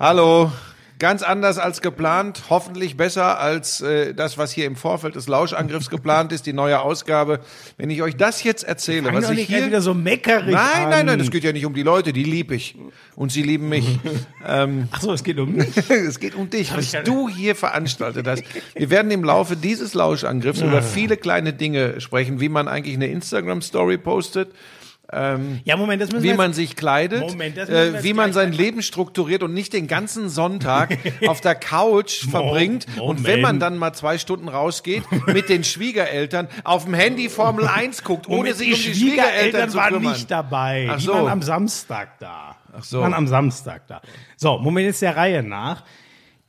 Hallo. Ganz anders als geplant, hoffentlich besser als äh, das, was hier im Vorfeld des Lauschangriffs geplant ist, die neue Ausgabe. Wenn ich euch das jetzt erzähle, Fang was doch ich nicht hier... wieder so meckerig Nein, an. nein, nein, das geht ja nicht um die Leute, die lieb ich. Und sie lieben mich. ähm, Ach so, es geht um mich. es geht um dich, was du hier veranstaltet hast. Wir werden im Laufe dieses Lauschangriffs über viele kleine Dinge sprechen, wie man eigentlich eine Instagram-Story postet, Ja, Moment, das müssen wie man sich kleidet, Moment, äh, wie man sein Leben strukturiert und nicht den ganzen Sonntag auf der Couch verbringt. Und wenn man Moment. dann mal zwei Stunden rausgeht, mit den Schwiegereltern auf dem Handy Formel 1 guckt, ohne Moment, sich um die Schwiegereltern zu waren kümmern. nicht dabei. Ach Die so. waren am Samstag da. Ach so. Die waren am Samstag da. So, Moment jetzt der Reihe nach.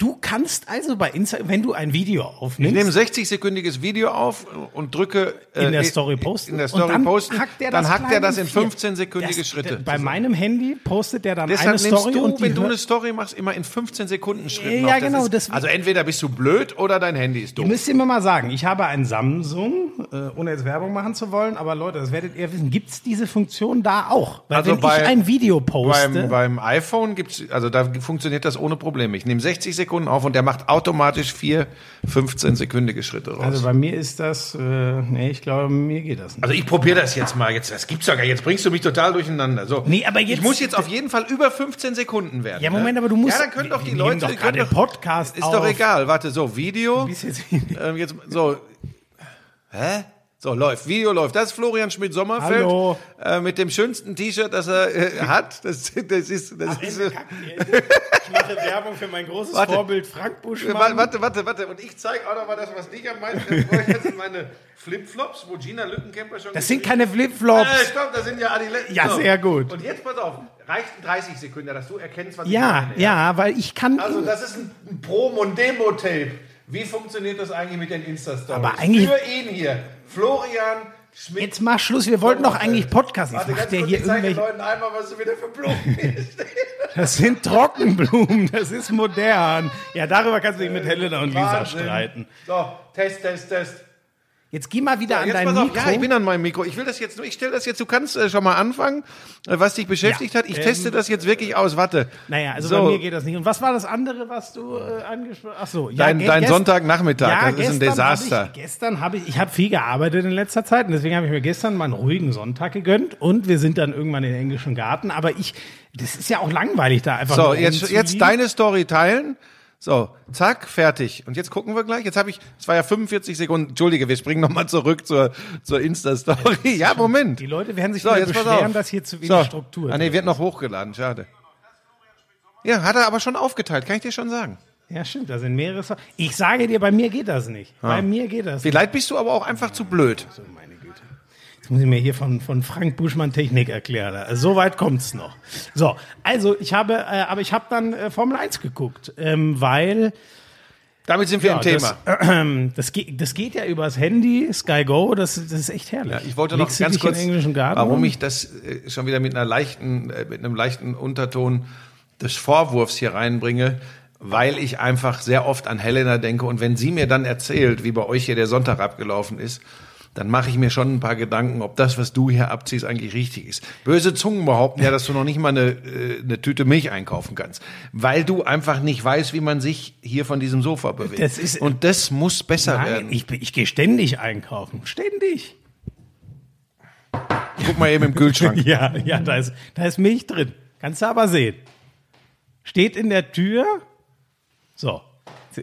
Du kannst also bei Instagram, wenn du ein Video Ich aufnimmst, nehme ein 60-sekündiges Video auf und drücke äh, in der Story posten. In der Story dann posten. Hackt der dann hackt er das in vier. 15-sekündige Das- Schritte. Bei meinem Handy postet der dann Deshalb eine Story du, und wenn du eine Story machst, immer in 15 Sekunden Schritten. Ja, auf. Das genau, Ist, also entweder bist du blöd oder dein Handy ist Ihr dumm. müsst immer mal sagen, ich habe ein Samsung, äh, ohne jetzt Werbung machen zu wollen, aber Leute, das werdet ihr wissen, gibt's diese Funktion da auch? Weil Also wenn bei- ich ein Video poste, Beim, beim iPhone gibt's, also da funktioniert das ohne Probleme. Ich nehme 60 Sekunden auf und der macht automatisch vier 15-sekündige Schritte raus. also bei mir ist das, äh, nee, ich glaube, mir geht das nicht. Also ich probiere das jetzt mal. Jetzt, das gibt's doch gar nicht. Jetzt bringst du mich total durcheinander. So. Nee, aber jetzt- ich muss jetzt auf jeden Fall über 15 Sekunden werden. Ja, Moment, ne? aber du musst- Ja, dann können doch die Leute. doch können den Podcast Ist auf. doch egal. Warte, so Video. Jetzt- Ähm, jetzt so. Hä? So, läuft. Video läuft. Das ist Florian Schmidt-Sommerfeld. Hallo. Äh, mit dem schönsten T-Shirt, das er äh, hat. Das, das ist, das ist, äh, Ich mache Werbung für mein großes Warte. Vorbild Frank Buschmann. Warte, warte, warte. Und ich zeige auch noch mal das, was dich am meisten freut. Das sind meine Flipflops, wo Gina Lückenkämper schon Das sind keine Flipflops. Äh, stopp, das sind ja Adiletten. Ja, sehr gut. Und jetzt pass auf. Reicht 30 Sekunden, dass du erkennst, was Ja, ich meine. ja, weil ich kann. Also das ist ein, ein Promo- und Demo-Tape. Wie funktioniert das eigentlich mit den Insta-Stories? Aber eigentlich- Für ihn hier, Florian Schmidt. jetzt mach Schluss, wir wollten doch eigentlich Podcast. Jetzt Warte, macht der hier ich zeige den irgendwelche. Leuten einmal, was du wieder für Blumen. Das sind Trockenblumen, das ist modern. Ja, darüber kannst du dich mit Helena und Lisa Wahnsinn. streiten. So, Test, Test, Test. Jetzt geh mal wieder an Jetzt dein auf. Mikro. Ja, ich bin an meinem Mikro. Ich will das jetzt nur, ich stelle das jetzt, du kannst äh, schon mal anfangen, äh, was dich beschäftigt Ja, hat. Ich ähm, teste das jetzt wirklich aus. Warte. naja, also So. bei mir geht das nicht. Und was war das andere, was du äh, angesprochen hast? So, ja, Dein, dein Sonntagnachmittag, Ja, das ist ein gestern hab Desaster. Ich, gestern habe ich, ich habe viel gearbeitet in letzter Zeit und deswegen habe ich mir gestern mal einen ruhigen Sonntag gegönnt und wir sind dann irgendwann in den englischen Garten. Aber ich, das ist ja auch langweilig da einfach. So, jetzt, jetzt deine Story teilen. So, zack, fertig. Und jetzt gucken wir gleich. Jetzt habe ich, es war ja 45 Sekunden. Entschuldige, wir springen nochmal zurück zur, zur Insta-Story. Ja, Moment. Die Leute werden sich So, jetzt beschweren, auf. dass hier zu wenig so. Struktur Ah, nee, wird noch hochgeladen, schade. Ja, hat er aber schon aufgeteilt, kann ich dir schon sagen. Ja, stimmt, da sind mehrere. So ich sage dir, bei mir geht das nicht. Bei mir geht das nicht. Vielleicht bist du aber auch einfach zu blöd. So. Jetzt muss ich mir hier von, von Frank Buschmann Technik erklären. Also, so weit kommt's noch. So, also ich habe, äh, aber ich habe dann äh, Formel 1 geguckt, ähm, weil Damit sind wir im Thema. Das, äh, das, geht, das geht ja übers Handy, Sky Go, das, das ist echt herrlich. Ja, ich wollte noch Legst ganz kurz, warum ich das äh, schon wieder mit einer leichten, äh, mit einem leichten Unterton des Vorwurfs hier reinbringe, weil ich einfach sehr oft an Helena denke und wenn sie mir dann erzählt, wie bei euch hier der Sonntag abgelaufen ist, dann mache ich mir schon ein paar Gedanken, ob das, was du hier abziehst, eigentlich richtig ist. Böse Zungen behaupten ja, dass du noch nicht mal eine, äh, eine Tüte Milch einkaufen kannst, weil du einfach nicht weißt, wie man sich hier von diesem Sofa bewegt. Das ist- und das muss besser Nein, werden. ich, ich gehe ständig einkaufen. Ständig. Guck mal eben im Kühlschrank. Ja, ja, da ist, da ist Milch drin. Kannst du aber sehen. Steht in der Tür. So.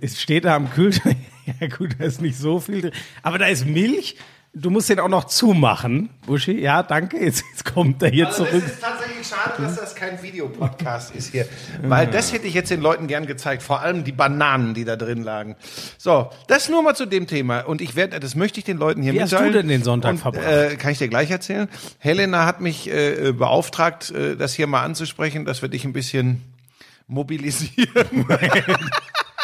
Es steht da am Kühlschrank. Ja, gut, da ist nicht so viel drin. Aber da ist Milch. Du musst den auch noch zumachen, Buschi. Ja, danke. Jetzt, jetzt kommt er hier Also zurück. das ist tatsächlich schade, dass das kein Videopodcast ist hier. Weil das hätte ich jetzt den Leuten gern gezeigt. Vor allem die Bananen, die da drin lagen. So, das nur mal zu dem Thema. Und ich werde, das möchte ich den Leuten hier Wie hast mitteilen. du denn den Sonntag Und, verbracht? Äh, kann ich dir gleich erzählen. Helena hat mich äh, beauftragt, äh, das hier mal anzusprechen, dass wir dich ein bisschen mobilisieren.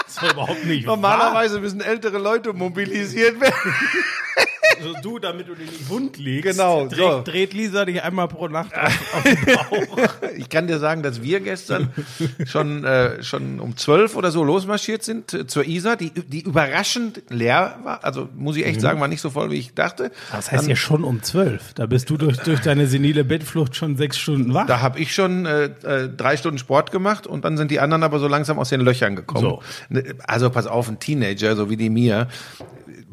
Das ist überhaupt nicht wahr. Normalerweise müssen ältere Leute mobilisiert werden. Also du, damit du dir nicht wund liegst, Genau, dreht, so. dreht Lisa dich einmal pro Nacht auf, auf den Bauch. Ich kann dir sagen, dass wir gestern schon, äh, schon um zwölf oder so losmarschiert sind äh, zur Isar, die, die überraschend leer war. Also muss ich echt sagen, war nicht so voll, wie ich dachte. Das heißt ja schon um zwölf. Da bist du durch, durch deine senile Bettflucht schon sechs Stunden wach. Da habe ich schon äh, äh, drei Stunden Sport gemacht und dann sind die anderen aber so langsam aus den Löchern gekommen. So. Also pass auf, ein Teenager, so wie die mir,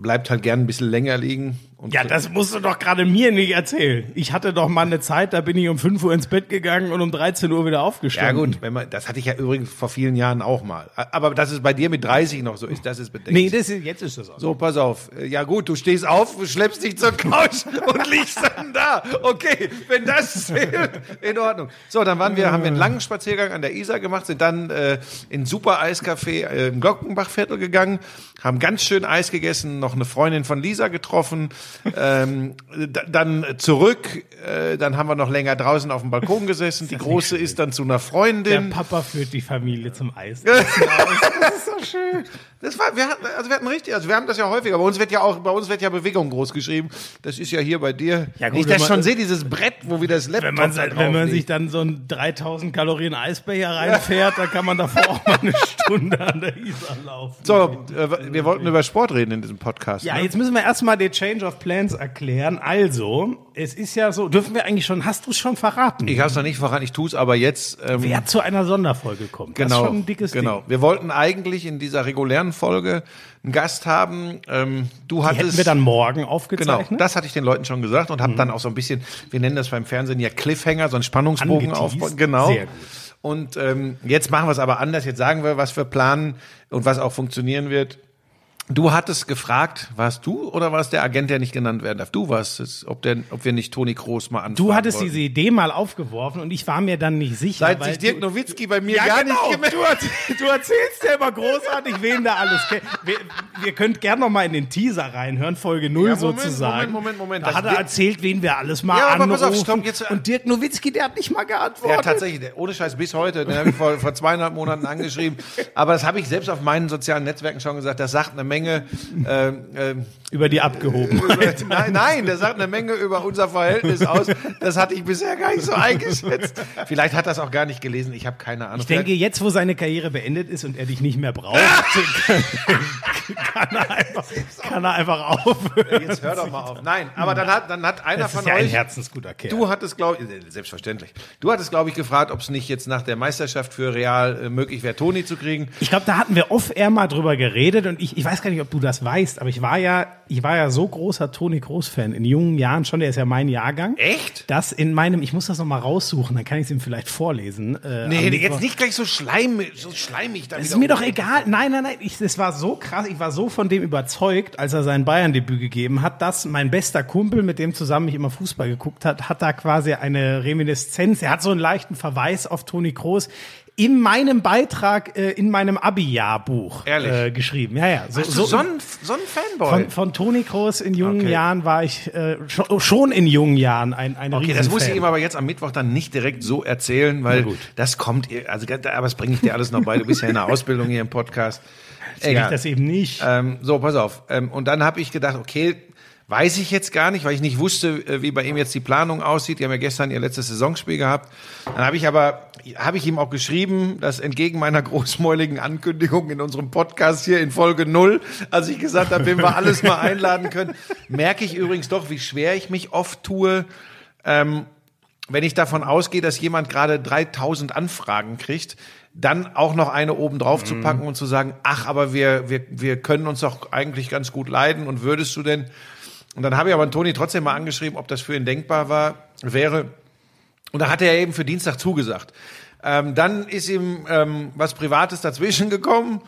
bleibt halt gern ein bisschen länger liegen. Und Ja, das musst du doch gerade mir nicht erzählen. Ich hatte doch mal eine Zeit, da bin ich um 5 Uhr ins Bett gegangen und um 13 Uhr wieder ja aufgestanden. gut, wenn man, das hatte ich ja übrigens vor vielen Jahren auch mal. Aber dass es bei dir mit 30 noch so ist, das ist bedenklich. Nee, das ist, jetzt ist das auch. So, pass auf. Ja gut, du stehst auf, schleppst dich zur Couch und liegst dann da. Okay, wenn das zählt, in Ordnung. So, dann waren wir, haben wir einen langen Spaziergang an der Isar gemacht, sind dann äh, in Super Eiscafé äh, im Glockenbachviertel gegangen, haben ganz schön Eis gegessen, noch eine Freundin von Lisa getroffen, ähm, dann zurück, äh, dann haben wir noch länger draußen auf dem Balkon gesessen. Die Große ist dann zu einer Der Freundin. Papa führt die Familie zum Eis. Das war, wir hatten, also wir hatten richtig, also wir haben das ja häufiger. Bei uns wird ja auch, bei uns wird ja Bewegung groß geschrieben. Das ist ja hier bei dir. Ja, gut, Wenn ich das man- schon sehe, dieses Brett, wo wir das Laptop Wenn man, da wenn man sich dann so einen 3000 Kalorien Eisbecher reinfährt, dann kann man davor auch mal eine Stunde an der Isar laufen. So, äh, wir wollten über Sport reden in diesem Podcast. Ja, ne? jetzt müssen wir erstmal den Change of Plans erklären. Also, es ist ja so, dürfen wir eigentlich schon, hast du es schon verraten? Ich habe es noch nicht verraten, ich tue es aber jetzt. Ähm, Wer zu einer Sonderfolge kommt. Das genau, ist schon ein dickes genau. Ding. Wir wollten eigentlich in dieser regulären Folge einen Gast haben. Ähm, du Die hattest hätten wir dann morgen Genau, aufgezeichnet. das hatte ich den Leuten schon gesagt und habe dann auch so ein bisschen, wir nennen das beim Fernsehen ja Cliffhanger, so einen Spannungsbogen aufbauen. Genau. Sehr gut. Und ähm, jetzt machen wir es aber anders. Jetzt sagen wir, was wir planen und was auch funktionieren wird. Du hattest gefragt, warst du oder war es der Agent, der nicht genannt werden darf? Du warst es, ob, der, ob wir nicht Toni Kroos mal anfragen Du hattest wollten. diese Idee mal aufgeworfen und ich war mir dann nicht sicher. Seit weil sich Dirk du- Nowitzki bei mir ja, gar genau. nicht gemeldet du, du erzählst ja immer großartig, wen da alles kennt. Wir, wir könnt gerne noch mal in den Teaser reinhören, Folge 0 Ja, Moment, sozusagen. Moment, Moment, Moment. Da Das hat er erzählt, wen wir alles mal Ja, aber anrufen. pass auf, stopp, jetzt- und Dirk Nowitzki, der hat nicht mal geantwortet. Ja, tatsächlich, der- ohne Scheiß bis heute. Den habe ich vor, vor zweieinhalb Monaten angeschrieben. Aber das habe ich selbst auf meinen sozialen Netzwerken schon gesagt. Das sagt eine Menge. Ähm, ähm, Über die Abgehobenheit. über, nein, nein, das sagt eine Menge über unser Verhältnis aus. Das hatte ich bisher gar nicht so eingeschätzt. Vielleicht hat er das auch gar nicht gelesen. Ich habe keine Ahnung. Ich denke, jetzt, wo seine Karriere beendet ist und er dich nicht mehr braucht, kann, er einfach, kann er einfach aufhören. Jetzt hör doch mal auf. Nein, aber dann hat, dann hat einer Das von ist ja ein euch. herzensguter Kerl. Du hattest, glaube ich, äh, selbstverständlich. Du hattest, glaube ich, gefragt, ob es nicht jetzt nach der Meisterschaft für Real äh, möglich wäre, Toni zu kriegen. Ich glaube, da hatten wir off-air mal drüber geredet und ich, ich weiß gar nicht, ob du das weißt, aber ich war ja, ich war ja so großer Toni Groß-Fan in jungen Jahren schon, der ist ja mein Jahrgang. Echt? Das in meinem, ich muss das noch mal raussuchen, dann kann ich es ihm vielleicht vorlesen. Äh, Nee, Mittwoch. jetzt nicht gleich so schleimig, so schleimig. Da ist mir doch egal. Nein, nein, nein. Ich, es war so krass. Ich war so von dem überzeugt, als er sein Bayern-Debüt gegeben hat, dass mein bester Kumpel, mit dem zusammen ich immer Fußball geguckt hat, hat da quasi eine Reminiszenz. Er hat so einen leichten Verweis auf Toni Kroos in meinem Beitrag äh, in meinem Abi-Jahrbuch äh, geschrieben. Ja, ja. So, du so ein, so ein Fanboy? von, von Toni Kroos in jungen Okay. Jahren war ich äh, schon, schon in jungen Jahren ein, ein Okay, das muss ich ihm aber jetzt am Mittwoch dann nicht direkt so erzählen, weil das kommt, also aber das bringe ich dir alles noch bei. Du bist ja in der Ausbildung hier im Podcast. Erzähl ich das eben nicht. Ähm, so, pass auf. Ähm, und dann habe ich gedacht, okay, weiß ich jetzt gar nicht, weil ich nicht wusste, äh, wie bei ihm jetzt die Planung aussieht. Die haben ja gestern ihr letztes Saisonspiel gehabt. Dann habe ich aber, habe ich ihm auch geschrieben, dass entgegen meiner großmäuligen Ankündigung in unserem Podcast hier in Folge null, als ich gesagt habe, wenn wir alles mal einladen können, merke ich übrigens doch, wie schwer ich mich oft tue, ähm, wenn ich davon ausgehe, dass jemand gerade 3000 Anfragen kriegt, dann auch noch eine oben drauf zu packen und zu sagen, ach, aber wir, wir, wir können uns doch eigentlich ganz gut leiden und würdest du denn? Und dann habe ich aber Toni trotzdem mal angeschrieben, ob das für ihn denkbar war, wäre. Und da hat er eben für Dienstag zugesagt. Ähm, dann ist ihm ähm, was Privates dazwischen gekommen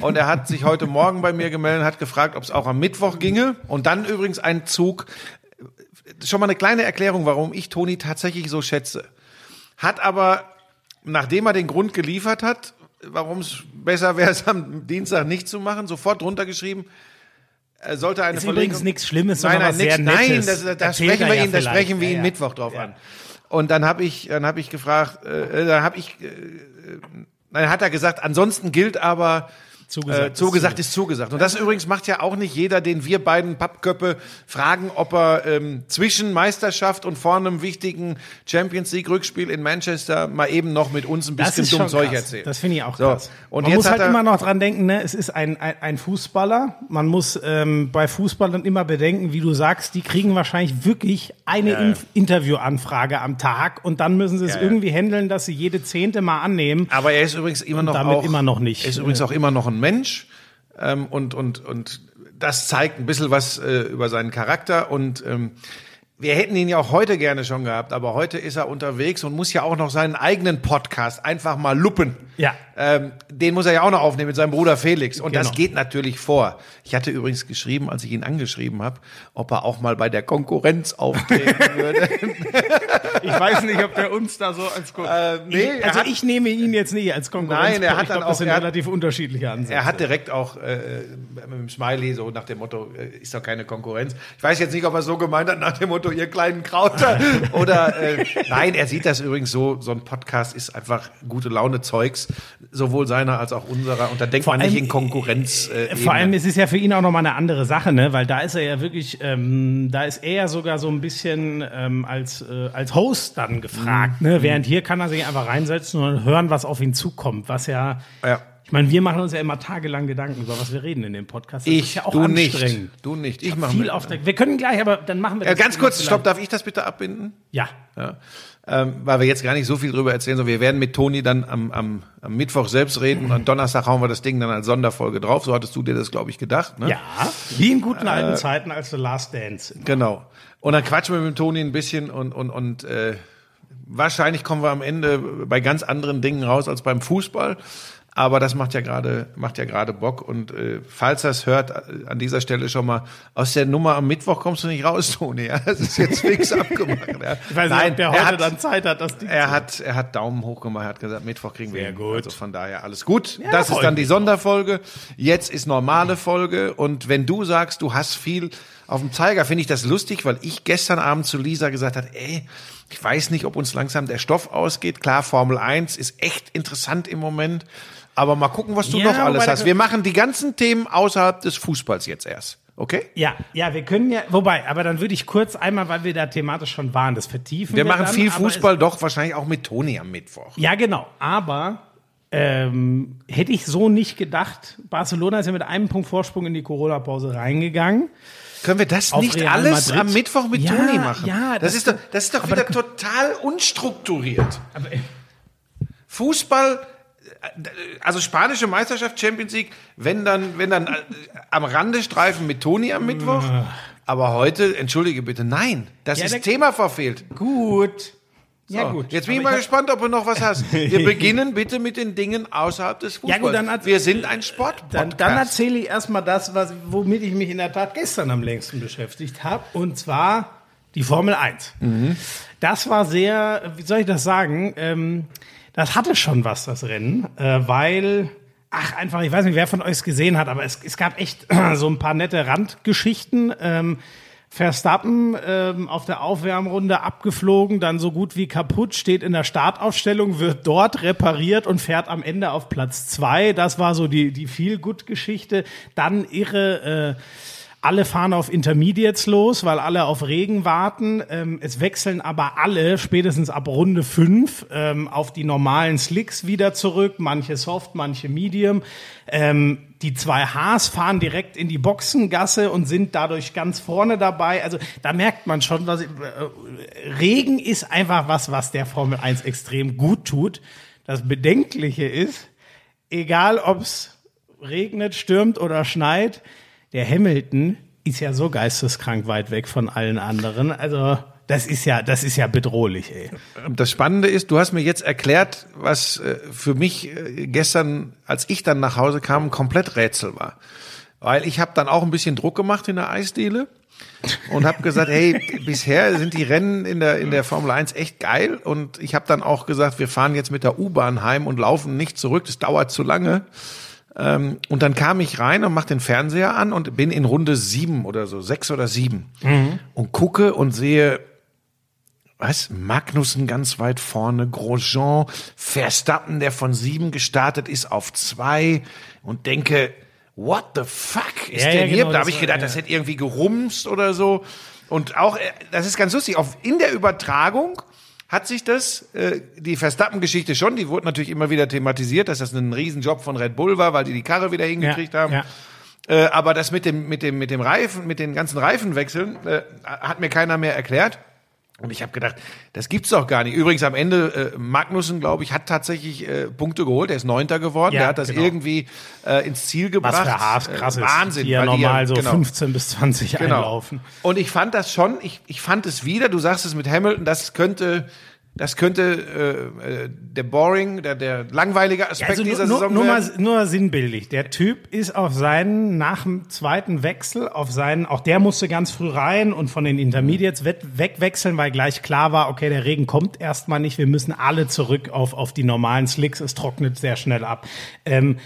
und er hat sich heute Morgen bei mir gemeldet, hat gefragt, ob es auch am Mittwoch ginge. Und dann übrigens ein Zug, schon mal eine kleine Erklärung, warum ich Toni tatsächlich so schätze. Hat aber, nachdem er den Grund geliefert hat, warum es besser wäre, es am Dienstag nicht zu machen, sofort drunter geschrieben, sollte eine ist übrigens Verlegung- nichts Schlimmes, Nein, nein, nix, nein, das, Erzählt sprechen wir ja ihn, vielleicht. sprechen wir Ja, ihn ja. Mittwoch drauf Ja. an. Und dann habe ich, dann habe ich gefragt, äh, dann habe ich, äh, dann hat er gesagt, ansonsten gilt aber, Zugesagt, äh, zugesagt ist zugesagt. Und das übrigens macht ja auch nicht jeder, den wir beiden Pappköppe fragen, ob er ähm, zwischen Meisterschaft und vor einem wichtigen Champions League Rückspiel in Manchester mal eben noch mit uns ein bisschen ist dumm Zeug erzählt. Das finde ich auch So, krass. und man jetzt muss halt er- immer noch dran denken, ne? es ist ein, ein, ein Fußballer. Man muss ähm, bei Fußballern immer bedenken, wie du sagst, die kriegen wahrscheinlich wirklich eine Ja. Interviewanfrage am Tag und dann müssen sie es Ja, ja. irgendwie handeln, dass sie jede zehnte mal annehmen. Aber er ist übrigens immer noch damit auch immer noch nicht. Er ist übrigens auch immer noch ein Mensch ähm, und und und das zeigt ein bisschen was äh, über seinen Charakter und ähm, wir hätten ihn ja auch heute gerne schon gehabt, aber heute ist er unterwegs und muss ja auch noch seinen eigenen Podcast einfach mal luppen. Ja. Ähm, den muss er ja auch noch aufnehmen mit seinem Bruder Felix. Und das Genau. geht natürlich vor. Ich hatte übrigens geschrieben, als ich ihn angeschrieben habe, ob er auch mal bei der Konkurrenz auftreten würde. Ich weiß nicht, ob der uns da so als Kon Äh, nee, er Also hat- ich nehme ihn jetzt nicht als Konkurrenz. Nein, er hat ich glaub, dann das auch- sind er hat- relativ unterschiedliche Ansätze. Er hat direkt auch äh, mit dem Smiley so nach dem Motto, äh, ist doch keine Konkurrenz. Ich weiß jetzt nicht, ob er so gemeint hat nach dem Motto, ihr kleinen Krauter. Oder äh, nein, er sieht das übrigens so, so ein Podcast ist einfach gute Laune Zeugs, sowohl seiner als auch unserer. Und da denkt Vor man nicht allem, in Konkurrenz. Äh, Vor allem ist es ja für ihn auch nochmal eine andere Sache, ne? Weil da ist er ja wirklich, ähm, da ist er ja sogar so ein bisschen ähm, als, äh, als Host dann gefragt, Mhm. ne? Während hier kann er sich einfach reinsetzen und hören, was auf ihn zukommt. Was ja, Ja. Ich meine, wir machen uns ja immer tagelang Gedanken über was wir reden in dem Podcast. Das ist ich, ja auch du nicht. anstrengend. Du nicht. Ich mache Viel mit. auf der, wir können gleich, aber dann machen wir das ganz kurz, stopp, darf ich das bitte abbinden? Ja. Ja. Ähm, weil wir jetzt gar nicht so viel drüber erzählen, sondern wir werden mit Toni dann am, am, am Mittwoch selbst reden und am Donnerstag hauen wir das Ding dann als Sonderfolge drauf. So hattest du dir das, glaube ich, gedacht. Ne? Ja, wie in guten Äh, alten Zeiten als The Last Dance. Genau. Und dann quatschen wir mit dem Toni ein bisschen und, und, und äh, wahrscheinlich kommen wir am Ende bei ganz anderen Dingen raus als beim Fußball. Aber das macht ja gerade macht ja gerade Bock und äh, falls das hört äh, an dieser Stelle schon mal aus der Nummer am Mittwoch kommst du nicht raus, Toni. Ja, das ist jetzt fix abgemacht. Ja. Ich weiß nicht, Nein, ob der er heute hat, dann Zeit hat, das Ding er hat er hat Daumen hoch gemacht, er hat gesagt Mittwoch kriegen wir Sehr hin. gut. Also von daher alles gut. Ja, das ist dann die Sonderfolge. Jetzt ist normale Folge und wenn du sagst, du hast viel auf dem Zeiger, finde ich das lustig, weil ich gestern Abend zu Lisa gesagt hat, ey, ich weiß nicht, ob uns langsam der Stoff ausgeht. Klar, Formel 1 ist echt interessant im Moment. Aber mal gucken, was du Ja, noch alles hast. Wir machen die ganzen Themen außerhalb des Fußballs jetzt erst. Okay? Ja, ja, wir können ja, wobei, aber dann würde ich kurz einmal, weil wir da thematisch schon waren, das vertiefen. Wir machen dann, viel Fußball, doch wahrscheinlich auch mit Toni am Mittwoch. Ja, genau. Aber ähm, hätte ich so nicht gedacht. Barcelona ist ja mit einem Punkt Vorsprung in die Corona-Pause reingegangen. Können wir das Auf nicht Real alles Madrid? am Mittwoch mit Ja, Toni machen? ja, das, das- ist doch, das ist doch wieder da- total unstrukturiert. Aber, äh, Fußball, also spanische Meisterschaft, Champions League, wenn dann, wenn dann äh, am Rande streifen mit Toni am Mittwoch. Aber heute, entschuldige bitte, nein, das Ja, ist Thema verfehlt. gut. Ja, So, gut. Jetzt bin ich mal gespannt, ob du noch was hast. Wir beginnen bitte mit den Dingen außerhalb des Fußballs. Ja, gut, dann Wir sind ein Sport. Dann, dann erzähle ich erstmal das, was, womit ich mich in der Tat gestern am längsten beschäftigt habe. Und zwar die Formel 1. Das war sehr, wie soll ich das sagen? Ähm, das hatte schon was, das Rennen, äh, weil, ach, einfach, ich weiß nicht, wer von euch es gesehen hat, aber es, es gab echt so ein paar nette Randgeschichten. Ähm, Verstappen ähm, auf der Aufwärmrunde abgeflogen, dann so gut wie kaputt, steht in der Startaufstellung, wird dort repariert und fährt am Ende auf Platz zwei. Das war so die, die Feel-Good-Geschichte. Dann irre, äh, alle fahren auf Intermediates los, weil alle auf Regen warten. Ähm, es wechseln aber alle spätestens ab Runde fünf ähm, auf die normalen Slicks wieder zurück. Manche soft, manche medium. Ähm, die zwei Haas fahren direkt in die Boxengasse und sind dadurch ganz vorne dabei. Also da merkt man schon, was äh, Regen ist einfach was, was der Formel 1 extrem gut tut. Das Bedenkliche ist, egal ob's regnet, stürmt oder schneit, der Hamilton ist ja so geisteskrank weit weg von allen anderen. Also das ist ja, das ist ja bedrohlich, ey. Das Spannende ist, du hast mir jetzt erklärt, was äh, für mich äh, gestern, als ich dann nach Hause kam, komplett Rätsel war. Weil ich habe dann auch ein bisschen Druck gemacht in der Eisdiele und habe gesagt, hey, bisher sind die Rennen in der in der Formel 1 echt geil und ich habe dann auch gesagt, wir fahren jetzt mit der U-Bahn heim und laufen nicht zurück, das dauert zu lange. Ähm, und dann kam ich rein und mach den Fernseher an und bin in Runde sieben oder so, sechs oder sieben und gucke und sehe was? Magnussen ganz weit vorne, Grosjean, Verstappen, der von sieben gestartet ist, auf zwei und denke, what the fuck ist Ja, denn ja, hier? genau, da habe ich war- gedacht, ja. das hätte irgendwie gerumst oder so. Und auch, äh, das ist ganz lustig, auf, in der Übertragung hat sich das, äh, die Verstappen-Geschichte schon, die wurde natürlich immer wieder thematisiert, dass das ein Riesenjob von Red Bull war, weil die die Karre wieder hingekriegt haben. ja. Äh, aber das mit dem, mit dem, mit dem Reifen, mit den ganzen Reifenwechseln, äh, hat mir keiner mehr erklärt. Und ich habe gedacht, das gibt's doch gar nicht. Übrigens am Ende, äh, Magnussen, glaube ich, hat tatsächlich äh, Punkte geholt. Er ist Neunter geworden. Ja, der hat das genau. irgendwie äh, ins Ziel gebracht. Was für Haas krass äh, ist. Wahnsinn. Die ja normal so genau. 15 bis 20 Genau. einlaufen. Und ich fand das schon, ich, ich fand es wieder, du sagst es mit Hamilton, das könnte, das könnte äh, äh, der boring, der, der langweilige Aspekt Also dieser nur, Saison nur, mal, nur sinnbildlich. Der Typ ist auf seinen, nach dem zweiten Wechsel, auf seinen, auch der musste ganz früh rein und von den Intermediates weg- wegwechseln, weil gleich klar war, okay, der Regen kommt erstmal nicht, wir müssen alle zurück auf, auf die normalen Slicks, es trocknet sehr schnell ab. Ähm,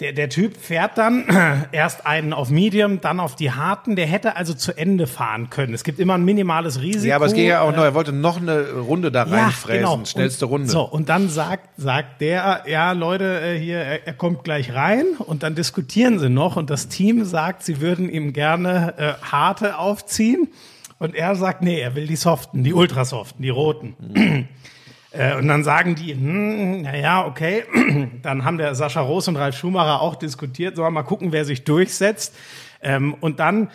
der, der Typ fährt dann erst einen auf Medium, dann auf die harten. Der hätte also zu Ende fahren können. Es gibt immer ein minimales Risiko. Ja, aber es ging ja auch Äh, noch, er wollte noch eine Runde da reinfräsen, schnellste und, Runde. So, und dann sagt, sagt der, ja, Leute, äh, hier, er, kommt gleich rein und dann diskutieren sie noch und das Team sagt, sie würden ihm gerne äh, harte aufziehen und er sagt, nee, er will die soften, die ultrasoften, die roten. Äh, Und dann sagen die, hm, naja, okay. Dann haben der Sascha Roos und Ralf Schumacher auch diskutiert, sollen wir mal gucken, wer sich durchsetzt. Ähm, Und dann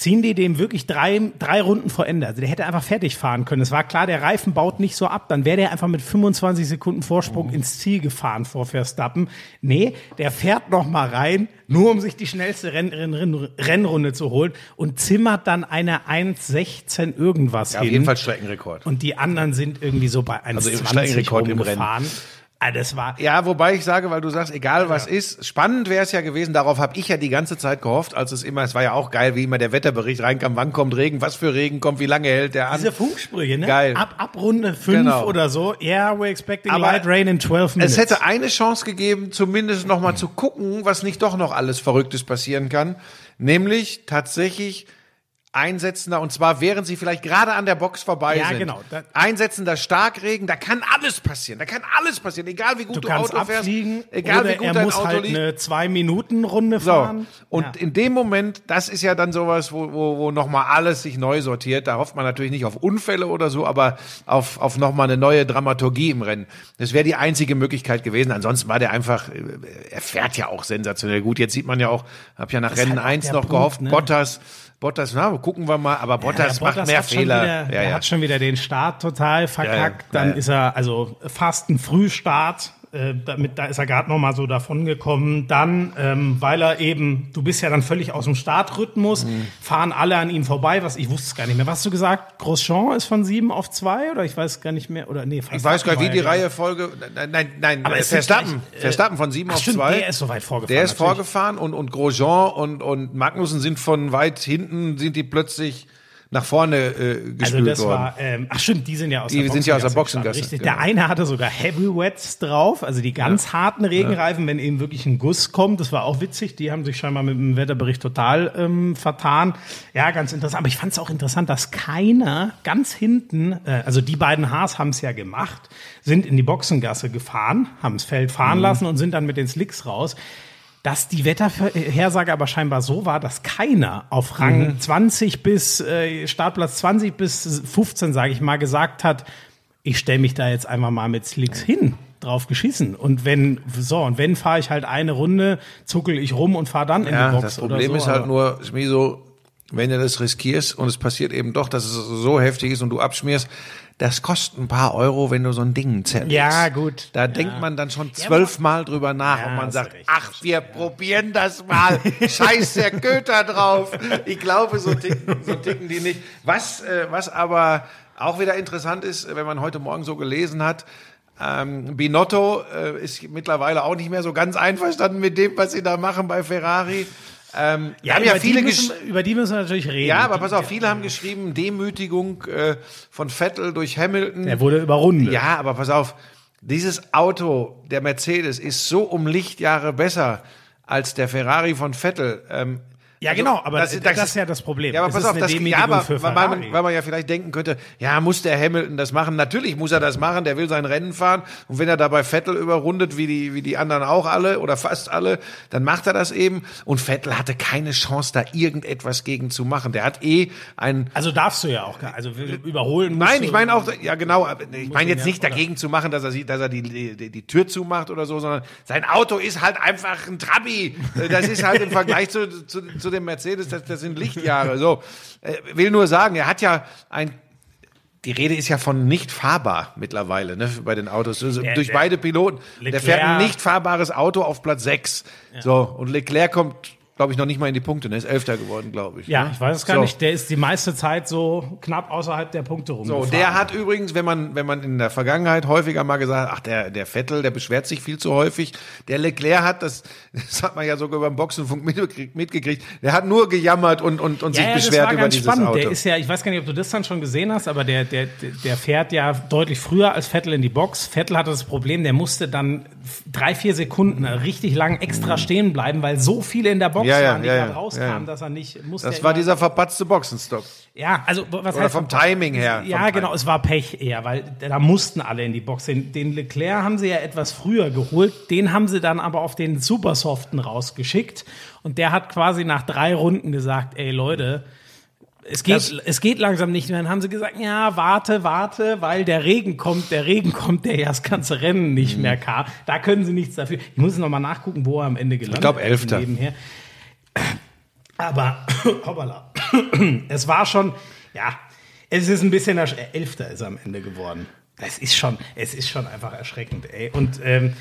ziehen die dem wirklich drei, drei Runden vor Ende. Also der hätte einfach fertig fahren können. Es war klar, der Reifen baut nicht so ab. Dann wäre der einfach mit 25 Sekunden Vorsprung ins Ziel gefahren vor Verstappen. Nee, der fährt noch mal rein, nur um sich die schnellste Renn, Renn, Renn, Rennrunde zu holen und zimmert dann eine 1,16 irgendwas Ja, auf hin. jeden Fall Streckenrekord. Und die anderen sind irgendwie so bei 1,20 Also im Streckenrekord im rumgefahren. Ah, das war, Ja, wobei ich sage, weil du sagst, egal was ist, spannend wäre es ja gewesen, darauf habe ich ja die ganze Zeit gehofft, als es immer, es war ja auch geil, wie immer der Wetterbericht reinkam, wann kommt Regen, was für Regen kommt, wie lange hält der an. diese Funksprüche, ne? Geil. Ab, ab Runde 5 Genau. oder so. Yeah, we're expecting Aber light rain in 12 minutes. Es hätte eine Chance gegeben, zumindest noch mal zu gucken, was nicht doch noch alles Verrücktes passieren kann. Nämlich tatsächlich einsetzender, und zwar während sie vielleicht gerade an der Box vorbei Ja, sind. genau. Da- einsetzender Starkregen, da kann alles passieren. Da kann alles passieren, egal wie gut du du, kannst Auto fährst, abfliegen egal oder wie gut er dein muss Auto halt liegt. eine 2-Minuten-Runde So, fahren. und ja. in dem Moment, das ist ja dann sowas, wo, wo, wo nochmal alles sich neu sortiert. Da hofft man natürlich nicht auf Unfälle oder so, aber auf, auf nochmal eine neue Dramaturgie im Rennen. Das wäre die einzige Möglichkeit gewesen. Ansonsten war der einfach, äh, er fährt ja auch sensationell gut. Jetzt sieht man ja auch, hab ja nach Rennen halt auch 1 der noch Punkt, gehört, ne? Bottas, Bottas, na, gucken wir mal, aber Bottas der macht Bottas mehr hat schon Fehler. Wieder, ja, er ja. hat schon wieder den Start total verkackt. Ja, ja. Dann Ja, ja. ist er, also fast ein Frühstart. Äh, damit, da ist er gerade noch mal so davon gekommen. Dann, ähm, weil er eben, du bist ja dann völlig aus dem Startrhythmus, Mhm. fahren alle an ihm vorbei. Was ich wusste es gar nicht mehr. Was hast du gesagt? Grosjean ist von sieben auf zwei oder ich weiß gar nicht mehr oder nee. Ich weiß gar nicht, wie die Reihefolge, nein, nein, nein, Aber Verstappen, gleich, äh, Verstappen von 7 Ach auf stimmt, 2. der ist so weit vorgefahren. Der ist natürlich. vorgefahren und, und Grosjean und, und Magnussen sind von weit hinten, sind die plötzlich nach vorne äh, gespült Also das worden. war, ähm, ach stimmt, die sind ja aus Die der sind ja aus der Boxengasse Boxengasse, Richtig. genau. Der eine hatte sogar Heavy Wets drauf, also die ganz harten Regenreifen, wenn eben wirklich ein Guss kommt. Das war auch witzig. Die haben sich scheinbar mit dem Wetterbericht total ähm, vertan. Ja, ganz interessant. Aber ich fand es auch interessant, dass keiner ganz hinten, äh, also die beiden Haas haben es ja gemacht, sind in die Boxengasse gefahren, haben das Feld fahren Mhm. lassen und sind dann mit den Slicks raus dass die Wetterhersage aber scheinbar so war, dass keiner auf Rang Mhm. 20 bis äh, Startplatz 20 bis 15, sage ich mal, gesagt hat, ich stelle mich da jetzt einfach mal mit Slicks hin, drauf geschissen. Und wenn, so, und wenn fahre ich halt eine Runde, zuckel ich rum und fahre dann in ja, die Box. das Problem so, ist halt nur, Schmiso, wenn du das riskierst und es passiert eben doch, dass es so heftig ist und du abschmierst, das kostet ein paar Euro, wenn du so ein Ding zerlegst. Ja, gut. Da Ja. denkt man dann schon zwölfmal drüber nach Ja, und man sagt, ach, wir probieren das mal. Scheiß der Götter drauf. Ich glaube, so ticken, so ticken die nicht. Was, äh, was aber auch wieder interessant ist, wenn man heute Morgen so gelesen hat, ähm, Binotto äh, ist mittlerweile auch nicht mehr so ganz einverstanden mit dem, was sie da machen bei Ferrari. Ähm, Ja, haben ja über, viele die müssen, über die müssen wir natürlich reden. ja, aber pass auf, viele haben geschrieben, Demütigung äh, von Vettel durch Hamilton. Er wurde überrundet. Ja, aber pass auf, dieses Auto, der Mercedes, ist so um Lichtjahre besser als der Ferrari von Vettel. Ähm, Ja, Also, genau, aber das- das, das das ist- ja das Problem. Ja, aber Es pass auf, das, ja, aber für weil man, weil man ja vielleicht denken könnte, ja, muss der Hamilton das machen? Natürlich muss er das machen, der will sein Rennen fahren und wenn er dabei Vettel überrundet, wie die, wie die anderen auch alle oder fast alle, dann macht er das eben und Vettel hatte keine Chance, da irgendetwas gegen zu machen. Der hat eh ein, Also darfst du ja auch, also überholen Nein, ich meine auch, ja genau, ich meine jetzt nicht dagegen zu machen, dass er sieht, dass er die, die, die Tür zumacht oder so, sondern sein Auto ist halt einfach ein Trabi. Das ist halt im Vergleich zu, zu, zu dem Mercedes, das, das sind Lichtjahre. So, äh, will nur sagen, er hat ja ein die Rede ist ja von nicht fahrbar mittlerweile ne, bei den Autos. Also Der- durch der- beide Piloten. Der Leclerc- fährt ein nicht fahrbares Auto auf Platz 6. So, und Leclerc kommt, glaube ich, noch nicht mal in die Punkte. Ne? Ist Elfter geworden, glaube ich. Ja, ne? ich weiß es gar So. nicht. Der ist die meiste Zeit so knapp außerhalb der Punkte So, rumgefahren. der hat übrigens, wenn man, wenn man in der Vergangenheit häufiger mal gesagt hat, ach, der, der Vettel, der beschwert sich viel zu häufig. Der Leclerc hat, das, das hat man ja sogar beim Boxenfunk mitgekriegt, der hat nur gejammert und, und, und ja, sich ja, das beschwert war über ganz dieses spannend. Auto. Der ist ja, ich weiß gar nicht, ob du das dann schon gesehen hast, aber der, der, der fährt ja deutlich früher als Vettel in die Box. Vettel hatte das Problem, der musste dann drei, vier Sekunden richtig lang extra stehen bleiben, weil so viele in der Box. Ja, ja, waren, die ja, gerade rauskamen, dass er nicht musste. das war dieser verpatzte Boxenstopp. Ja, also was Oder heißt vom Timing her. Ja, vom genau, es war Pech eher, weil da mussten alle in die Box. Den, den Leclerc haben sie ja etwas früher geholt, den haben sie dann aber auf den Supersoften rausgeschickt und der hat quasi nach drei Runden gesagt, ey Leute, es geht, Das- es geht langsam nicht mehr. Dann haben sie gesagt, ja, warte, warte, weil der Regen kommt, der Regen kommt, der ja das ganze Rennen nicht Mhm. mehr kam. Da können sie nichts dafür. Ich muss noch mal nachgucken, wo er am Ende gelandet ist Elfter. Nebenher. Aber, hoppala, es war schon, ja, es ist ein bisschen, Elfter ist am Ende geworden. Das ist schon, es ist schon einfach erschreckend, ey. Und ähm,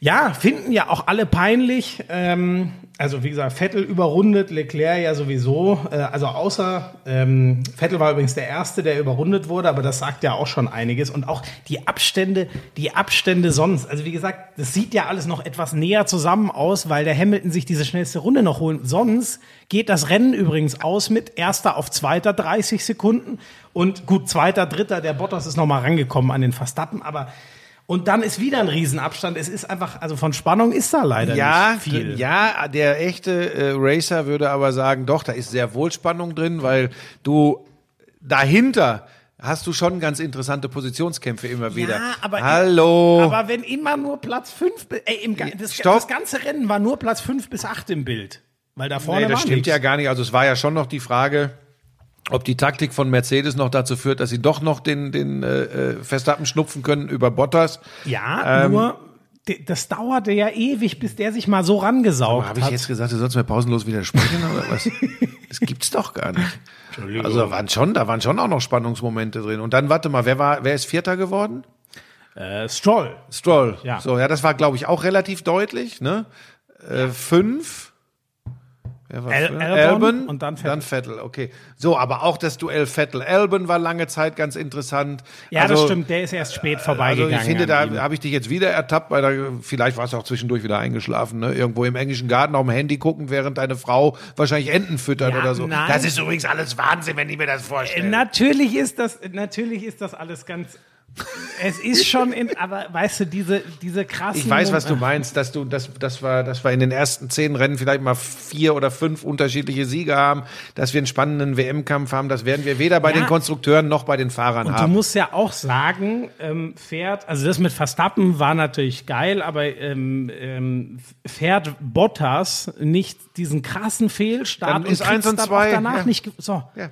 ja, finden ja auch alle peinlich. Ähm, also wie gesagt, Vettel überrundet, Leclerc ja sowieso. Äh, also außer ähm, Vettel war übrigens der Erste, der überrundet wurde, aber das sagt ja auch schon einiges. Und auch die Abstände, die Abstände sonst. Also wie gesagt, das sieht ja alles noch etwas näher zusammen aus, weil der Hamilton sich diese schnellste Runde noch holen. Sonst geht das Rennen übrigens aus mit Erster auf Zweiter 30 Sekunden und gut Zweiter, Dritter. Der Bottas ist noch mal rangekommen an den Verstappen, aber und dann ist wieder ein Riesenabstand. Es ist einfach, also von Spannung ist da leider Ja, nicht viel. ja, der echte äh, Racer würde aber sagen, doch, da ist sehr wohl Spannung drin, weil du dahinter hast du schon ganz interessante Positionskämpfe immer wieder. Ja, aber, Hallo. aber wenn immer nur Platz 5, ey, im, das, das ganze Rennen war nur Platz 5 bis 8 im Bild. Weil da vorne nee, das stimmt nichts. ja gar nicht. Also es war ja schon noch die Frage, ob die Taktik von Mercedes noch dazu führt, dass sie doch noch den, den äh, äh, Verstappen schnupfen können über Bottas. Ja, Ähm, nur das dauerte ja ewig, bis der sich mal so rangesaugt Habe ich hat. jetzt gesagt, du sollst mir pausenlos widersprechen oder was? Das gibt's doch gar nicht. Also da waren schon, da waren schon auch noch Spannungsmomente drin. Und dann warte mal, wer war, wer ist Vierter geworden? äh, Stroll. Stroll. Ja. So, ja, das war, glaube ich, auch relativ deutlich. Ne? Äh, fünf. Wer war fünf? Albon und dann Vettel. Dann Vettel, okay. So, aber auch das Duell Vettel-Albon war lange Zeit ganz interessant. Ja, also, das stimmt, der ist erst spät Also vorbeigegangen. ich finde, da habe ich dich jetzt wieder ertappt, weil da, vielleicht warst du auch zwischendurch wieder eingeschlafen, ne? Irgendwo im englischen Garten auf dem Handy gucken, während deine Frau wahrscheinlich Enten füttert Ja, oder so. nein. Das ist übrigens alles Wahnsinn, wenn ich mir das vorstelle. Natürlich ist das, natürlich ist das alles ganz. Es ist schon in, aber weißt du, diese, diese krassen. Ich weiß, was du meinst, dass du, das, das war, dass wir in den ersten zehn Rennen vielleicht mal vier oder fünf unterschiedliche Sieger haben, dass wir einen spannenden WM-Kampf haben. Das werden wir weder bei Ja. den Konstrukteuren noch bei den Fahrern Und du haben. musst ja auch sagen, ähm, fährt, also das mit Verstappen war natürlich geil, aber ähm, ähm, fährt Bottas nicht diesen krassen Fehlstart Dann ist kriegt's eins und zwei, danach ja. nicht. So. Ja.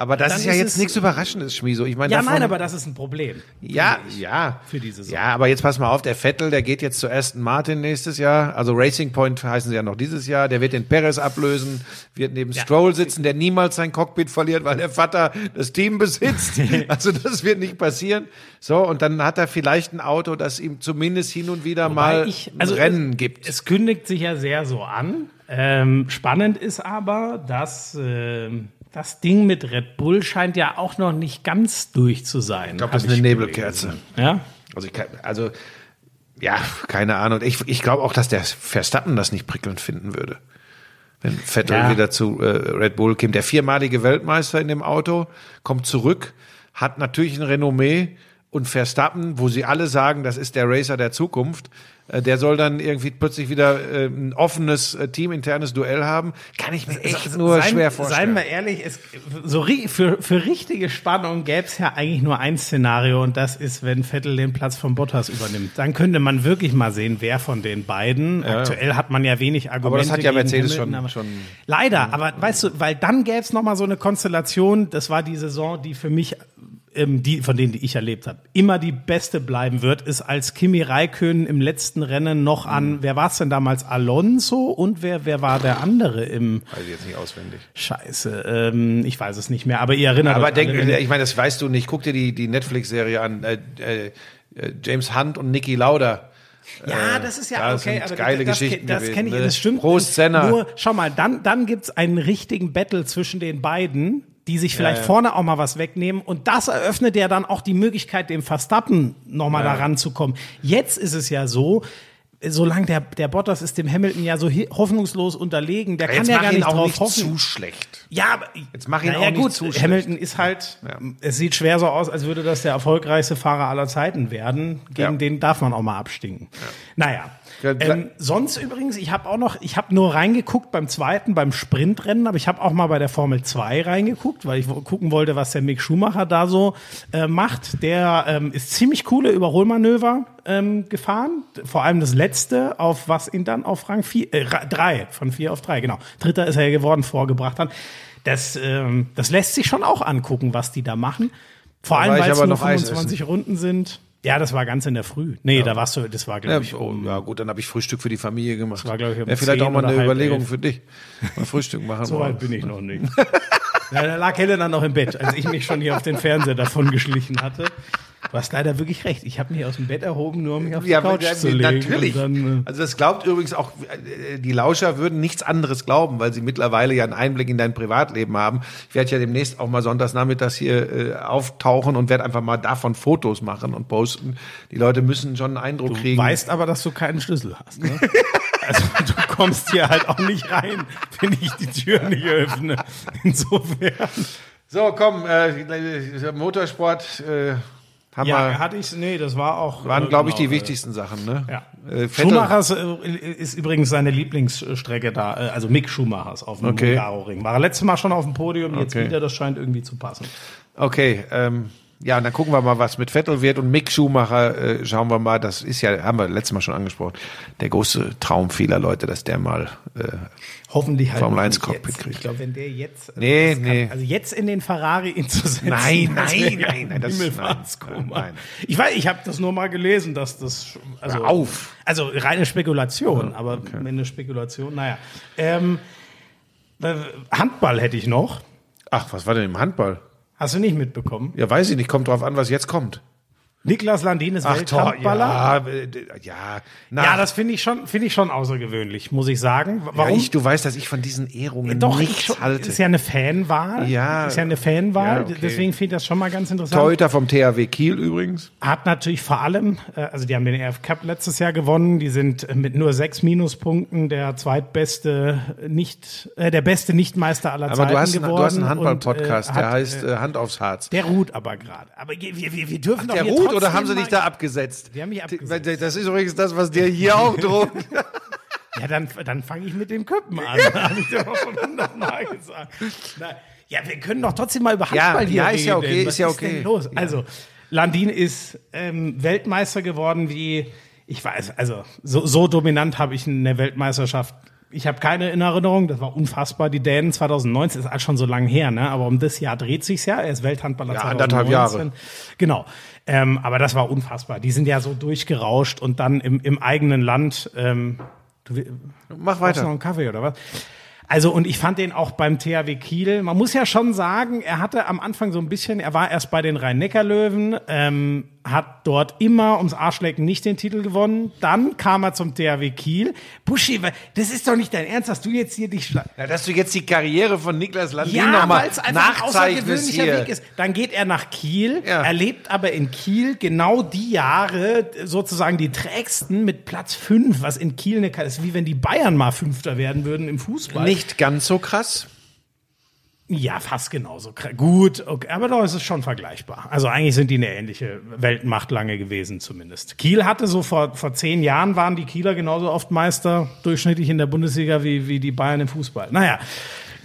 Aber das ist ja ist jetzt nichts Überraschendes, Schmieso. Ich meine, Ja, davon, nein, aber das ist ein Problem. Ja, ja. Für die Saison. Ja, aber jetzt pass mal auf, der Vettel, der geht jetzt zu Aston Martin nächstes Jahr. Also Racing Point heißen sie ja noch dieses Jahr. Der wird den Perez ablösen, wird neben Stroll sitzen, der niemals sein Cockpit verliert, weil der Vater das Team besitzt. Also das wird nicht passieren. So, und dann hat er vielleicht ein Auto, das ihm zumindest hin und wieder mal Weil ich, also ein Rennen es, gibt. Es kündigt sich ja sehr so an. Ähm, spannend ist aber, dass ähm, das Ding mit Red Bull scheint ja auch noch nicht ganz durch zu sein. ich glaube, das ist eine Nebelkerze. Ja? Also, ich kann, also ja, keine Ahnung. Ich, ich glaube auch, dass der Verstappen das nicht prickelnd finden würde. Wenn Vettel Ja. wieder zu äh, Red Bull käme. Der viermalige Weltmeister in dem Auto kommt zurück, hat natürlich ein Renommee und Verstappen, wo sie alle sagen, das ist der Racer der Zukunft, äh, der soll dann irgendwie plötzlich wieder äh, ein offenes äh, teaminternes Duell haben, kann ich mir echt nur Seien- schwer vorstellen. Seien wir ehrlich, es, so für, für richtige Spannung gäbe es ja eigentlich nur ein Szenario und das ist, wenn Vettel den Platz von Bottas übernimmt. Dann könnte man wirklich mal sehen, wer von den beiden. Aktuell hat man ja wenig Argumente. das hat ja Mercedes Hamilton, schon- aber- schon- Leider, aber weißt du, weil dann gäbe es nochmal so eine Konstellation, das war die Saison, die für mich ähm, die, von denen, die ich erlebt habe, immer die beste bleiben wird, ist als Kimi Räikkönen im letzten Rennen noch an, wer war es denn damals? Alonso und wer, wer war der andere im Weiß ich jetzt nicht auswendig. Scheiße, ähm, ich weiß es nicht mehr, aber ihr erinnert Aber euch denk, ich meine, das weißt du nicht. Guck dir die, die Netflix-Serie an. Äh, äh, äh, James Hunt und Niki Lauda. Ja, das ist ja das okay, aber geile das, Geschichten das, das kenne ich, ne? das stimmt. Prost, Senna. Nur, schau mal, dann, dann gibt's einen richtigen Battle zwischen den beiden, die sich vielleicht vorne auch mal was wegnehmen und das eröffnet ja dann auch die Möglichkeit, dem Verstappen nochmal mal da ranzukommen. Jetzt ist es ja so, solange der, der Bottas ist dem Hamilton ja so hoffnungslos unterlegen, der kann ja gar nicht drauf nicht hoffen. zu schlecht. Ja, aber Jetzt mach ihn auch ja, nicht gut. zu schlecht. Hamilton ist halt, es sieht schwer so aus, als würde das der erfolgreichste Fahrer aller Zeiten werden. Gegen Ja. den darf man auch mal abstinken. Naja. Ja, klar. Ähm, sonst übrigens, ich habe auch noch, ich habe nur reingeguckt beim zweiten, beim Sprintrennen, aber ich habe auch mal bei der Formel 2 reingeguckt, weil ich gucken wollte, was der Mick Schumacher da so äh, macht. Der ähm, ist ziemlich coole Überholmanöver ähm, gefahren, vor allem das letzte, auf was ihn dann auf Rang 4, äh, Ra- drei, von vier auf drei, genau. Dritter ist er ja geworden, vorgebracht hat. Das, ähm, das lässt sich schon auch angucken, was die da machen. Vor Da allem, weil es nur noch Eis 25 Runden sind. Ja, das war ganz in der Früh. Nee, da warst du, das war, glaube Ja, ich, oh, um, ja gut, dann habe ich Frühstück für die Familie gemacht. war, glaub ich, um Wäre vielleicht 10 auch mal eine Überlegung elf. für dich. Mal Frühstück machen. So weit bin ich noch nicht. ja, da lag Helena noch im Bett, als ich mich schon hier auf den Fernseher davon geschlichen hatte. Du hast leider wirklich recht. Ich habe mich aus dem Bett erhoben, nur um mich auf die Ja, Couch ja, zu legen. natürlich. Dann, äh, also das glaubt übrigens auch, äh, die Lauscher würden nichts anderes glauben, weil sie mittlerweile ja einen Einblick in dein Privatleben haben. Ich werde ja demnächst auch mal sonntagsnachmittags hier äh, auftauchen und werde einfach mal davon Fotos machen und posten. Die Leute müssen schon einen Eindruck du kriegen. weißt aber, dass du keinen Schlüssel hast. Ne? also du kommst hier halt auch nicht rein, wenn ich die Tür nicht öffne. Insofern. So, komm, äh, Motorsport äh, haben Ja, wir, hatte ich, nee, das war auch. waren, äh, glaube ich, genau, die äh, wichtigsten Sachen. Ne? Ja. Äh, Schumachers äh, ist übrigens seine Lieblingsstrecke da, äh, also Mick Schumachers auf dem Okay. Hungaroring. War letztes Mal schon auf dem Podium, jetzt Okay. wieder, das scheint irgendwie zu passen. Okay, ähm, ja, und dann gucken wir mal, was mit Vettel wird. Und Mick Schumacher, äh, schauen wir mal, das ist ja, haben wir letztes Mal schon angesprochen, der große Traum vieler Leute, dass der mal, äh, Hoffentlich halt. Formel noch 1 nicht Cockpit kriegt. Ich glaube, wenn der jetzt. also Nee, kann, nee. Also jetzt in den Ferrari ihn zu setzen. Nein, nein, ja nein, nein, das- Himmelfahrtskoma. nein, nein. Ich weiß, ich habe das nur mal gelesen, dass das. Also, Hör auf. Also reine Spekulation, aber wenn eine Spekulation, naja. Ähm, äh, Handball hätte ich noch. ach, was war denn im Handball? Hast du nicht mitbekommen? Ja, weiß ich nicht, kommt drauf an, was jetzt kommt. Niklas Landin ist Tor, Welthandballer. ja, äh, ja, na, Ja, das finde ich schon, finde ich schon außergewöhnlich, muss ich sagen. ja, Warum? ich, du weißt, dass ich von diesen Ehrungen Doch, nichts ich schon, halte. ist ja eine Fanwahl. Ja. Ist ja eine Fanwahl. Ja, okay. Deswegen finde ich das schon mal ganz interessant. Torhüter vom THW Kiel übrigens. Hat natürlich vor allem, äh, also die haben den EF Cup letztes Jahr gewonnen. Die sind äh, mit nur sechs Minuspunkten der zweitbeste, nicht, äh, der beste Nichtmeister aller Aber Zeiten du hast, geworden. du hast einen und, Handball-Podcast, äh, der heißt äh, äh, Hand aufs Harz. der ruht aber gerade. Aber wir, wir, wir dürfen doch Der trotzdem oder haben sie dich da abgesetzt? Die haben mich abgesetzt. Das ist übrigens das, was dir hier auch droht. Ja, dann, dann fange ich mit dem Köppen an. habe ich dir auch schon hundertmal gesagt. Na, ja, wir können doch trotzdem mal über Ja, Handball hier ja, reden. ist ja okay, Was ist ja Denn okay. los? Ja. Also, Landin ist ähm, Weltmeister geworden, wie ich weiß, also so, so dominant habe ich in der Weltmeisterschaft. Ich habe keine in Erinnerung, das war unfassbar. Die Dänen 2019 ist alles schon so lange her, ne? Aber um das Jahr dreht sich's ja. Er ist Welthandballer Ja, 2019. anderthalb Jahre. Genau. Ähm, aber das war unfassbar. Die sind ja so durchgerauscht und dann im, im eigenen Land. Ähm, du, Mach Brauchst du noch weiter. einen Kaffee oder was? Also, und ich fand den auch beim THW Kiel. Man muss ja schon sagen, er hatte am Anfang so ein bisschen, er war erst bei den Rhein-Neckar-Löwen, ähm, hat dort immer ums Arschlecken nicht den Titel gewonnen. Dann kam er zum THW Kiel. Buschi, das ist doch nicht dein Ernst, dass du jetzt hier dich Ja, dass du jetzt die Karriere von Niklas Landin ja, nochmal nachzeichnest außergewöhnlicher hier. Weg ist. Dann geht er nach Kiel, Ja. erlebt aber in Kiel genau die Jahre, sozusagen die trägsten mit Platz fünf, was in Kiel eine, ist wie wenn die Bayern mal Fünfter werden würden im Fußball. Nicht ganz so krass. Ja, fast genauso. Gut, okay, aber doch ist es schon vergleichbar. Also eigentlich sind die eine ähnliche Weltmacht lange gewesen zumindest. Kiel hatte so vor, vor zehn Jahren waren die Kieler genauso oft Meister durchschnittlich in der Bundesliga wie, wie die Bayern im Fußball. Naja,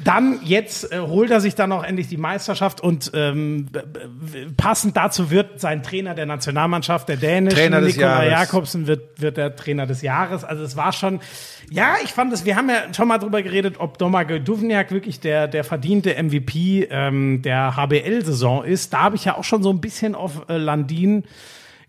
dann jetzt äh, holt er sich dann auch endlich die Meisterschaft und ähm, passend dazu wird sein Trainer der Nationalmannschaft, der dänischen, Trainer des Jahres. Jakobsen, wird, wird der Trainer des Jahres. Also es war schon, ja, ich fand es, wir haben ja schon mal drüber geredet, ob Domagoj Duvniak wirklich der, der verdiente MVP ähm, der HBL-Saison ist. Da habe ich ja auch schon so ein bisschen auf äh, Landin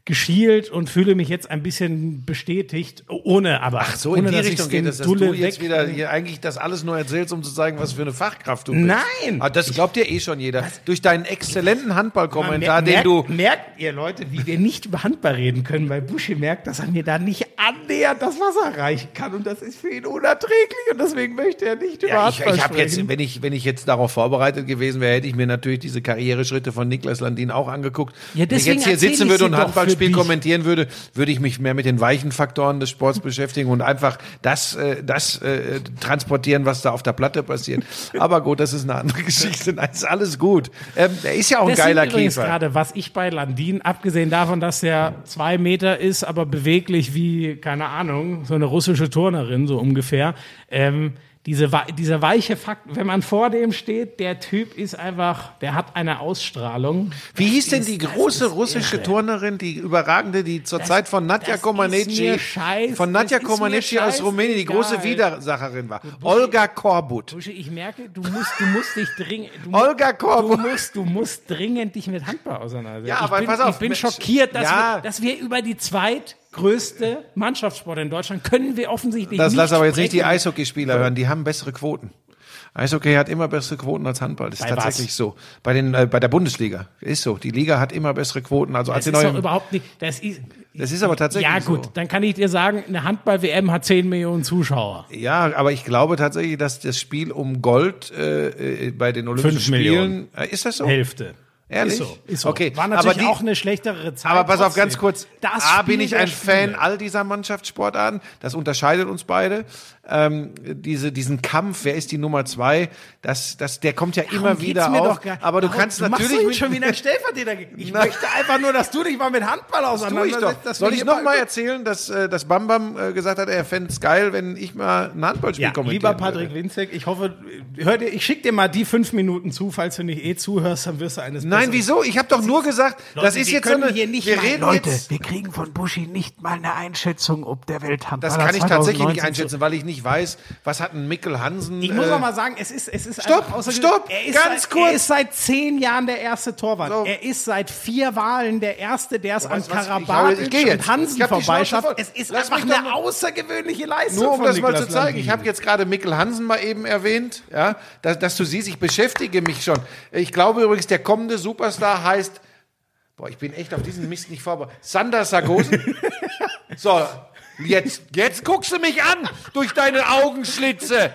geschielt und fühle mich jetzt ein bisschen bestätigt, ohne aber Ach so, ohne, in die Richtung geht es, dass Dulle du jetzt wieder hier eigentlich das alles nur erzählst, um zu zeigen, was für eine Fachkraft du bist. Nein! Ah, das glaubt dir eh schon jeder. Durch deinen exzellenten Handballkommentar, den du merkt, ihr Leute, wie wir nicht über Handball reden können, weil Buschi merkt, dass er mir da nicht annähernd das Wasser reichen kann und das ist für ihn unerträglich und deswegen möchte er nicht über Ja, ich, Handball ich habe jetzt, sprechen. wenn ich, wenn ich jetzt darauf vorbereitet gewesen wäre, hätte ich mir natürlich diese Karriereschritte von Niklas Landin auch angeguckt. Ja, wenn ich deswegen jetzt hier sitzen ich würde und ein dich. kommentieren würde, würde ich mich mehr mit den weichen Faktoren des Sports beschäftigen und einfach das, äh, das äh, transportieren, was da auf der Platte passiert. Aber gut, das ist eine andere Geschichte. Nein, ist alles gut. Ähm, der ist ja auch ein Das geiler übrigens Käfer. gerade, was ich bei Landin, abgesehen davon, dass er zwei Meter ist, aber beweglich wie, keine Ahnung, so eine russische Turnerin, so ungefähr, ähm, diese, dieser weiche Fakt, wenn man vor dem steht, der Typ ist einfach, der hat eine Ausstrahlung. Wie hieß denn die das große russische irre. Turnerin, die überragende, die zur Zeit von Nadja das Comaneci, scheiß- von Nadja das Comaneci aus Rumänien, die große. Widersacherin war? Olga Korbut. Buschi, ich merke, du musst, du musst dich dringend, du, Olga du Korbut. musst, du musst dringend dich mit Handball auseinandersetzen. Ja, ich aber bin, pass auf, ich bin Mensch, schockiert, dass, ja. wir, dass wir über die zweitgrößte Mannschaftssport in Deutschland können wir offensichtlich Das nicht lass aber jetzt nicht die. Eishockeyspieler hören, die haben bessere Quoten. Eishockey hat immer bessere Quoten als Handball. Das ist Bei was? tatsächlich so. Bei den äh, bei der Bundesliga ist so. Die Liga hat immer bessere Quoten. Also als Das die ist doch überhaupt nicht, das ist, Das ist aber tatsächlich ja gut, so. dann kann ich dir sagen, eine Handball-WM hat 10 Millionen Zuschauer. Ja, aber ich glaube tatsächlich, dass das Spiel um Gold äh, äh, bei den Olympischen Fünf Millionen. Spielen. Äh, ist das so? Hälfte. Ehrlich? Ist so. Ist so. Okay, War natürlich die- auch eine schlechtere Zeit. Aber pass auf, trotzdem. ganz kurz. Das A, bin ich ein. Fan all dieser Mannschaftssportarten. Das unterscheidet uns beide. Ähm, diese, diesen Kampf, wer ist die Nummer zwei, das, das, der kommt ja immer Darum wieder geht's mir auf. doch gar- aber du kannst du natürlich mit- schon wieder einen Stellvertreter. Ich Nein. möchte einfach nur, dass du dich mal mit Handball Das auseinandersetzt. Soll ich noch mal erzählen, dass, äh, dass Bam Bam äh, gesagt hat, er fände es geil, wenn ich mal ein Handballspiel Ja, kommentieren lieber Patrick würde. Winzek, ich hoffe, hör dir, ich schicke dir mal die fünf Minuten zu, falls du nicht eh zuhörst, dann wirst du eines Nein, Besseren- wieso? Ich habe doch nur gesagt, das Leute, ist wir jetzt so eine. hier nicht wir mal- reden Leute, jetzt. wir kriegen von Buschi nicht mal eine Einschätzung, ob der Welthandballer Das kann ich tatsächlich nicht 2019 einschätzen, weil ich nicht weiß, was hat ein Mikkel Hansen. Ich muss äh, noch mal sagen, es ist, es ist Stopp, stopp, er ist ganz seit, kurz. Er ist seit zehn Jahren der erste Torwart. So. Er ist seit vier Wahlen der erste, der es an? Ich ich Karabatic und Hansen vorbeischafft. Es ist Lass einfach eine außergewöhnliche Leistung Nur um das mal zu Niklas zeigen, ich habe jetzt gerade Mikkel Hansen mal eben erwähnt, ja, dass, dass du siehst, ich beschäftige mich schon. Ich glaube übrigens, der kommende Superstar heißt, boah, ich bin echt auf diesen Mist nicht vorbereitet, Sander Sargosen. so, jetzt, jetzt guckst du mich an durch deine Augenschlitze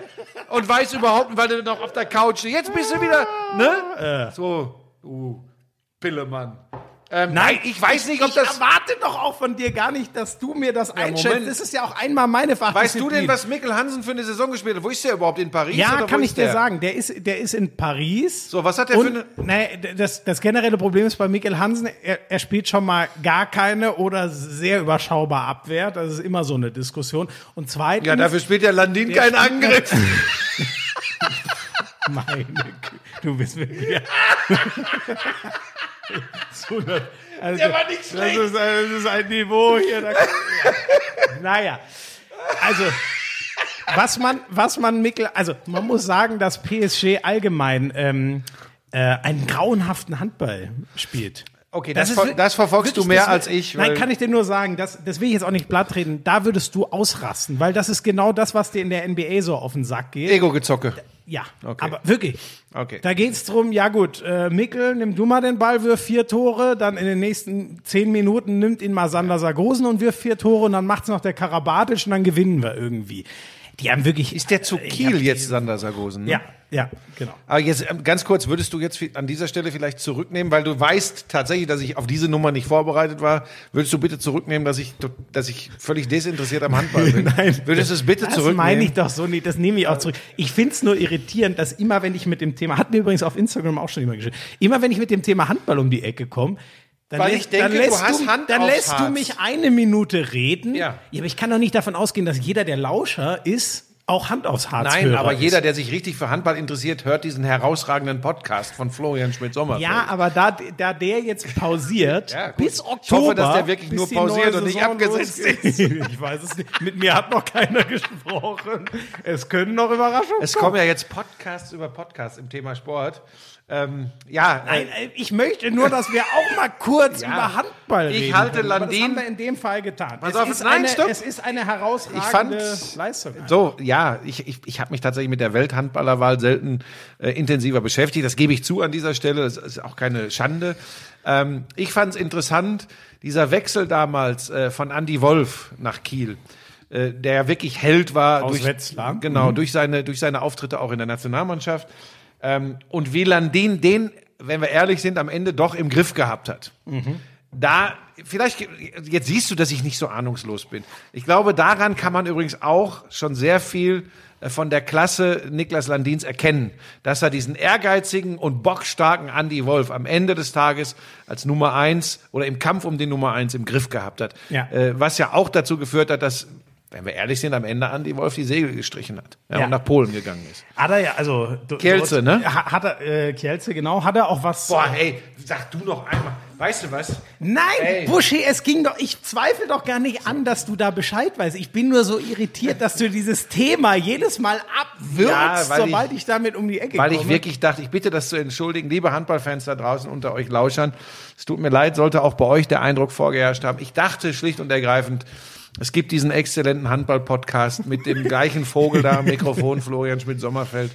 und weißt überhaupt nicht, weil du noch auf der Couch stehst. Jetzt bist du wieder, ne? So, du Pillemann. Ähm, nein, ich weiß nicht, ob ich das... erwarte doch auch von dir gar nicht, dass du mir das einschätzt. Moment. Das ist ja auch einmal meine Weißt Fachdisziplin. du denn, was Mikkel Hansen für eine Saison gespielt hat? Wo ist der überhaupt? In Paris? Ja, kann ich dir der? sagen. Der ist, der ist in Paris. So, was hat der für eine... nee, das, das generelle Problem ist bei Mikkel Hansen, er, er spielt schon mal gar keine oder sehr überschaubar Abwehr. Das ist immer so eine Diskussion. Und zweitens, Ja, dafür spielt der Landin Der keinen Angriff. meine Güte, du bist wirklich. so, das, also, Der war nicht das schlecht. ist, das ist ein Niveau hier. Da, naja, also was man, was man Mikkel, also man muss sagen, dass PSG allgemein ähm, äh, einen grauenhaften Handball spielt. Okay, das, ist ver das verfolgst du mehr das- als ich. Nein, kann ich dir nur sagen, das, das will ich jetzt auch nicht blatt treten. Da würdest du ausrasten, weil das ist genau das, was dir in der NBA so auf den Sack geht. Ego-Gezocke. Ja, Okay. aber wirklich. Okay. Da geht's drum, ja gut, äh, Mikkel, nimm du mal den Ball, wirf vier Tore, dann in den nächsten zehn Minuten nimmt ihn mal Sander Sargosen und wirft vier Tore und dann macht's noch der Karabatic und dann gewinnen wir irgendwie. Die haben wirklich. Ist der zu Kiel hab- jetzt, Sander Sargosen? Ne? Ja, ja, genau. Aber jetzt ähm, ganz kurz, würdest du jetzt an dieser Stelle vielleicht zurücknehmen, weil du weißt tatsächlich, dass ich auf diese Nummer nicht vorbereitet war. Würdest du bitte zurücknehmen, dass ich, dass ich völlig desinteressiert am Handball bin? Würdest du es bitte Das zurücknehmen? meine ich doch so nicht, das nehme ich auch zurück. Ich finde es nur irritierend, dass immer, wenn ich mit dem Thema, hat mir übrigens auf Instagram auch schon immer geschrieben, immer wenn ich mit dem Thema Handball um die Ecke komme, dann, Weil lässt- ich denke, dann lässt, du hast Hand dann lässt du mich eine Minute reden. Ja. aber ich kann doch nicht davon ausgehen, dass jeder, der Lauscher ist, auch Hand aufs Harz Nein, Hörer aber ist. jeder, der sich richtig für Handball interessiert, hört diesen herausragenden Podcast von Florian Schmidt-Sommerfeld. Ja, aber da, da der jetzt pausiert, Ja, bis Ich Oktober. hoffe, dass der wirklich nur pausiert und nicht abgesetzt losgeht. ich weiß es nicht. Mit mir hat noch keiner gesprochen. Es können noch Überraschungen Es kommen. kommen ja jetzt Podcasts über Podcasts im Thema Sport. Ähm, ja, Nein, äh, ich möchte nur, dass wir auch mal kurz Ja. über Handball Ich reden. halte können. Landin- Das haben wir in dem Fall getan. Pass es, auf, ist nein, eine, stopp. es ist eine Ich herausragende fand Leistung. so, ja, ich, ich, ich habe mich tatsächlich mit der Welthandballerwahl selten äh, intensiver beschäftigt. Das gebe ich zu an dieser Stelle. Das ist auch keine Schande. Ähm, ich fand es interessant, dieser Wechsel damals äh, von Andy Wolf nach Kiel, äh, der ja wirklich Held war Aus durch, Wetzlar. genau durch seine durch seine Auftritte auch in der Nationalmannschaft ähm, und wie Landin den, wenn wir ehrlich sind, am Ende doch im Griff gehabt hat da, vielleicht, jetzt siehst du, dass ich nicht so ahnungslos bin. Ich glaube, daran kann man übrigens auch schon sehr viel äh, von der Klasse Niklas Landins erkennen, dass er diesen ehrgeizigen und bockstarken Andy Wolf am Ende des Tages als Nummer eins oder im Kampf um die Nummer eins im Griff gehabt hat. Ja. Äh, was ja auch dazu geführt hat, dass, wenn wir ehrlich sind, am Ende Andy Wolf die Segel gestrichen hat ja, Ja. und nach Polen gegangen ist. Hat er ja, also. do- Kielce, dort- ne? Ha- Hat er, äh, Kielce, genau. Hat er auch was. Boah, ey, sag du noch einmal. Weißt du was? Nein, Ey. Buschi, es ging doch, ich zweifle doch gar nicht an, dass du da Bescheid weißt. Ich bin nur so irritiert, dass du dieses Thema jedes Mal abwürzt, Ja, weil sobald ich, damit um die Ecke Weil komme. ich wirklich dachte, ich bitte das zu entschuldigen, liebe Handballfans da draußen unter euch Lauschern. Es tut mir leid, sollte auch bei euch der Eindruck vorgeherrscht haben. Ich dachte schlicht und ergreifend, es gibt diesen exzellenten Handball-Podcast mit dem gleichen Vogel da am Mikrofon, Florian Schmidt-Sommerfeld.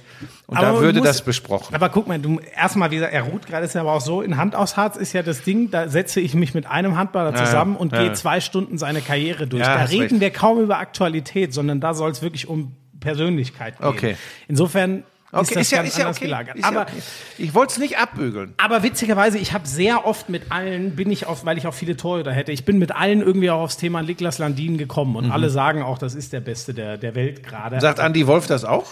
Und Aber da würde muss- das besprochen. Aber guck mal, du erstmal, wie gesagt, er ruht gerade, ist ja aber auch so, in Hand aus Harz ist ja das Ding, da setze ich mich mit einem Handballer zusammen ja, und ja. gehe zwei Stunden seine Karriere durch. Ja, da reden recht. wir kaum über Aktualität, sondern da soll es wirklich um Persönlichkeit gehen. Okay. Insofern ist das ja, ganz ist ja anders okay. gelagert. Ist ja aber okay. Ich wollte es nicht abbügeln. Aber witzigerweise, ich habe sehr oft mit allen, bin ich auf, weil ich auch viele Torhüter hätte, ich bin mit allen irgendwie auch aufs Thema Niklas Landin gekommen Mhm. und alle sagen auch, das ist der Beste der, der Welt gerade. Sagt Andy Wolf das auch?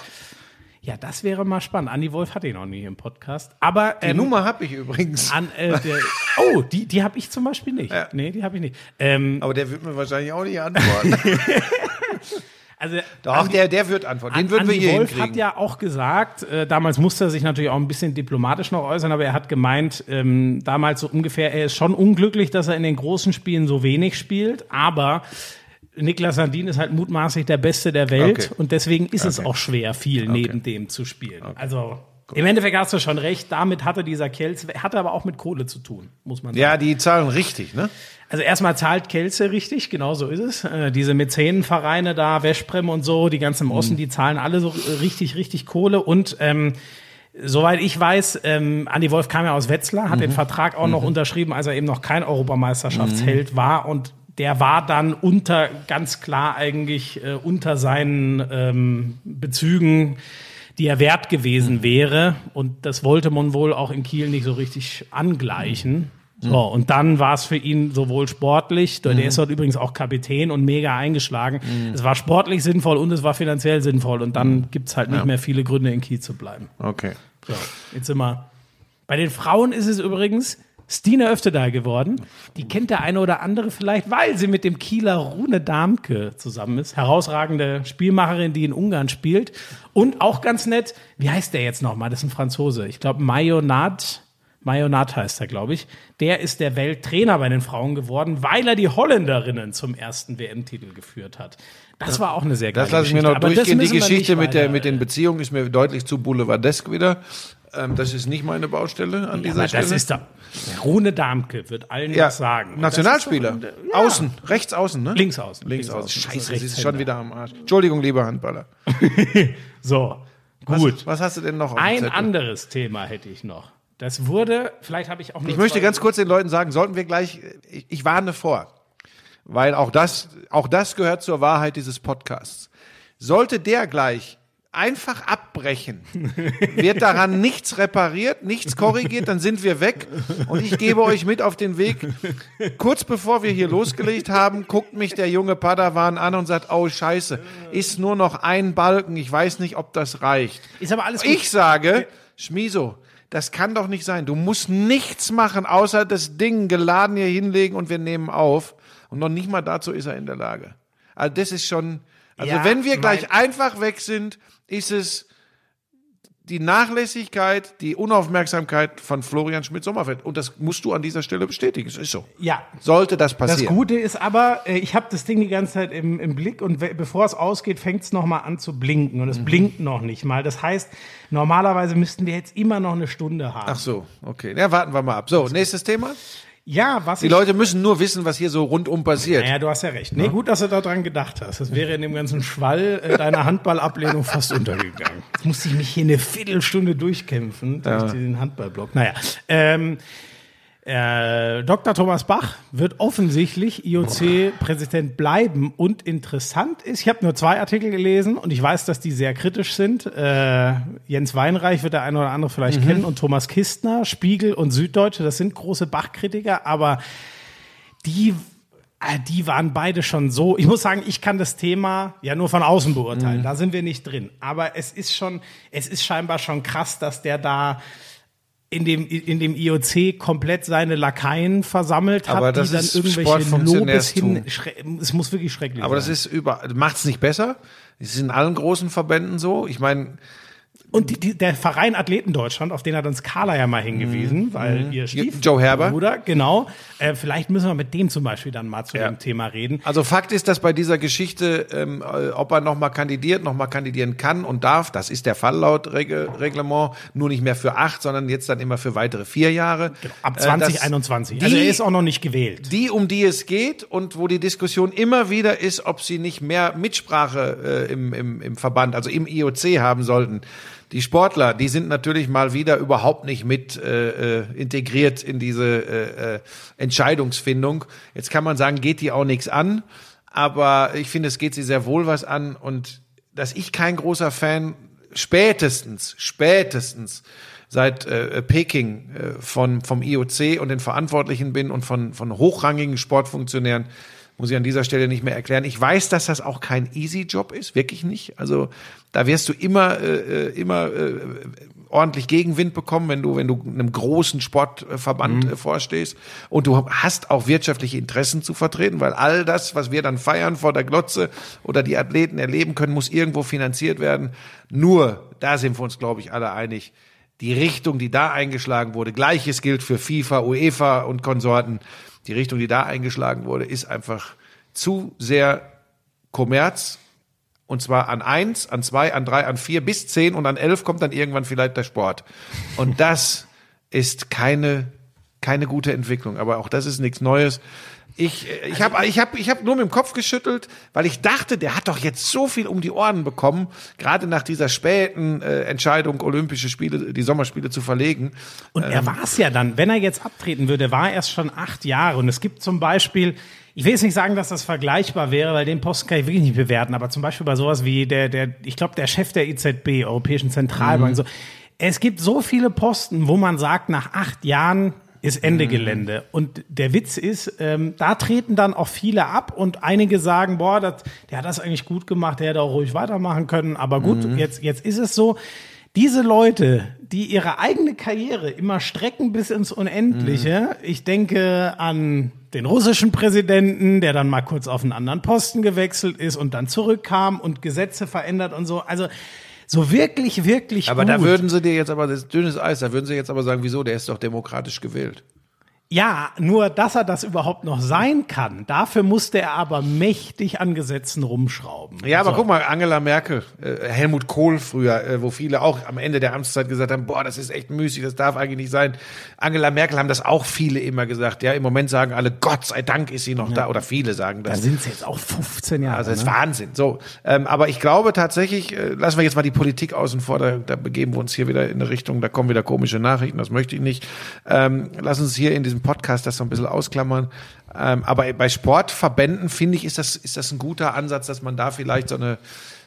Ja, das wäre mal spannend. Andi Wolf hatte ihn noch nie im Podcast. Aber Die ähm, Nummer habe ich übrigens. an, äh, der, oh, die, die habe ich zum Beispiel nicht. Ja. Nee, die habe ich nicht. Ähm, Aber der wird mir wahrscheinlich auch nicht antworten. also Doch, der, der wird antworten. Den würden wir hier Wolf hinkriegen. hat ja auch gesagt, äh, damals musste er sich natürlich auch ein bisschen diplomatisch noch äußern, aber er hat gemeint, ähm, damals so ungefähr, er ist schon unglücklich, dass er in den großen Spielen so wenig spielt, aber Niklas Sandin ist halt mutmaßlich der Beste der Welt Okay. und deswegen ist es auch schwer, viel neben dem zu spielen. Also im Endeffekt hast du schon recht, damit hatte dieser Kelz, hatte aber auch mit Kohle zu tun, muss man sagen. ja, die zahlen richtig, ne? Also erstmal zahlt Kelze richtig, genau so ist es. Äh, diese Mäzenenvereine da, Wäschprem und so, die ganzen im Osten, Mhm. die zahlen alle so richtig, richtig Kohle. Und ähm, soweit ich weiß, ähm, Andi Wolf kam ja aus Wetzlar, hat den Mhm. Vertrag auch noch unterschrieben, als er eben noch kein Europameisterschaftsheld war. Und der war dann unter, ganz klar eigentlich äh, unter seinen ähm, Bezügen, die er wert gewesen wäre. Und das wollte man wohl auch in Kiel nicht so richtig angleichen. So, und dann war es für ihn sowohl sportlich, der ist dort übrigens auch Kapitän und mega eingeschlagen. Es war sportlich sinnvoll und es war finanziell sinnvoll. Und dann gibt's halt nicht mehr viele Gründe, in Kiel zu bleiben. Okay. So, jetzt sind wir. Bei den Frauen ist es übrigens Stina Öftedahl geworden. Die kennt der eine oder andere vielleicht, weil sie mit dem Kieler Rune Damke zusammen ist. Herausragende Spielmacherin, die in Ungarn spielt. Und auch ganz nett, wie heißt der jetzt nochmal? Das ist ein Franzose. Ich glaube, Mayonat. Mayonat heißt er, glaube ich. Der ist der Welttrainer bei den Frauen geworden, weil er die Holländerinnen zum ersten WM-Titel geführt hat. Das war auch eine sehr geile Das lasse ich mir noch Aber das durchgehen. Die Geschichte mit, der, mit den Beziehungen ist mir deutlich zu boulevardesk wieder. Ähm, das ist nicht meine Baustelle an Ja, dieser Stelle. das ist doch. Rune Damke wird allen ja, was sagen. Nationalspieler. das doch- ja. Außen, rechts außen, ne? Links außen. Links außen. Das Scheiße, sie ist schon wieder am Arsch. Entschuldigung, lieber Handballer. So, gut. Was hast du denn noch Ein Zettel? anderes Thema hätte ich noch. Das wurde, vielleicht habe ich auch Ich möchte ganz kurz den Leuten sagen, sollten wir gleich, ich, ich warne vor, weil auch das, auch das gehört zur Wahrheit dieses Podcasts. Sollte der gleich einfach abbrechen, wird daran nichts repariert, nichts korrigiert, dann sind wir weg und ich gebe euch mit auf den Weg. Kurz bevor wir hier losgelegt haben, guckt mich der junge Padawan an und sagt, oh scheiße, ist nur noch ein Balken, ich weiß nicht, ob das reicht. Ist aber alles gut. Ich sage, Schmiso, das kann doch nicht sein. Du musst nichts machen, außer das Ding geladen hier hinlegen und wir nehmen auf. Und noch nicht mal dazu ist er in der Lage. Also das ist schon, also Ja, wenn wir gleich einfach weg sind, ist es die Nachlässigkeit, die Unaufmerksamkeit von Florian Schmidt-Sommerfeld. Und das musst du an dieser Stelle bestätigen. Es ist so. Ja, Sollte das Das passieren. Gute ist aber, äh, ich habe das Ding die ganze Zeit im, im Blick und bevor es ausgeht, fängt es nochmal an zu blinken und es Mhm. blinkt noch nicht mal. Das heißt, normalerweise müssten wir jetzt immer noch eine Stunde haben. Ach so, okay. Ja, warten wir mal ab. So, nächstes Thema. Ja, was Die Leute müssen nur wissen, was hier so rundum passiert. Naja, du hast ja recht. Nee, gut, dass du daran gedacht hast. Das wäre in dem ganzen Schwall äh, deiner Handballablehnung fast untergegangen. Jetzt musste ich mich hier eine Viertelstunde durchkämpfen durch den Handballblock. Naja, ähm, äh, Dr. Thomas Bach wird offensichtlich IOC-Präsident bleiben. Und interessant ist, ich habe nur zwei Artikel gelesen und ich weiß, dass die sehr kritisch sind. Äh, Jens Weinreich wird der eine oder andere vielleicht kennen und Thomas Kistner, Spiegel und Süddeutsche, das sind große Bach-Kritiker, aber die, äh, die waren beide schon so. Ich muss sagen, ich kann das Thema ja nur von außen beurteilen. Da sind wir nicht drin. Aber es ist schon, es ist scheinbar schon krass, dass der da in dem, in dem IOC komplett seine Lakaien versammelt hat, Aber das die dann irgendwelche Lobes hin. Es muss wirklich schrecklich Aber sein. das ist über, macht's nicht besser. Es ist in allen großen Verbänden so. Ich meine, Und die, die, der Verein Athleten Deutschland, auf den hat uns Carla ja mal hingewiesen, weil ihr Stief Mhm. Joe Herber. Bruder, genau. Äh, vielleicht müssen wir mit dem zum Beispiel dann mal zu Ja. dem Thema reden. also Fakt ist, dass bei dieser Geschichte, ähm, äh, ob er nochmal kandidiert, nochmal kandidieren kann und darf, das ist der Fall laut Reg Reglement, nur nicht mehr für acht, sondern jetzt dann immer für weitere vier Jahre. Ab Äh, 2021. das- also er die- ist auch noch nicht gewählt. die, um die es geht und wo die Diskussion immer wieder ist, ob sie nicht mehr Mitsprache äh, im, im, im Verband, also im IOC haben sollten. Die Sportler, die sind natürlich mal wieder überhaupt nicht mit äh, äh, integriert in diese äh, äh, Entscheidungsfindung. Jetzt kann man sagen, geht die auch nichts an, aber ich finde, es geht sie sehr wohl was an und dass ich kein großer Fan spätestens, spätestens seit äh, Peking äh, von, vom IOC und den Verantwortlichen bin und von, von hochrangigen Sportfunktionären, muss ich an dieser Stelle nicht mehr erklären. Ich weiß, dass das auch kein easy Job ist, wirklich nicht. Also da wirst du immer, äh, äh, immer äh, ordentlich Gegenwind bekommen, wenn du, wenn du einem großen Sportverband äh, vorstehst. Und du hast auch wirtschaftliche Interessen zu vertreten, weil all das, was wir dann feiern vor der Glotze oder die Athleten erleben können, muss irgendwo finanziert werden. Nur, da sind wir uns, glaube ich, alle einig, die Richtung, die da eingeschlagen wurde, gleiches gilt für FIFA, UEFA und Konsorten, die Richtung, die da eingeschlagen wurde, ist einfach zu sehr Kommerz. Und zwar an eins, an zwei, an drei, an vier, bis zehn und an elf kommt dann irgendwann vielleicht der Sport. Und das ist keine, keine gute Entwicklung. Aber auch das ist nichts Neues. Ich, äh, ich habe ich hab, ich hab nur mit dem Kopf geschüttelt, weil ich dachte, der hat doch jetzt so viel um die Ohren bekommen, gerade nach dieser späten äh, Entscheidung, Olympische Spiele, die Sommerspiele zu verlegen. Und er war es ja dann, wenn er jetzt abtreten würde, war er erst schon acht Jahre. Und es gibt zum Beispiel, ich will jetzt nicht sagen, dass das vergleichbar wäre, weil den Posten kann ich wirklich nicht bewerten, aber zum Beispiel bei sowas wie der, der, ich glaube, der Chef der EZB, Europäischen Zentralbank, so. Es gibt so viele Posten, wo man sagt, nach acht Jahren ist Ende Gelände. Und der Witz ist, ähm, da treten dann auch viele ab und einige sagen, boah, das, der hat das eigentlich gut gemacht, der hätte auch ruhig weitermachen können, aber gut, jetzt, jetzt ist es so. Diese Leute, die ihre eigene Karriere immer strecken bis ins Unendliche, ich denke an den russischen Präsidenten, der dann mal kurz auf einen anderen Posten gewechselt ist und dann zurückkam und Gesetze verändert und so. Also so wirklich, wirklich Aber gut. da würden sie dir jetzt aber, das ist dünnes Eis, da würden sie jetzt aber sagen, wieso, der ist doch demokratisch gewählt. Ja, nur dass er das überhaupt noch sein kann, dafür musste er aber mächtig an Gesetzen rumschrauben. Ja, aber So. guck mal, Angela Merkel, äh, Helmut Kohl früher, äh, wo viele auch am Ende der Amtszeit gesagt haben, boah, das ist echt müßig, das darf eigentlich nicht sein. Angela Merkel haben das auch viele immer gesagt. Ja, im Moment sagen alle, Gott sei Dank ist sie noch da, oder viele sagen Da das. sind es jetzt auch 15 Jahre. Also das ist ne? Wahnsinn. So, ähm, aber ich glaube tatsächlich, äh, lassen wir jetzt mal die Politik außen vor, da, da begeben wir uns hier wieder in eine Richtung, da kommen wieder komische Nachrichten, das möchte ich nicht. Ähm, lass uns hier in diesem diesem Podcast das so ein bisschen ausklammern. Ähm, aber bei Sportverbänden finde ich, ist das, ist das ein guter Ansatz, dass man da vielleicht so eine,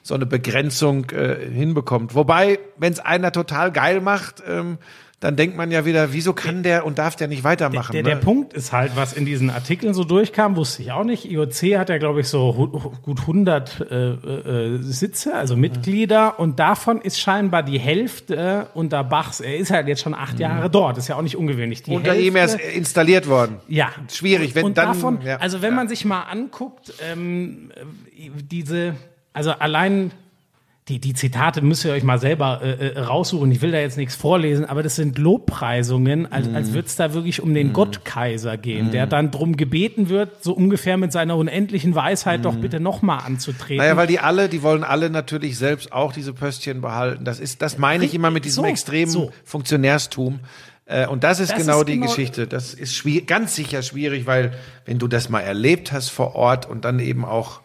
so eine Begrenzung äh, hinbekommt. Wobei, wenn es einer total geil macht, ähm, dann denkt man ja wieder, wieso kann der und darf der nicht weitermachen? Der, ne? der Punkt ist halt, was in diesen Artikeln so durchkam, wusste ich auch nicht. IOC hat ja, glaube ich, so gut 100 äh, äh, Sitze, also Mitglieder. Und davon ist scheinbar die Hälfte unter Bachs. Er ist halt jetzt schon acht Jahre dort. Ist ja auch nicht ungewöhnlich. Die Unter Hälfte, ihm erst installiert worden. ja. Schwierig, wenn und dann. davon, ja, also wenn ja. man sich mal anguckt, ähm, diese, also allein die, die Zitate müsst ihr euch mal selber äh, äh, raussuchen. Ich will da jetzt nichts vorlesen, aber das sind Lobpreisungen, als, Mhm. als würde es da wirklich um den Gottkaiser gehen, der dann drum gebeten wird, so ungefähr mit seiner unendlichen Weisheit doch bitte nochmal anzutreten. Mhm. Naja, weil die alle, die wollen alle natürlich selbst auch diese Pöstchen behalten. Das ist, das meine ich immer mit diesem So, extremen so. Funktionärstum. Äh, Und das ist Das genau ist die genau- Geschichte. Das ist schwierig, ganz sicher schwierig, weil wenn du das mal erlebt hast vor Ort und dann eben auch,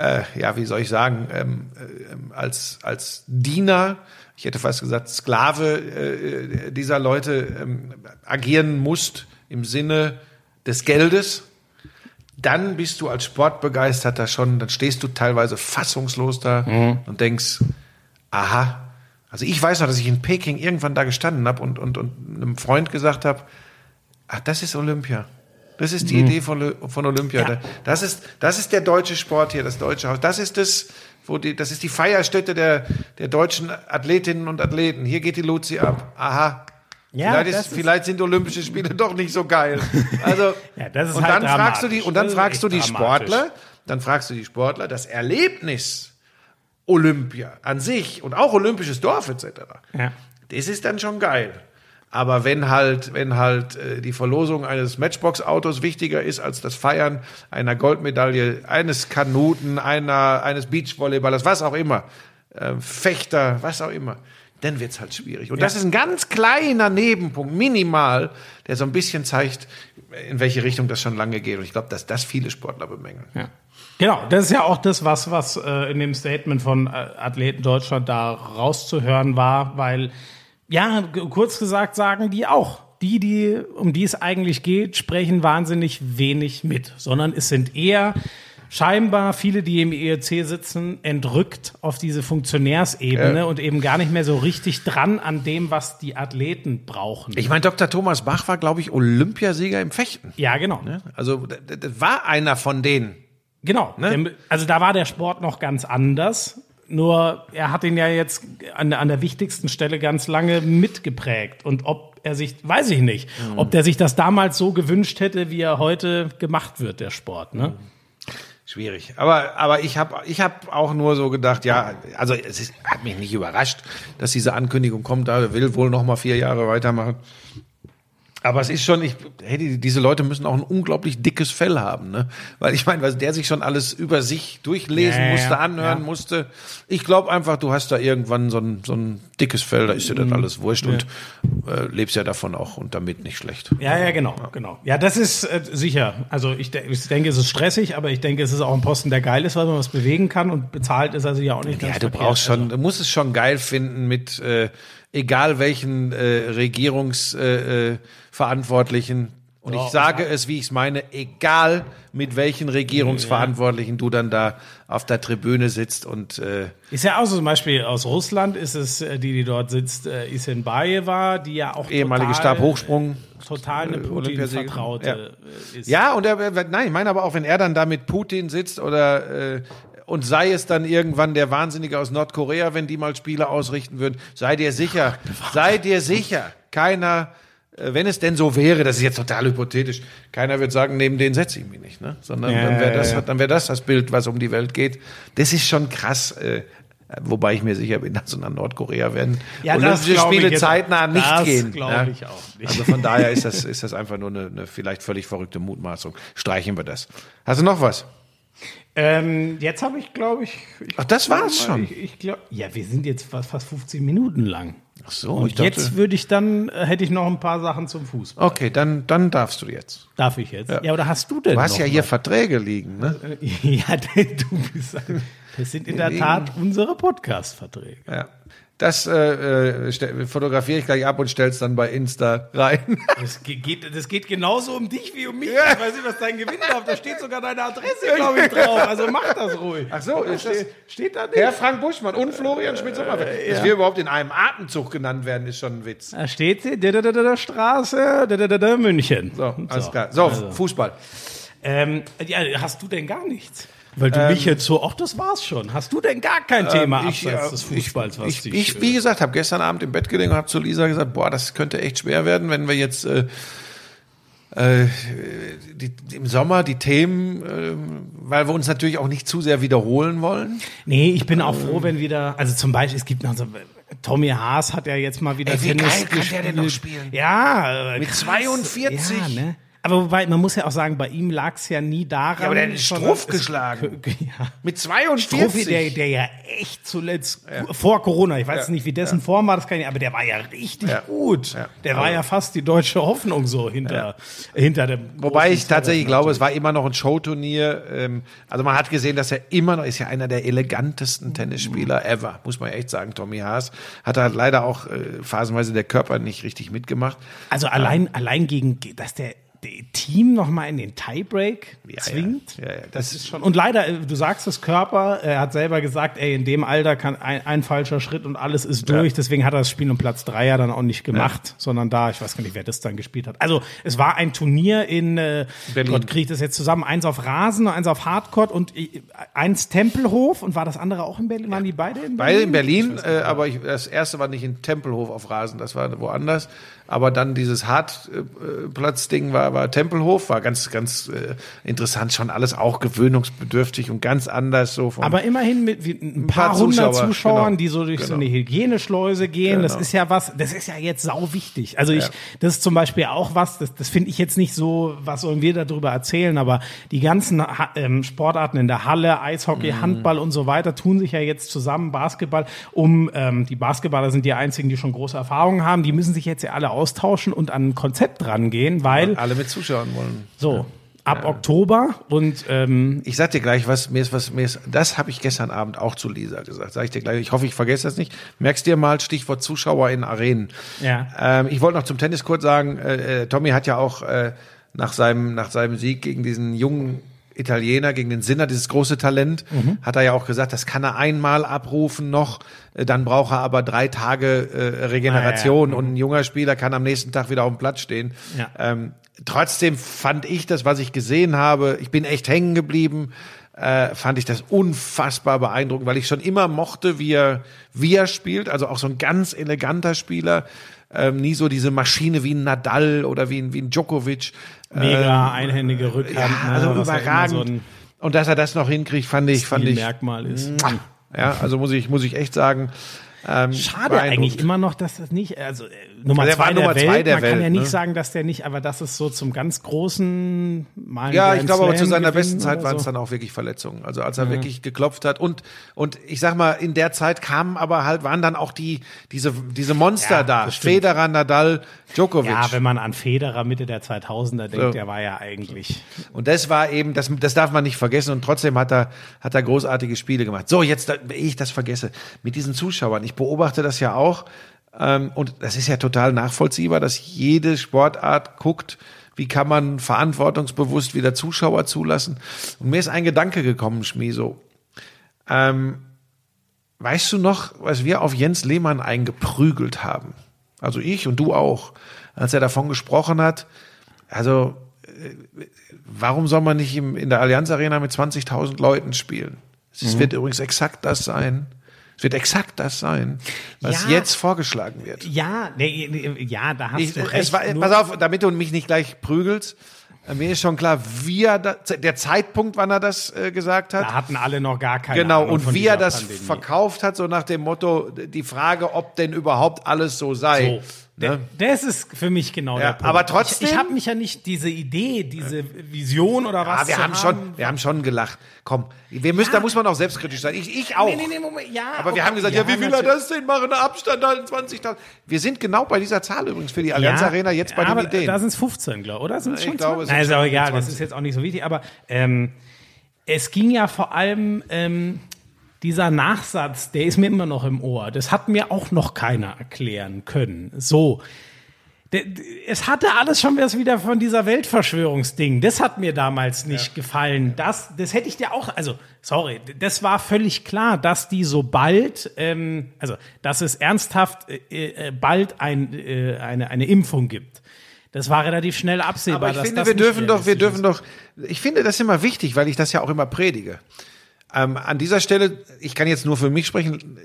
äh, ja, wie soll ich sagen, ähm, ähm, als, als Diener, ich hätte fast gesagt Sklave äh, dieser Leute ähm, agieren musst im Sinne des Geldes, dann bist du als Sportbegeisterter schon, dann stehst du teilweise fassungslos da und denkst, aha. Also ich weiß noch, dass ich in Peking irgendwann da gestanden habe und, und, und einem Freund gesagt habe, ach, das ist Olympia. Das ist die Idee von, von Olympia. Ja. Das, ist, das ist der deutsche Sport hier, das deutsche Haus. Das ist das, wo die, das ist die Feierstätte der, der deutschen Athletinnen und Athleten. Hier geht die Luzi ab. Aha. Ja, vielleicht, ist, ist- vielleicht sind Olympische Spiele doch nicht so geil. Also, Ja, das ist und halt dann fragst du die, und dann fragst du die dramatisch. Sportler, dann fragst du die Sportler, das Erlebnis Olympia an sich und auch olympisches Dorf etc. Ja. Das ist dann schon geil. Aber wenn halt, wenn halt äh, die Verlosung eines Matchbox-Autos wichtiger ist als das Feiern einer Goldmedaille, eines Kanuten, einer, eines Beachvolleyballers, was auch immer, äh, Fechter, was auch immer, dann wird's halt schwierig. Und das ist ein ganz kleiner Nebenpunkt, minimal, der so ein bisschen zeigt, in welche Richtung das schon lange geht. Und ich glaube, dass das viele Sportler bemängeln. Ja. Genau, das ist ja auch das, was, was äh, in dem Statement von äh, Athleten Deutschland da rauszuhören war, weil, ja, kurz gesagt sagen die auch, die, die, um die es eigentlich geht, sprechen wahnsinnig wenig mit, sondern es sind eher scheinbar viele, die im EEC sitzen, entrückt auf diese Funktionärsebene Ja. und eben gar nicht mehr so richtig dran an dem, was die Athleten brauchen. Ich meine, Dr. Thomas Bach war, glaube ich, Olympiasieger im Fechten. ja, genau. Also, das war einer von denen. Genau. Ne? Also da war der Sport noch ganz anders. Nur er hat ihn ja jetzt an, an der wichtigsten Stelle ganz lange mitgeprägt. Und ob er sich, weiß ich nicht, Mhm. ob der sich das damals so gewünscht hätte, wie er heute gemacht wird, der Sport. Ne? Schwierig. Aber, aber ich habe ich hab auch nur so gedacht, ja, also es ist, hat mich nicht überrascht, dass diese Ankündigung kommt, da will wohl noch mal vier Jahre weitermachen. Aber es ist schon, ich, hey, die, diese Leute müssen auch ein unglaublich dickes Fell haben, ne? Weil ich meine, was der sich schon alles über sich durchlesen Ja, ja, musste, ja. anhören Ja. musste. Ich glaube einfach, du hast da irgendwann so ein, so ein dickes Fell, da ist dir Mhm. das alles wurscht und äh, lebst ja davon auch und damit nicht schlecht. Ja, ja, genau, genau. Ja, das ist äh, sicher. Also ich, de ich denke, es ist stressig, aber ich denke, es ist auch ein Posten, der geil ist, weil man was bewegen kann und bezahlt ist also ja auch nicht Ja, du verkehrt. brauchst Also, schon, du musst es schon geil finden mit äh, egal welchen äh, Regierungsverantwortlichen. Äh, Verantwortlichen. Und Ja, ich sage es, wie ich es meine, egal mit welchen Regierungsverantwortlichen du dann da auf der Tribüne sitzt und äh, Ist ja auch so zum Beispiel aus Russland ist es, äh, die, die dort sitzt, äh, Isenbaeva, die ja auch ehemalige total, Stabhochsprung. total eine äh, Olympiasiegerin. Putin-Vertraute äh, ist. Ja, und er- nein, ich meine aber auch, wenn er dann da mit Putin sitzt oder äh, und sei es dann irgendwann der Wahnsinnige aus Nordkorea, wenn die mal Spiele ausrichten würden, sei dir sicher, sei dir sicher, keiner, äh, wenn es denn so wäre, das ist jetzt total hypothetisch, keiner wird sagen, neben den setze ich mich nicht, ne? Sondern Ja, dann wäre das, ja. wäre das das Bild, was um die Welt geht. Das ist schon krass. Äh, Wobei ich mir sicher bin, dass so nach Nordkorea werden Ja, das Olympische Spiele zeitnah nicht das gehen. glaub ja. ich auch nicht. Also von daher ist das, ist das einfach nur eine, eine vielleicht völlig verrückte Mutmaßung. Streichen wir das. Hast du noch was? Ähm, jetzt habe ich, glaube ich, ich. Ach, das war's schon. Ich, ich glaub, ja, wir sind jetzt fast, fast 15 Minuten lang. Ach so, Und jetzt würde ich dann, äh, hätte ich noch ein paar Sachen zum Fußball. Okay, dann, dann darfst du jetzt. Darf ich jetzt? Ja, oder hast du denn Du hast ja hier was? Verträge liegen, ne? Ja, du bist Das sind in der Tat unsere Podcast-Verträge. Ja. Das äh, äh, fotografiere ich gleich ab und stell's dann bei Insta rein. Das ge- geht, das geht genauso um dich wie um mich. Ich weiß nicht, was dein Gewinn drauf. Da steht sogar deine Adresse, glaube ich, drauf. Also mach das ruhig. Ach so, ist das, Steht da nicht? Herr Frank Buschmann und Florian Schmidt-Sommerfeld. Dass wir überhaupt in einem Atemzug genannt werden, ist schon ein Witz. Da steht sie, da, da, da, da, Straße, da, da, da, da, München. So, alles klar. So, Fußball. Ähm, ja, hast du denn gar nichts? Weil du mich jetzt so, ach, das war's schon. Hast du denn gar kein Thema ich, abseits äh, des Fußballs, was Ich, dich, ich wie gesagt, habe gestern Abend im Bett gelegen und habe zu Lisa gesagt, boah, das könnte echt schwer werden, wenn wir jetzt äh, äh, die, im Sommer die Themen, äh, weil wir uns natürlich auch nicht zu sehr wiederholen wollen. Nee, ich bin auch froh, wenn wieder, also zum Beispiel, es gibt noch so, Tommy Haas hat ja jetzt mal wieder Ey, wie Tennis geil kann der gespielt. denn noch spielen? Ja, äh, Mit krass. 42. Ja, ne? Aber wobei, man muss ja auch sagen, bei ihm lag es ja nie daran. Ja, aber der hat Struff es- geschlagen. Ja. Mit Struffi, 42. der, der ja echt zuletzt vor Corona, ich weiß nicht, wie dessen Form war, das kann ich, aber der war ja richtig Ja. gut. Ja. Der war ja fast die deutsche Hoffnung so hinter, hinter dem. Wobei ich tatsächlich Zwerg glaube, es war immer noch ein Showturnier. Ähm, also man hat gesehen, dass er immer noch ist ja einer der elegantesten Tennisspieler ever, muss man echt sagen. Tommy Haas hat halt leider auch äh, phasenweise der Körper nicht richtig mitgemacht. Also allein, allein gegen, dass der Team nochmal in den Tiebreak Ja, zwingt. Ja, ja, ja. Das ist schon. Und leider, äh, du sagst es, Körper, er hat selber gesagt, ey, in dem Alter kann ein, ein falscher Schritt und alles ist durch. Deswegen hat er das Spiel um Platz drei ja dann auch nicht gemacht, sondern da, ich weiß gar nicht, wer das dann gespielt hat. Also es war ein Turnier in äh, Berlin. Gott kriege ich das jetzt zusammen, eins auf Rasen, eins auf Hardcourt und äh, eins Tempelhof und war das andere auch in Berlin? Waren die beide in Berlin? Beide in Berlin, äh, aber ich, das erste war nicht in Tempelhof auf Rasen, das war woanders. Aber dann dieses Hartplatz-Ding war, war Tempelhof, war ganz, ganz äh, interessant, schon alles auch gewöhnungsbedürftig und ganz anders so. Aber immerhin mit wie, ein paar, paar hundert Zuschauer, Zuschauern, genau. die so durch so Genau. eine Hygieneschleuse gehen. Das Genau. ist ja was, das ist ja jetzt sau wichtig. Also ich, Ja. das ist zum Beispiel auch was, das, das finde ich jetzt nicht so, was sollen wir darüber erzählen, aber die ganzen Ha- ähm, Sportarten in der Halle, Eishockey, Mhm. Handball und so weiter, tun sich ja jetzt zusammen, Basketball, um, ähm, die Basketballer sind die einzigen, die schon große Erfahrungen haben, die müssen sich jetzt ja alle austauschen und an ein Konzept rangehen, weil, alle mit Zuschauern wollen. so, ab Oktober und, ähm, Ich sag dir gleich, was mir ist, was mir ist. Das habe ich gestern Abend auch zu Lisa gesagt. Sag ich dir gleich. Ich hoffe, ich vergesse das nicht. Merkst dir mal Stichwort Zuschauer in Arenen. Ja. Ähm, ich wollte noch zum Tennis kurz sagen. Äh, äh, Tommy hat ja auch äh, nach seinem nach seinem Sieg gegen diesen jungen Italiener, gegen den Sinner, dieses große Talent, Mhm. hat er ja auch gesagt, das kann er einmal abrufen noch. Äh, Dann braucht er aber drei Tage äh, Regeneration Ah, ja. und ein junger Spieler kann am nächsten Tag wieder auf dem Platz stehen. Ja. Ähm, trotzdem fand ich das, was ich gesehen habe, ich bin echt hängen geblieben, äh, fand ich das unfassbar beeindruckend, weil ich schon immer mochte, wie er, wie er spielt, also auch so ein ganz eleganter Spieler, ähm, nie so diese Maschine wie ein Nadal oder wie ein, wie ein Djokovic. Mega einhändige Rückhand. Ja, ne, also was ja überragend. so und dass er das noch hinkriegt, fand ich, fand ich, Merkmal ist. ja, also muss ich, muss ich echt sagen. Ähm, Schade eigentlich immer noch, dass das nicht, also äh, Nummer Der war zwei der Nummer Welt, zwei der man kann Welt, ja nicht ne? sagen, dass der nicht, aber das ist so zum ganz großen Mal Ja, ich glaube aber zu seiner besten Zeit waren es so. dann auch wirklich Verletzungen. Also als er wirklich geklopft hat und und ich sag mal in der Zeit kamen aber halt waren dann auch die diese diese Monster Ja, da. Federer, Nadal, Djokovic. Ja, wenn man an Federer Mitte der 2000er denkt, So. der war ja eigentlich und das war eben das das darf man nicht vergessen und trotzdem hat er hat er großartige Spiele gemacht. So, jetzt ehe ich das vergesse, mit diesen Zuschauern, ich beobachte das ja auch ähm, und das ist ja total nachvollziehbar, dass jede Sportart guckt, wie kann man verantwortungsbewusst wieder Zuschauer zulassen. Und mir ist ein Gedanke gekommen, Schmieso. Ähm, weißt du noch, was wir auf Jens Lehmann eingeprügelt haben? Also ich und du auch, als er davon gesprochen hat. Also, äh, warum soll man nicht im, in der Allianz Arena mit 20.000 Leuten spielen? Es wird übrigens exakt das sein. Es wird exakt das sein, was Ja. jetzt vorgeschlagen wird. ja, nee, nee, ja, da hast Ich, du recht. es war, pass auf, damit du mich nicht gleich prügelst. Äh, Mir ist schon klar, wie er da, der Zeitpunkt, wann er das äh, gesagt hat. da hatten alle noch gar keine Genau, Ahnung und wie er das Pandemie. verkauft hat, so nach dem Motto, die Frage, ob denn überhaupt alles so sei. So. Ne? Das ist für mich genau Ja, der Punkt. aber trotzdem- Ich, ich habe mich ja nicht diese Idee, diese Vision oder was Ja, wir zu haben schon, wir haben schon gelacht. Komm, wir müssen, da muss man auch selbstkritisch sein. Ich, ich auch. Nee, nee, nee, Moment, ja. Aber wir okay, haben gesagt, ja, wie will er das denn machen? Abstand halten, 20.000. Wir sind genau bei dieser Zahl übrigens für die Allianz Arena jetzt bei ja, den aber Ideen. Da sind es 15, glaube ich, oder? Sind es Ich schon glaube, es 20? sind Nein, ist auch egal, 20. das ist jetzt auch nicht so wichtig, aber ähm, es ging ja vor allem, ähm, dieser Nachsatz, der ist mir immer noch im Ohr. Das hat mir auch noch keiner erklären können. So. Es hatte alles schon was wieder von dieser Weltverschwörungsding. Das hat mir damals nicht ja. gefallen. Das, das hätte ich dir auch, also, sorry, das war völlig klar, dass die so bald, ähm, also, dass es ernsthaft äh, äh bald ein, äh, eine, eine Impfung gibt. Das war relativ schnell absehbar. Aber ich finde, wir dürfen doch, wir dürfen doch, ich finde das immer wichtig, weil ich das ja auch immer predige. Ähm, an dieser Stelle, ich kann jetzt nur für mich sprechen,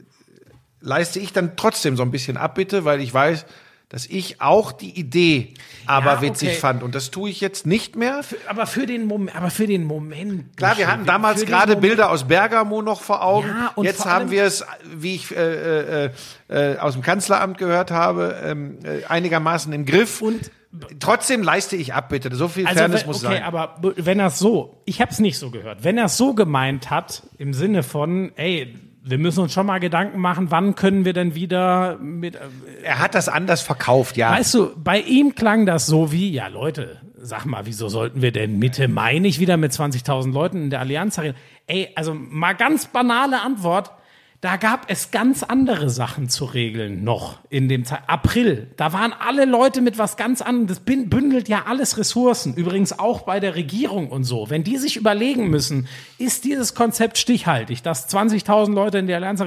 leiste ich dann trotzdem so ein bisschen Abbitte, weil ich weiß, dass ich auch die Idee aber ja, witzig okay. fand. Und das tue ich jetzt nicht mehr. Für, aber für den Moment, aber für den Moment. Klar, wir hatten damals gerade Bilder aus Bergamo noch vor Augen. Ja, und jetzt haben wir es, wie ich äh, äh, äh, aus dem Kanzleramt gehört habe, ähm, äh, einigermaßen im Griff. Und Trotzdem leiste ich ab, bitte. So viel also, Fairness muss okay, sein. Okay, aber wenn er es so, ich habe es nicht so gehört. Wenn er es so gemeint hat, im Sinne von, ey, wir müssen uns schon mal Gedanken machen, wann können wir denn wieder mit. Äh, er hat das anders verkauft, ja. Weißt du, bei ihm klang das so wie, ja Leute, sag mal, wieso sollten wir denn Mitte Mai nicht wieder mit 20.000 Leuten in der Allianz reden? Ey, also mal ganz banale Antwort da gab es ganz andere Sachen zu regeln noch in dem Zeit. April, da waren alle Leute mit was ganz anderem. Das bündelt ja alles Ressourcen. Übrigens auch bei der Regierung und so. Wenn die sich überlegen müssen, ist dieses Konzept stichhaltig, dass 20.000 Leute in der Allianz,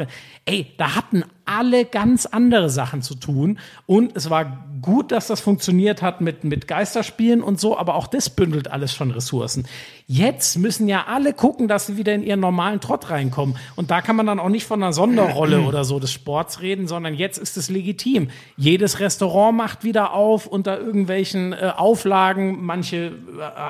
ey, da hatten alle ganz andere Sachen zu tun. Und es war gut, dass das funktioniert hat mit, mit Geisterspielen und so, aber auch das bündelt alles schon Ressourcen. Jetzt müssen ja alle gucken, dass sie wieder in ihren normalen Trott reinkommen. Und da kann man dann auch nicht von einer Sonderrolle oder so des Sports reden, sondern jetzt ist es legitim. Jedes Restaurant macht wieder auf unter irgendwelchen äh, Auflagen. Manche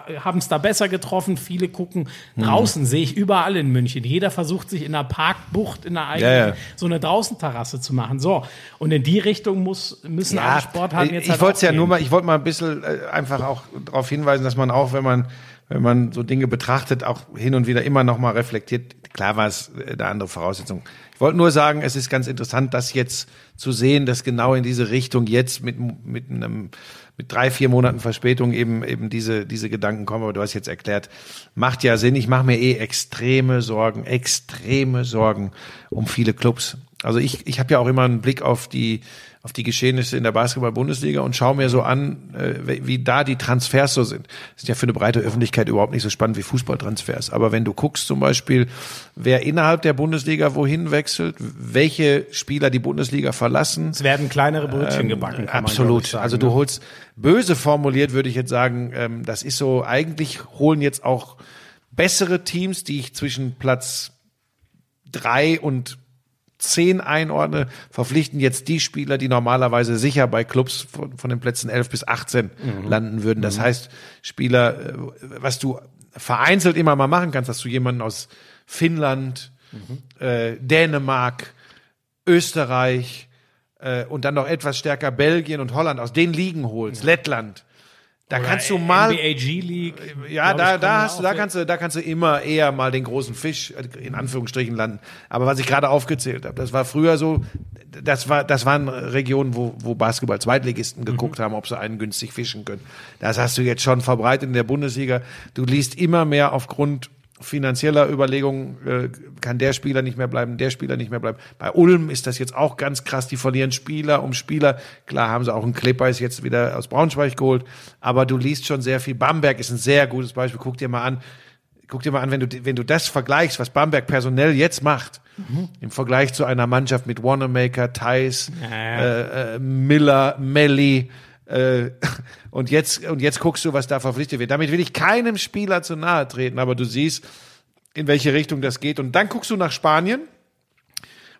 äh, haben es da besser getroffen, viele gucken mhm. draußen, sehe ich überall in München. Jeder versucht sich in einer Parkbucht, in einer eigenen, ja, ja. so eine Draußenterrasse zu machen. So, und in die Richtung muss, müssen ja, alle Sportarten jetzt Ich halt wollte es ja nur mal, ich wollte mal ein bisschen äh, einfach auch darauf hinweisen, dass man auch, wenn man wenn man so Dinge betrachtet, auch hin und wieder immer noch mal reflektiert. Klar war es äh, eine andere Voraussetzung. Ich wollte nur sagen, es ist ganz interessant, das jetzt zu sehen, dass genau in diese Richtung jetzt mit, mit einem mit drei, vier Monaten Verspätung eben eben diese diese Gedanken kommen. Aber du hast jetzt erklärt, macht ja Sinn. Ich mache mir eh extreme Sorgen, extreme Sorgen um viele Clubs. Also ich, ich habe ja auch immer einen Blick auf die, auf die Geschehnisse in der Basketball-Bundesliga und schaue mir so an, äh, wie da die Transfers so sind. Das ist ja für eine breite Öffentlichkeit überhaupt nicht so spannend wie Fußballtransfers. Aber wenn du guckst zum Beispiel, wer innerhalb der Bundesliga wohin wechselt, welche Spieler die Bundesliga verlassen. Es werden kleinere Brötchen ähm, gebacken. absolut. Sagen, also du ne? holst, böse formuliert würde ich jetzt sagen, ähm, das ist so, eigentlich holen jetzt auch bessere Teams, die ich zwischen Platz drei und 10 einordne, verpflichten jetzt die Spieler, die normalerweise sicher bei Clubs von, von den Plätzen 11 bis 18 mhm. landen würden. Das mhm. heißt, Spieler, äh, was du vereinzelt immer mal machen kannst, dass du jemanden aus Finnland, mhm. äh, Dänemark, Österreich äh, und dann noch etwas stärker Belgien und Holland aus den Ligen holst, ja. Lettland, da Oder kannst du mal NBA G League. Ja, da ich, da hast du da kannst du da kannst du immer eher mal den großen Fisch in Anführungsstrichen landen. Aber was ich gerade aufgezählt habe, das war früher so, das war das waren Regionen, wo wo Basketball Zweitligisten geguckt mhm. haben, ob sie einen günstig fischen können. Das hast du jetzt schon verbreitet in der Bundesliga. Du liest immer mehr aufgrund finanzieller Überlegungen äh, kann der Spieler nicht mehr bleiben, der Spieler nicht mehr bleiben. Bei Ulm ist das jetzt auch ganz krass. Die verlieren Spieler um Spieler. Klar haben sie auch einen Clipper ist jetzt wieder aus Braunschweig geholt, aber du liest schon sehr viel. Bamberg ist ein sehr gutes Beispiel. Guck dir mal an. Guck dir mal an, wenn du, wenn du das vergleichst, was Bamberg personell jetzt macht, mhm. im Vergleich zu einer Mannschaft mit Wanamaker, Thais, ja. äh, äh, Miller, Melly, äh, und jetzt, und jetzt guckst du, was da verpflichtet wird. Damit will ich keinem Spieler zu nahe treten, aber du siehst, in welche Richtung das geht. Und dann guckst du nach Spanien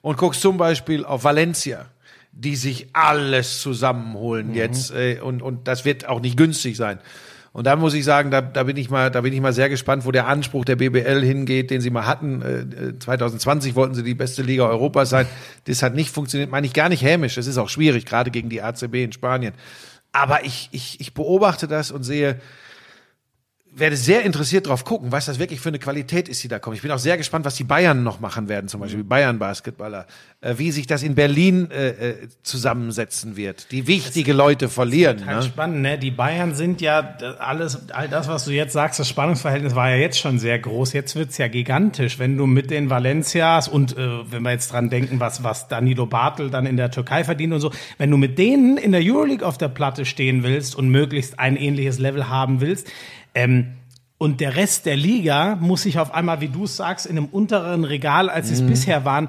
und guckst zum Beispiel auf Valencia, die sich alles zusammenholen mhm. jetzt. Äh, und, und das wird auch nicht günstig sein. Und da muss ich sagen, da, da bin ich mal, da bin ich mal sehr gespannt, wo der Anspruch der BBL hingeht, den sie mal hatten. Äh, 2020 wollten sie die beste Liga Europas sein. Das hat nicht funktioniert, meine ich gar nicht hämisch. Das ist auch schwierig, gerade gegen die ACB in Spanien. Aber ich, ich, ich beobachte das und sehe, werde sehr interessiert drauf gucken, was das wirklich für eine Qualität ist, die da kommt. Ich bin auch sehr gespannt, was die Bayern noch machen werden, zum Beispiel Bayern-Basketballer, äh, wie sich das in Berlin äh, äh, zusammensetzen wird. Die wichtige Leute verlieren. Halt Ne? spannend, ne? Die Bayern sind ja das- alles, all das, was du jetzt sagst, das Spannungsverhältnis war ja jetzt schon sehr groß. Jetzt wird's ja gigantisch, wenn du mit den Valencias und äh, wenn wir jetzt dran denken, was, was Danilo Bartel dann in der Türkei verdient und so, wenn du mit denen in der Euroleague auf der Platte stehen willst und möglichst ein ähnliches Level haben willst, ähm, und der Rest der Liga muss sich auf einmal, wie du es sagst, in einem unteren Regal, als Mhm. sie es bisher waren,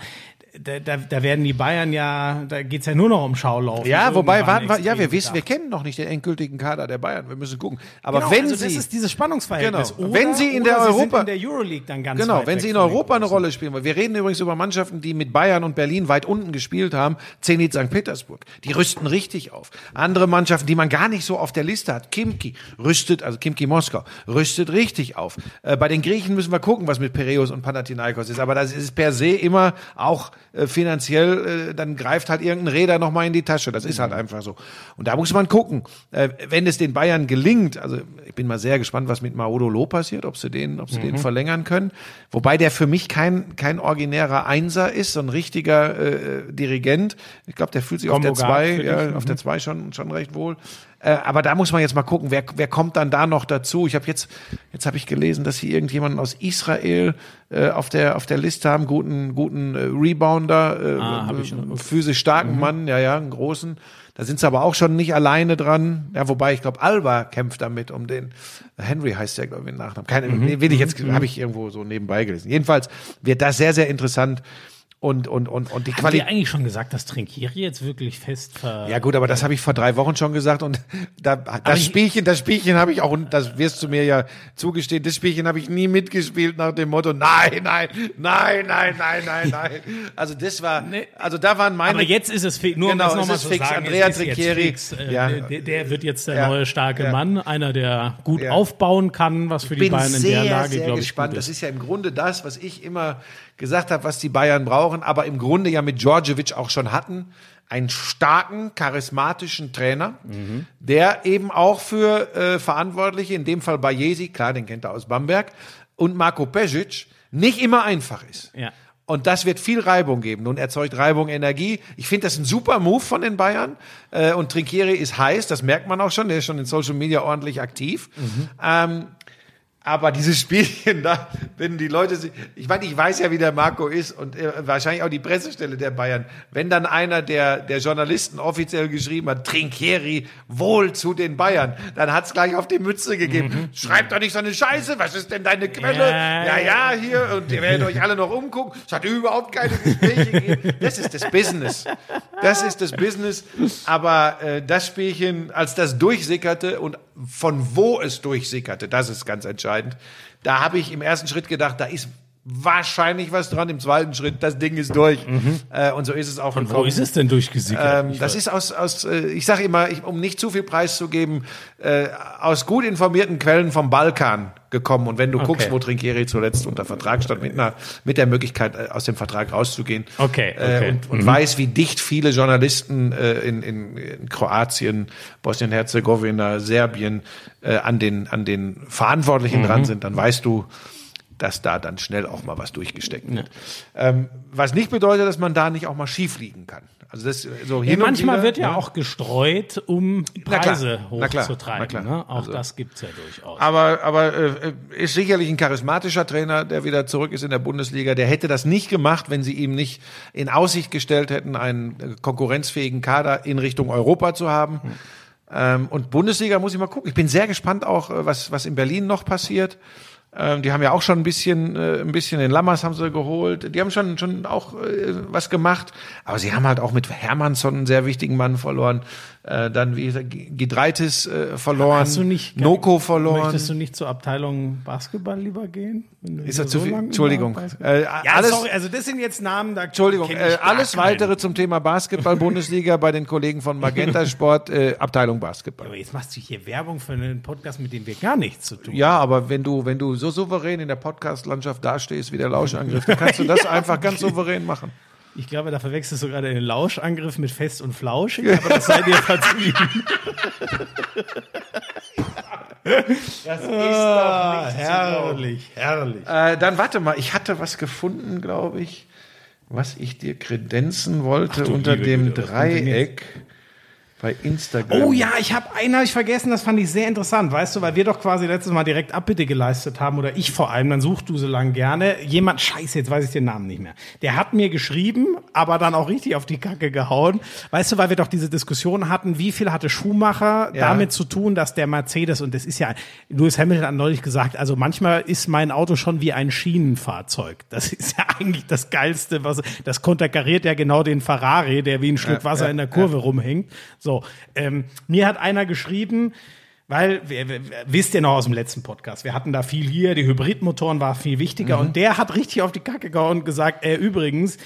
da, da, da werden die Bayern ja, da geht's ja nur noch um Schaulaufen. Ja, wobei, warten wir, ja, wir wissen, wir kennen noch nicht den endgültigen Kader der Bayern. Wir müssen gucken. Aber Genau, wenn also sie, das ist dieses Spannungsverhältnis. Genau. Oder, Wenn sie in der Europa- in der Euroleague dann ganz Genau, wenn sie in Europa eine. Rolle spielen. Weil wir reden übrigens über Mannschaften, die mit Bayern und Berlin weit unten gespielt haben. Zenit St. Petersburg. Die rüsten richtig auf. Andere Mannschaften, die man gar nicht so auf der Liste hat. Kimki rüstet, also Kimki Moskau, rüstet richtig auf. Äh, bei den Griechen müssen wir gucken, was mit Piraeus und Panathinaikos ist. Aber das ist per se immer auch äh, finanziell, äh, dann greift halt irgendein Räder nochmal in die Tasche. Das ist halt einfach so. Und da muss man gucken. Äh, wenn es den Bayern gelingt, also ich bin mal sehr gespannt, was mit Maudolo passiert, ob sie den, ob sie den verlängern können. Wobei der für mich kein, kein originärer Einser ist, so ein richtiger äh, Dirigent. Ich glaube, der fühlt sich auf der Kombo zwei, ja, auf der zwei schon, schon recht wohl. Äh, aber da muss man jetzt mal gucken, wer, wer kommt dann da noch dazu? Ich habe jetzt, jetzt habe ich gelesen, dass sie irgendjemanden aus Israel äh, auf der auf der Liste haben, guten guten äh, Rebounder, äh, Ah, hab ich schon. physisch starken Mann, ja ja, einen großen. Da sind sie aber auch schon nicht alleine dran. Ja, wobei ich glaube, Alba kämpft damit um den. Henry heißt der, glaube ich, mit Nachnamen. Keine, Mhm. will ich jetzt, habe ich irgendwo so nebenbei gelesen. Jedenfalls wird das sehr, sehr interessant. Und, und, und, und die Haben Qualität. eigentlich schon gesagt, dass Trinkieri jetzt wirklich fest ver Ja gut, aber das habe ich vor drei Wochen schon gesagt und da, das Spielchen, das Spielchen habe ich auch, und das wirst du mir ja zugestehen, das Spielchen habe ich nie mitgespielt nach dem Motto, nein, nein, nein, nein, nein, nein, nein. Also das war, also da waren meine, Aber jetzt ist es fix. Nur Genau, um das nochmal zu fix. sagen, Andrea fix. Äh, ja. der, der wird jetzt der Ja, neue starke ja. Mann, einer, der gut aufbauen kann, was für die Bayern in der Lage, glaube ich, gespannt. Das ist ja im Grunde das, was ich immer gesagt habe, was die Bayern brauchen, aber im Grunde ja mit Djordjevic auch schon hatten. Einen starken, charismatischen Trainer, Mhm. der eben auch für äh, Verantwortliche, in dem Fall Bajesi, klar, den kennt er aus Bamberg, und Marco Pesic, nicht immer einfach ist. Ja. Und das wird viel Reibung geben. Nun erzeugt Reibung Energie. Ich finde das ein super Move von den Bayern. Äh, und Trinkieri ist heiß, das merkt man auch schon. Der ist schon in Social Media ordentlich aktiv. Ähm, aber dieses Spielchen da, wenn die Leute sich, ich meine, ich weiß ja, wie der Marco ist und äh, wahrscheinlich auch die Pressestelle der Bayern. Wenn dann einer der, der Journalisten offiziell geschrieben hat, Trinkieri wohl zu den Bayern, dann hat's gleich auf die Mütze gegeben. Schreibt doch nicht so eine Scheiße, was ist denn deine Quelle? Ja, Ja, ja, hier, und ihr werdet euch alle noch umgucken. Es hat überhaupt keine Gespräche gegeben. Das ist das Business. Das ist das Business. Aber äh, das Spielchen, als das durchsickerte und von wo es durchsickerte, das ist ganz entscheidend. Da habe ich im ersten Schritt gedacht, da ist wahrscheinlich was dran. Im zweiten Schritt, das Ding ist durch. Äh, und so ist es auch Von wo ist es denn durchgesickert? ähm, das ist aus, aus äh, ich sage immer, ich, um nicht zu viel preiszugeben, äh, aus gut informierten Quellen vom Balkan gekommen. Und wenn du guckst, wo Trinkieri zuletzt unter Vertrag stand, mit, einer, mit der Möglichkeit, äh, aus dem Vertrag rauszugehen. Okay, okay. Äh, und und weiß, wie dicht viele Journalisten äh, in, in, in Kroatien, Bosnien-Herzegowina, Serbien äh, an, den, an den Verantwortlichen dran sind, dann weißt du, dass da dann schnell auch mal was durchgesteckt wird. Ähm, was nicht bedeutet, dass man da nicht auch mal schief liegen kann. Also das äh, so Ja, manchmal wieder, wird ja ne? auch gestreut, um Na klar, Preise na klar, hochzutreiben. na klar. Ne? Auch Also- das gibt's ja durchaus. Aber, aber äh, ist sicherlich ein charismatischer Trainer, der wieder zurück ist in der Bundesliga. Der hätte das nicht gemacht, wenn sie ihm nicht in Aussicht gestellt hätten, einen äh, konkurrenzfähigen Kader in Richtung Europa zu haben. Ähm, und Bundesliga muss ich mal gucken. Ich bin sehr gespannt auch, äh, was, was in Berlin noch passiert. Ähm, die haben ja auch schon ein bisschen, äh, ein bisschen den Lammers haben sie geholt. Die haben schon, schon auch äh, was gemacht. Aber sie haben halt auch mit Hermannsson einen sehr wichtigen Mann verloren. Äh, dann, wie gesagt, Gidreitis äh, verloren. Hast du nicht, Noko verloren. Möchtest du nicht zur Abteilung Basketball lieber gehen? Ist das zu viel? lange Entschuldigung. Äh, Ja, alles, sorry, also das sind jetzt Namen, da Entschuldigung, äh, alles keinen. weitere zum Thema Basketball Bundesliga bei den Kollegen von Magenta Sport, äh, Abteilung Basketball. Aber jetzt machst du hier Werbung für einen Podcast, mit dem wir gar nichts zu tun haben. Ja, aber wenn du, wenn du so souverän in der Podcast-Landschaft dastehst wie der Lauschangriff, dann kannst du das einfach ganz souverän machen. Ich glaube, da verwechselst du gerade den Lauschangriff mit Fest und Flauschig, aber das sei dir verziehen. Das ist Ah, doch nicht herrlich, herrlich. Äh, dann warte mal, ich hatte was gefunden, glaube ich, was ich dir kredenzen wollte du unter liebe dem Güte, Dreieck bei Instagram. Oh ja, ich habe einen hab ich vergessen, das fand ich sehr interessant, weißt du, weil wir doch quasi letztes Mal direkt Abbitte geleistet haben oder ich vor allem, dann suchst du so lang gerne. Jemand, scheiße, jetzt weiß ich den Namen nicht mehr. Der hat mir geschrieben, aber dann auch richtig auf die Kacke gehauen. Weißt du, weil wir doch diese Diskussion hatten, wie viel hatte Schumacher Ja. damit zu tun, dass der Mercedes, und das ist ja, Lewis Hamilton hat neulich gesagt, also manchmal ist mein Auto schon wie ein Schienenfahrzeug. Das ist ja eigentlich das Geilste, was, das konterkariert ja genau den Ferrari, der wie ein Schluck Wasser in der Kurve rumhängt. So, ähm, mir hat einer geschrieben, weil, wisst ihr noch aus dem letzten Podcast, wir hatten da viel hier, die Hybridmotoren war viel wichtiger und der hat richtig auf die Kacke gehauen und gesagt, äh, übrigens,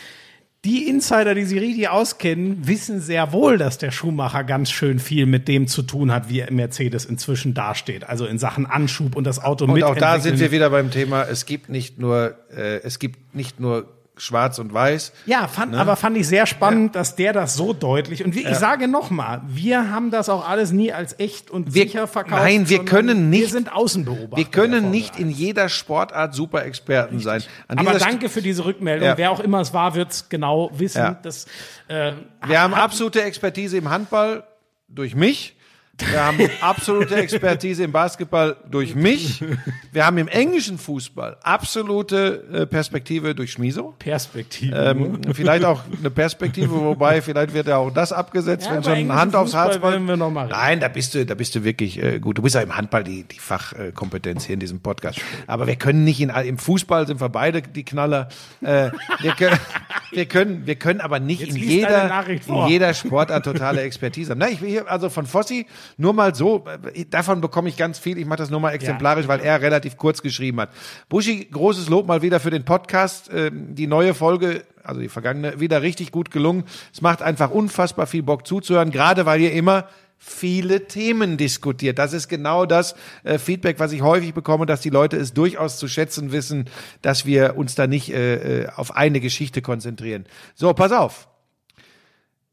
die Insider, die sich richtig auskennen, wissen sehr wohl, dass der Schuhmacher ganz schön viel mit dem zu tun hat, wie Mercedes inzwischen dasteht. Also in Sachen Anschub und das Auto Und auch da sind wir wieder beim Thema, es gibt nicht nur, äh, es gibt nicht nur schwarz und weiß. Ja, fand, aber fand ich sehr spannend, dass der das so deutlich und wie, ich sage noch mal, wir haben das auch alles nie als echt und Wir- sicher verkauft. nein, wir können Wir nicht- sind Außenbeobachter. Wir können nicht in 1. jeder Sportart Superexperten sein. An Aber danke für diese Rückmeldung. Ja. Wer auch immer es war, wird es genau wissen. Ja. Dass, äh, Wir haben absolute Expertise im Handball durch mich. Wir haben absolute Expertise im Basketball durch mich. Wir haben im englischen Fußball absolute äh, Perspektive durch Schmiso. Perspektive. Ähm, vielleicht auch eine Perspektive, wobei vielleicht wird ja auch das abgesetzt, Ja, wenn schon Hand aufs Herz Fußball fällt. werden wir noch mal reden. Nein, da bist du, da bist du wirklich äh, gut. Du bist ja im Handball die, die Fachkompetenz hier in diesem Podcast. Aber wir können nicht in im Fußball sind wir beide die Knaller. Äh, wir, können, wir können, wir können aber nicht Jetzt in jeder, in jeder Sportart totale Expertise haben. Na, ich will hier also von Fossi nur mal so, davon bekomme ich ganz viel. Ich mache das nur mal exemplarisch, weil er relativ kurz geschrieben hat. Buschi, großes Lob mal wieder für den Podcast. Ähm, die neue Folge, also die vergangene, wieder richtig gut gelungen. Es macht einfach unfassbar viel Bock zuzuhören, gerade weil ihr immer viele Themen diskutiert. Das ist genau das äh, Feedback, was ich häufig bekomme, dass die Leute es durchaus zu schätzen wissen, dass wir uns da nicht äh, äh, auf eine Geschichte konzentrieren. So, pass auf.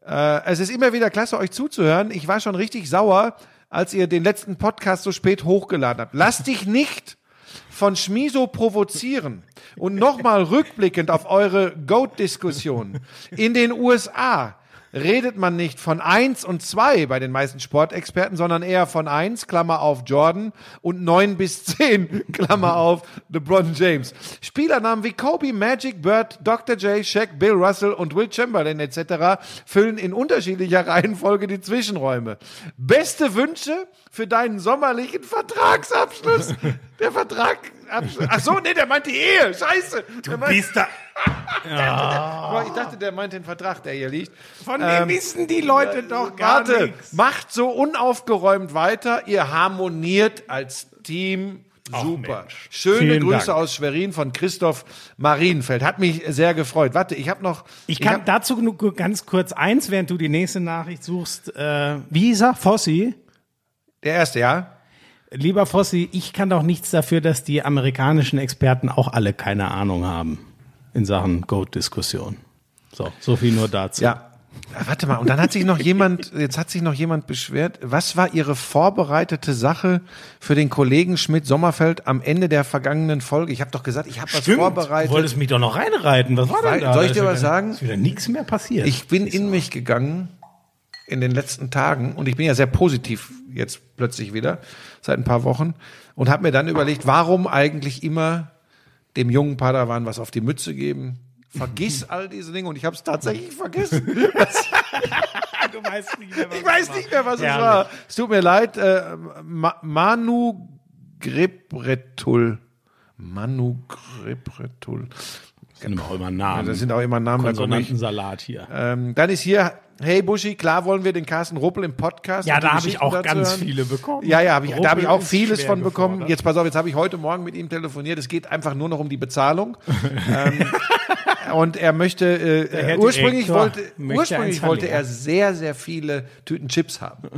Äh, es ist immer wieder klasse, euch zuzuhören. Ich war schon richtig sauer, als ihr den letzten Podcast so spät hochgeladen habt. Lasst dich nicht von Schmiso provozieren und nochmal rückblickend auf eure Goat-Diskussion. In den USA redet man nicht von eins und zwei bei den meisten Sportexperten, sondern eher von eins, Klammer auf Jordan, und neun bis zehn, Klammer auf LeBron James. Spielernamen wie Kobe, Magic, Bird, Dr. J, Shaq, Bill Russell und Will Chamberlain etc. füllen in unterschiedlicher Reihenfolge die Zwischenräume. Beste Wünsche für deinen sommerlichen Vertragsabschluss. Der Vertrag. Ach so, nee, der meint die Ehe. Scheiße. Der meint, bist da. Boah, ich dachte, der meint den Vertrag, der hier liegt. Von dem wissen die Leute doch gar Warte, nichts. macht so unaufgeräumt weiter. Ihr harmoniert als Team. Super. Mensch. Schöne Vielen Grüße Dank. aus Schwerin von Christoph Marienfeld. Hat mich sehr gefreut. Warte, ich habe noch. Ich kann hab- dazu nur ganz kurz eins, während du die nächste Nachricht suchst. Äh, wie hieß er? Fossi? der erste, ja. Lieber Fossi, ich kann doch nichts dafür, dass die amerikanischen Experten auch alle keine Ahnung haben in Sachen Goat-Diskussion. So, so viel nur dazu. Ja. Warte mal, und dann hat sich noch jemand, jetzt hat sich noch jemand beschwert. Was war Ihre vorbereitete Sache für den Kollegen Schmidt-Sommerfeld am Ende der vergangenen Folge? Ich habe doch gesagt, ich habe was vorbereitet. Du wolltest mich doch noch reinreiten. Was war denn da? Soll ich dir was sagen? Ist wieder nichts mehr passiert. Ich bin in mich gegangen in den letzten Tagen und ich bin ja sehr positiv jetzt plötzlich wieder seit ein paar Wochen und habe mir dann überlegt, warum eigentlich immer dem jungen Padawan was auf die Mütze geben. Vergiss all diese Dinge und ich habe es tatsächlich vergessen. du weißt nicht mehr, was Ich weiß nicht mehr, was es war. Es tut mir leid. Äh, Ma Manu Gribretul. Manu Gribretul. Das sind auch immer Namen. Das sind auch immer Namen. Konsonantensalat hier. Ähm, dann ist hier, hey Buschi, klar wollen wir den Carsten Ruppel im Podcast. Ja, da habe ich auch ganz hören. viele bekommen. Ja, ja, hab ich, da habe ich auch vieles von bekommen. gefordert. Jetzt pass auf, jetzt habe ich heute Morgen mit ihm telefoniert. Es geht einfach nur noch um die Bezahlung. ähm, und er möchte, äh, äh, ursprünglich Direktor wollte, ursprünglich wollte er sehr, sehr viele Tüten Chips haben.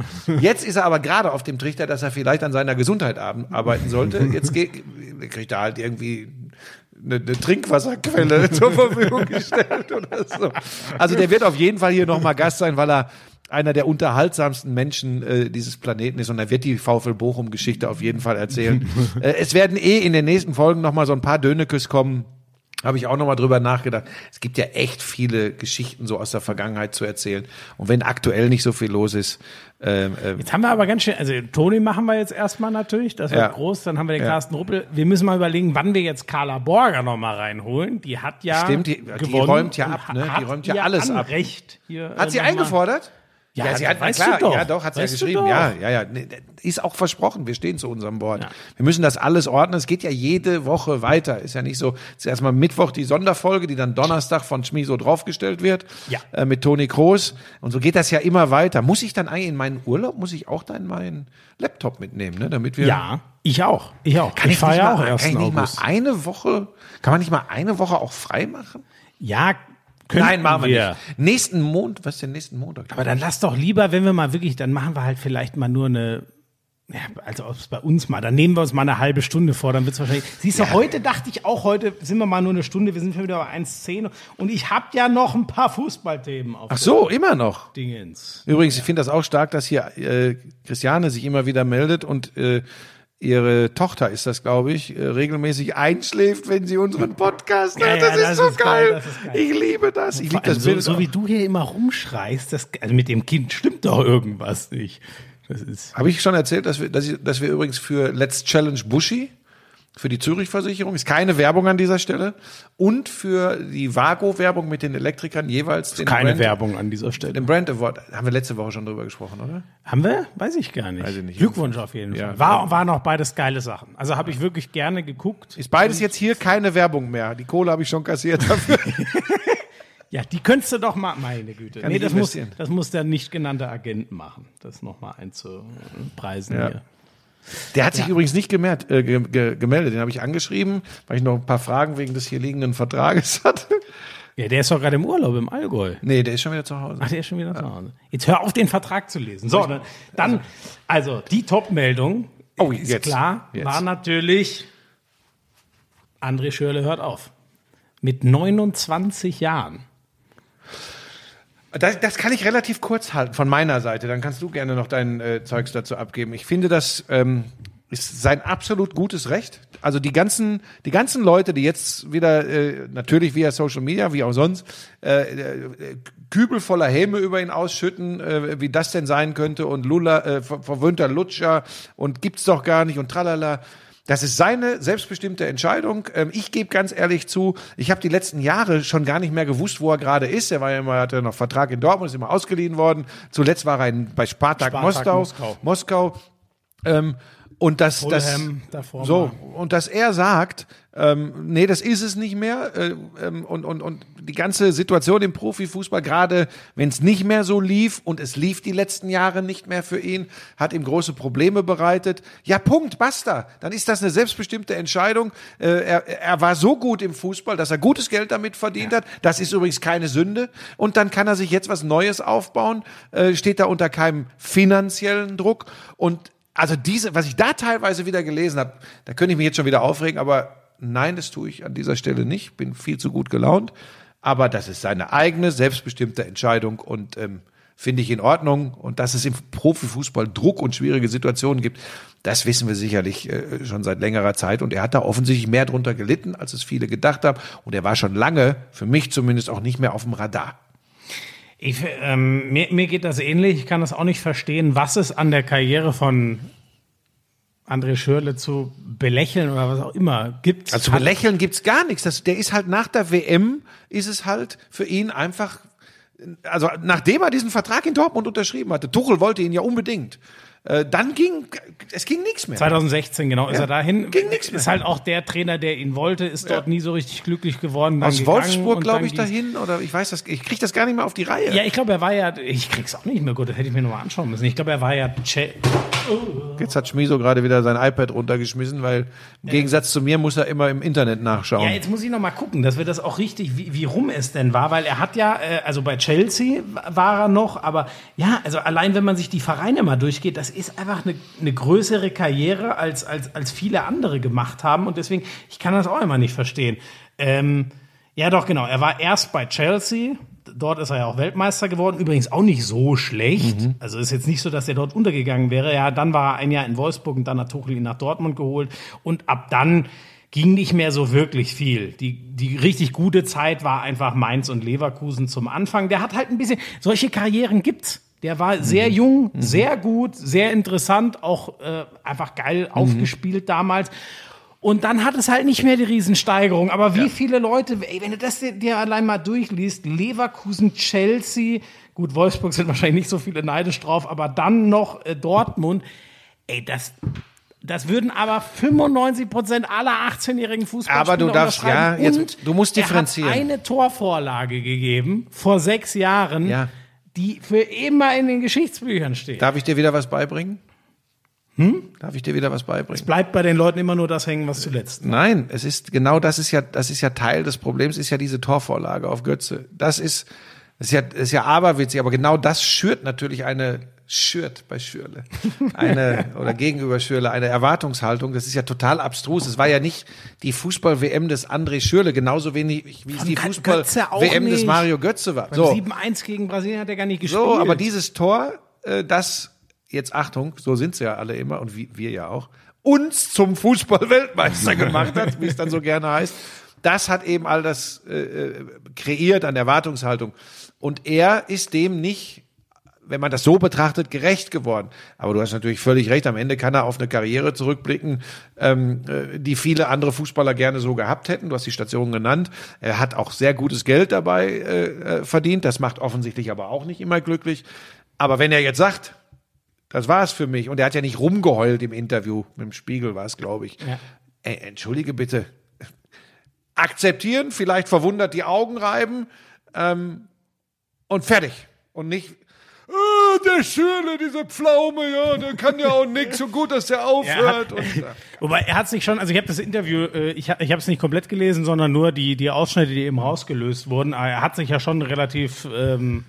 Jetzt ist er aber gerade auf dem Trichter, dass er vielleicht an seiner Gesundheit ar- arbeiten sollte. Jetzt geht, kriegt er halt irgendwie eine, eine Trinkwasserquelle zur Verfügung gestellt oder so. Also der wird auf jeden Fall hier nochmal Gast sein, weil er einer der unterhaltsamsten Menschen äh, dieses Planeten ist und er wird die VfL Bochum Geschichte auf jeden Fall erzählen. äh, es werden eh in den nächsten Folgen noch mal so ein paar Dönekes kommen. Habe ich auch noch mal drüber nachgedacht. Es gibt ja echt viele Geschichten so aus der Vergangenheit zu erzählen. Und wenn aktuell nicht so viel los ist, ähm, ähm, Jetzt haben wir aber ganz schön, also Toni machen wir jetzt erstmal natürlich, das wird Ja. groß, dann haben wir den Ja. Carsten Ruppel. Wir müssen mal überlegen, wann wir jetzt Carla Borger noch mal reinholen. Die hat ja Stimmt, die- die räumt ja ab, ne? Die räumt ja alles ab. Anrecht Hier, hat sie eingefordert? Ja, sie das hat, weißt klar, doch. ja doch, hat sie ja geschrieben. Ja, ja, ja, nee, ist auch versprochen. Wir stehen zu unserem Wort. Ja. Wir müssen das alles ordnen. Es geht ja jede Woche weiter. Ist ja nicht so. Es ist erstmal Mittwoch die Sonderfolge, die dann Donnerstag von Schmiso draufgestellt wird. Ja. Äh, mit Toni Kroos. Und so geht das ja immer weiter. Muss ich dann eigentlich in meinen Urlaub, muss ich auch dann meinen Laptop mitnehmen, ne? Damit wir. Ja, ich auch. Ich auch. Kann ich, fahre nicht ja mal, auch kann erst ich nicht mal August. eine Woche, kann man nicht mal eine Woche auch frei machen? Ja, könnten Nein, machen wir nicht. Nächsten Montag, was ist denn nächsten Montag? Aber dann lass doch lieber, wenn wir mal wirklich, dann machen wir halt vielleicht mal nur eine, ja, also ob es bei uns mal, dann nehmen wir uns mal eine halbe Stunde vor, dann wird es wahrscheinlich. Siehst du, heute dachte ich auch, heute sind wir mal nur eine Stunde, wir sind schon wieder bei 1,10 und ich habe ja noch ein paar Fußballthemen auf Ach so, immer noch. Dingens. Übrigens, ich finde das auch stark, dass hier äh, Christiane sich immer wieder meldet und äh, ihre Tochter ist das, glaube ich, äh, regelmäßig einschläft, wenn sie unseren Podcast Ja, hört. ja, Das, ist so ist geil, geil. ist geil. Ich liebe das. Ich liebe das so, Bild. so wie du hier immer rumschreist, das, also mit dem Kind stimmt doch irgendwas nicht. Das ist. Habe ich schon erzählt, dass wir, dass, ich, dass wir übrigens für Let's Challenge Bushy, für die Zürich-Versicherung, ist keine Werbung an dieser Stelle, und für die Vago-Werbung mit den Elektrikern jeweils den Keine Brand, Werbung an dieser Stelle. den Brand Award, haben wir letzte Woche schon drüber gesprochen, oder? Haben wir? Weiß ich gar nicht. Weiß ich nicht. Glückwunsch auf jeden Ja. Fall. War, waren auch beides geile Sachen. Also habe ich wirklich gerne geguckt. Ist beides jetzt hier keine Werbung mehr. Die Kohle habe ich schon kassiert dafür. Ja, die könntest du doch mal, meine Güte. Kann nee, das muss, das muss der nicht genannte Agent machen, das nochmal einzupreisen Ja. hier. Der hat sich übrigens nicht gemerkt, äh, ge ge gemeldet. Den habe ich angeschrieben, weil ich noch ein paar Fragen wegen des hier liegenden Vertrages hatte. Ja, der ist doch gerade im Urlaub im Allgäu. Nee, der ist schon wieder zu Hause. Ach, der ist schon wieder zu Hause. Jetzt hör auf, den Vertrag zu lesen. So, dann, dann also die Top-Meldung, Oh, ist jetzt. klar, Jetzt. war natürlich, André Schürle hört auf. Mit 29 Jahren. Das, das kann ich relativ kurz halten von meiner Seite. Dann kannst du gerne noch dein äh, Zeugs dazu abgeben. Ich finde, das ähm, ist sein absolut gutes Recht. Also die ganzen, die ganzen Leute, die jetzt wieder äh, natürlich via Social Media, wie auch sonst, äh, äh, Kübel voller Häme über ihn ausschütten, äh, wie das denn sein könnte und Lula, äh, ver verwöhnter Lutscher und gibt's doch gar nicht und tralala. Das ist seine selbstbestimmte Entscheidung. Ähm, ich gebe ganz ehrlich zu, ich habe die letzten Jahre schon gar nicht mehr gewusst, wo er gerade ist. Er war ja immer, hatte noch Vertrag in Dortmund, ist immer ausgeliehen worden. Zuletzt war er in, bei Spartak, Spartak Moskau. Moskau. Moskau. Ähm, und das, das Fulham davor so mal. und dass er sagt, ähm, nee, das ist es nicht mehr äh, ähm, und und und die ganze Situation im Profifußball, gerade wenn es nicht mehr so lief und es lief die letzten Jahre nicht mehr für ihn, hat ihm große Probleme bereitet. Ja, Punkt, basta. Dann ist das eine selbstbestimmte Entscheidung. Äh, er, er war so gut im Fußball, dass er gutes Geld damit verdient hat. Das ist übrigens keine Sünde. Und dann kann er sich jetzt was Neues aufbauen, äh, steht da unter keinem finanziellen Druck und also diese, was ich da teilweise wieder gelesen habe, da könnte ich mich jetzt schon wieder aufregen, aber nein, das tue ich an dieser Stelle nicht. Bin viel zu gut gelaunt. Aber das ist seine eigene, selbstbestimmte Entscheidung und ähm, finde ich in Ordnung. Und dass es im Profifußball Druck und schwierige Situationen gibt, das wissen wir sicherlich äh, schon seit längerer Zeit. Und er hat da offensichtlich mehr drunter gelitten, als es viele gedacht haben. Und er war schon lange, für mich zumindest, auch nicht mehr auf dem Radar. Ich, ähm, mir, mir geht das ähnlich. Ich kann das auch nicht verstehen, was es an der Karriere von André Schürle zu belächeln oder was auch immer gibt. Also zu belächeln gibt's gar nichts. Das, der ist halt nach der WM, ist es halt für ihn einfach, also nachdem er diesen Vertrag in Dortmund unterschrieben hatte, Tuchel wollte ihn ja unbedingt, äh, dann ging, es ging nichts mehr. 2016, genau, ist Ja, er dahin. ging nix mehr. Ist halt auch der Trainer, der ihn wollte, ist dort nie so richtig glücklich geworden. Aus Wolfsburg, glaube ich, dahin, oder ich weiß das, ich krieg das gar nicht mehr auf die Reihe. Ja, ich glaube, er war ja, ich krieg's auch nicht mehr gut, das hätte ich mir nochmal anschauen müssen. Ich glaube, er war ja Che Jetzt hat Schmiso gerade wieder sein iPad runtergeschmissen, weil im Gegensatz zu mir muss er immer im Internet nachschauen. Ja, jetzt muss ich noch mal gucken, dass wir das auch richtig, wie, wie rum es denn war, weil er hat ja, äh, also bei Chelsea war er noch, aber ja, also allein wenn man sich die Vereine mal durchgeht, das ist einfach eine, eine größere Karriere, als, als, als viele andere gemacht haben und deswegen, ich kann das auch immer nicht verstehen. Ähm, ja, doch, genau, er war erst bei Chelsea, dort ist er ja auch Weltmeister geworden, übrigens auch nicht so schlecht. Mhm. Also ist jetzt nicht so, dass er dort untergegangen wäre. Ja, dann war er ein Jahr in Wolfsburg und dann hat Tuchel ihn nach Dortmund geholt und ab dann ging nicht mehr so wirklich viel. Die, die richtig gute Zeit war einfach Mainz und Leverkusen zum Anfang. Der hat halt ein bisschen, solche Karrieren gibt's. Der war sehr Mhm. jung, sehr gut, sehr interessant, auch äh, einfach geil Mhm. aufgespielt damals. Und dann hat es halt nicht mehr die Riesensteigerung. Aber wie viele Leute, ey, wenn du das dir- allein mal durchliest, Leverkusen, Chelsea, gut, Wolfsburg sind wahrscheinlich nicht so viele neidisch drauf, aber dann noch äh, Dortmund, ey, das, das würden aber 95 Prozent aller 18-jährigen Fußballspieler Aber du darfst- ja, jetzt- Und du musst er hat differenzieren. eine Torvorlage gegeben vor sechs Jahren, Ja. die für immer in den Geschichtsbüchern steht. Darf ich dir wieder was beibringen? Hm? Darf ich dir wieder was beibringen? Bleibt bei den Leuten immer nur das hängen, was zuletzt. Nein, es ist genau das ist ja das ist ja Teil des Problems ist ja diese Torvorlage auf Götze. Das ist das ist ja das ist ja aberwitzig, aber genau das schürt natürlich eine schürt bei Schürle eine oder gegenüber Schürle eine Erwartungshaltung. Das ist ja total abstrus. Es war ja nicht die Fußball WM des André Schürle genauso wenig wie es die Fußball WM des. Mario Götze war. Beim So 7-1 gegen Brasilien hat er gar nicht gespielt. so, aber dieses Tor, äh, das jetzt Achtung, so sind sie ja alle immer und wie, wir ja auch, uns zum Fußball-Weltmeister gemacht hat, wie es dann so gerne heißt. Das hat eben all das äh, äh, kreiert an Erwartungshaltung. Und er ist dem nicht, wenn man das so betrachtet, gerecht geworden. Aber du hast natürlich völlig recht, am Ende kann er auf eine Karriere zurückblicken, ähm, äh, die viele andere Fußballer gerne so gehabt hätten. Du hast die Station genannt. Er hat auch sehr gutes Geld dabei äh, äh, verdient. Das macht offensichtlich aber auch nicht immer glücklich. Aber wenn er jetzt sagt, das war's für mich. Und er hat ja nicht rumgeheult im Interview. Mit dem Spiegel war es, glaube ich. Ja. Ey, entschuldige bitte. Akzeptieren, vielleicht verwundert die Augen reiben ähm, und fertig. Und nicht, äh, der Schöne, diese Pflaume, ja, der kann ja auch nix. So gut, dass der aufhört. und, äh, Wobei er hat sich schon, also ich habe das Interview, äh, ich, ich habe es nicht komplett gelesen, sondern nur die, die Ausschnitte, die eben rausgelöst wurden. Aber Er hat sich ja schon relativ ähm,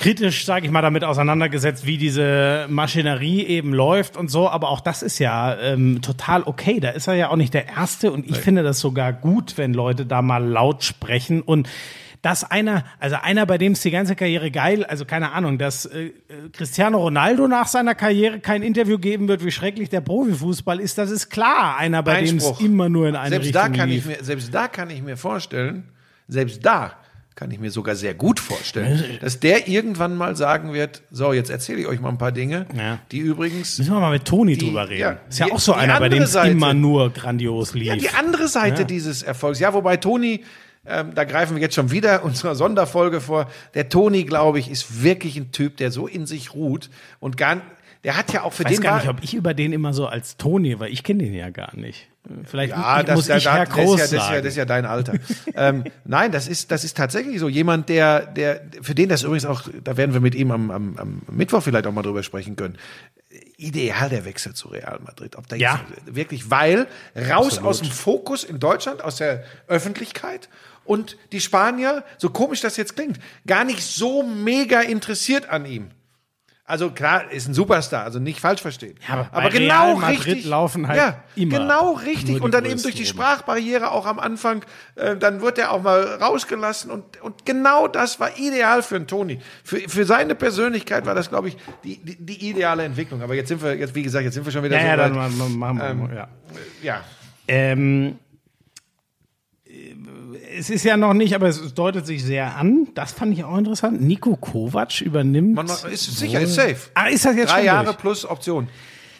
kritisch, sage ich mal, damit auseinandergesetzt, wie diese Maschinerie eben läuft und so. Aber auch das ist ja ähm, total okay. Da ist er ja auch nicht der Erste und ich finde das sogar gut, wenn Leute da mal laut sprechen und dass einer, also einer, bei dem es die ganze Karriere geil, also keine Ahnung, dass äh, Cristiano Ronaldo nach seiner Karriere kein Interview geben wird, wie schrecklich der Profifußball ist, das ist klar. Einer, bei dem es immer nur in eine selbst Richtung da kann lief. ich mir, selbst da kann ich mir vorstellen, selbst da kann ich mir sogar sehr gut vorstellen, dass der irgendwann mal sagen wird, so, jetzt erzähle ich euch mal ein paar Dinge, Ja. die übrigens Müssen wir mal mit Toni Die- drüber reden. ja, ist ja die- auch so einer, bei dem es immer nur grandios lief. Ja, die andere Seite dieses Erfolgs. Ja, wobei Toni, ähm, da greifen wir jetzt schon wieder unserer Sonderfolge vor. Der Toni, glaube ich, ist wirklich ein Typ, der so in sich ruht und gar, der hat ja auch für ich weiß den gar war, nicht, ob ich über den immer so als Toni, weil ich kenne den ja gar nicht. Vielleicht ja, das, muss da, ich da, Herr das, ist Groß ja, das, ist ja, das ist ja dein Alter. ähm, nein, das ist, das ist tatsächlich so. Jemand, der, der, für den das übrigens auch, da werden wir mit ihm am, am, am Mittwoch vielleicht auch mal drüber sprechen können. Ideal der Wechsel zu Real Madrid. Ob da Ja. jetzt wirklich, weil raus aus dem Fokus in Deutschland, aus der Öffentlichkeit und die Spanier, so komisch das jetzt klingt, gar nicht so mega interessiert an ihm. Also klar, ist ein Superstar, also nicht falsch verstehen. Ja, aber aber genau Real Madrid richtig. laufen halt ja, immer genau richtig. Und dann eben durch die. Sprachbarriere auch am Anfang, äh, dann wird er auch mal rausgelassen und, und genau das war ideal für einen Toni. Für, für seine Persönlichkeit war das, glaube ich, die, die, die ideale Entwicklung. Aber jetzt sind wir, jetzt wie gesagt, jetzt sind wir schon wieder ja, so ja, dann weit. ma- machen wir Ähm, mal, ja. Ja. Ähm, es ist ja noch nicht, aber es deutet sich sehr an. Das fand ich auch interessant. Nico Kovac übernimmt. Man, ist sicher, ist safe. Ah, ist das jetzt Drei schon Jahre durch? plus Option.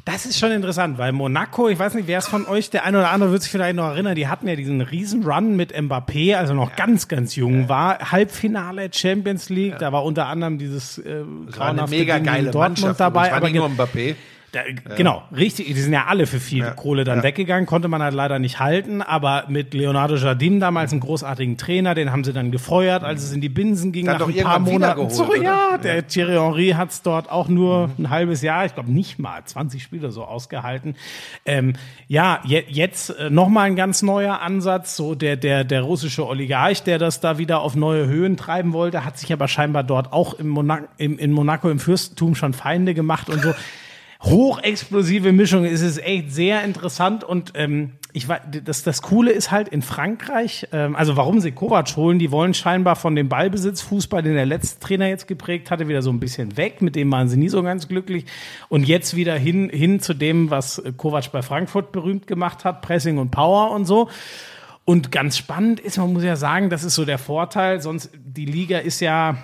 Das ist schon interessant, weil Monaco, ich weiß nicht, wer es von euch, der eine oder andere wird sich vielleicht noch erinnern, die hatten ja diesen riesen Run mit Mbappé, also noch ganz, ganz jung war. Halbfinale Champions League, da war unter anderem dieses äh, War eine mega Ding geile Dortmund Mannschaft. dabei. War aber nicht nur Mbappé. Da, Genau, richtig. Die sind ja alle für viel Kohle dann weggegangen, konnte man halt leider nicht halten. Aber mit Leonardo Jardim damals einen großartigen Trainer, den haben sie dann gefeuert, als es in die Binsen ging Dann nach doch ein paar Monaten. So, oder? ja, der Thierry Henry hat es dort auch nur ein halbes Jahr, ich glaube nicht mal, 20 Spiele so ausgehalten. Ähm, ja, je, jetzt äh, nochmal ein ganz neuer Ansatz. So der, der, der russische Oligarch, der das da wieder auf neue Höhen treiben wollte, hat sich aber scheinbar dort auch im Monaco, im, in Monaco im Fürstentum schon Feinde gemacht und so hochexplosive Mischung. Es ist echt sehr interessant und ähm, ich war, das, das Coole ist halt in Frankreich, ähm, also warum sie Kovac holen, die wollen scheinbar von dem Ballbesitzfußball, den der letzte Trainer jetzt geprägt hatte, wieder so ein bisschen weg. Mit dem waren sie nie so ganz glücklich. Und jetzt wieder hin, hin zu dem, was Kovac bei Frankfurt berühmt gemacht hat, Pressing und Power und so. Und ganz spannend ist, man muss ja sagen, das ist so der Vorteil, sonst die Liga ist ja,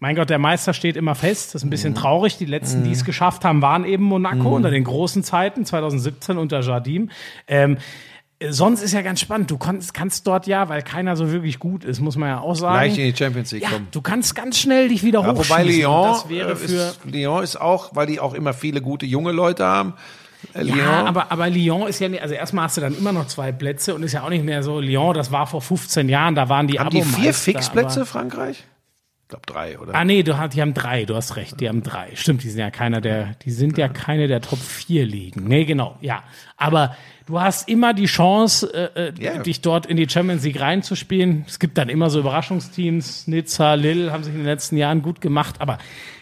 mein Gott, der Meister steht immer fest. Das ist ein bisschen traurig. Die letzten, die es geschafft haben, waren eben Monaco unter den großen Zeiten, 2017 unter Jardim. Ähm, sonst ist ja ganz spannend. Du kannst, kannst dort ja, weil keiner so wirklich gut ist, muss man ja auch sagen. Gleich in die Champions League ja, kommen. du kannst ganz schnell dich wieder Ja, wobei Lyon, das wäre äh, für ist, Lyon ist auch, weil die auch immer viele gute junge Leute haben. Äh, Lyon, Ja, aber, aber Lyon ist ja nicht, also erstmal hast du dann immer noch zwei Plätze und ist ja auch nicht mehr so, Lyon, das war vor 15 Jahren, da waren die haben die vier Fixplätze, Frankreich? Ich glaube drei, oder? Ah nee, du, hast- die haben drei, du hast recht, die haben drei. Stimmt, die sind ja keiner der, die sind ja keine der Top 4 ligen. Nee, genau, ja. Aber du hast immer die Chance, äh, äh, Ja. dich dort in die Champions League reinzuspielen. Es gibt dann immer so Überraschungsteams. Nizza, Lille haben sich in den letzten Jahren gut gemacht, aber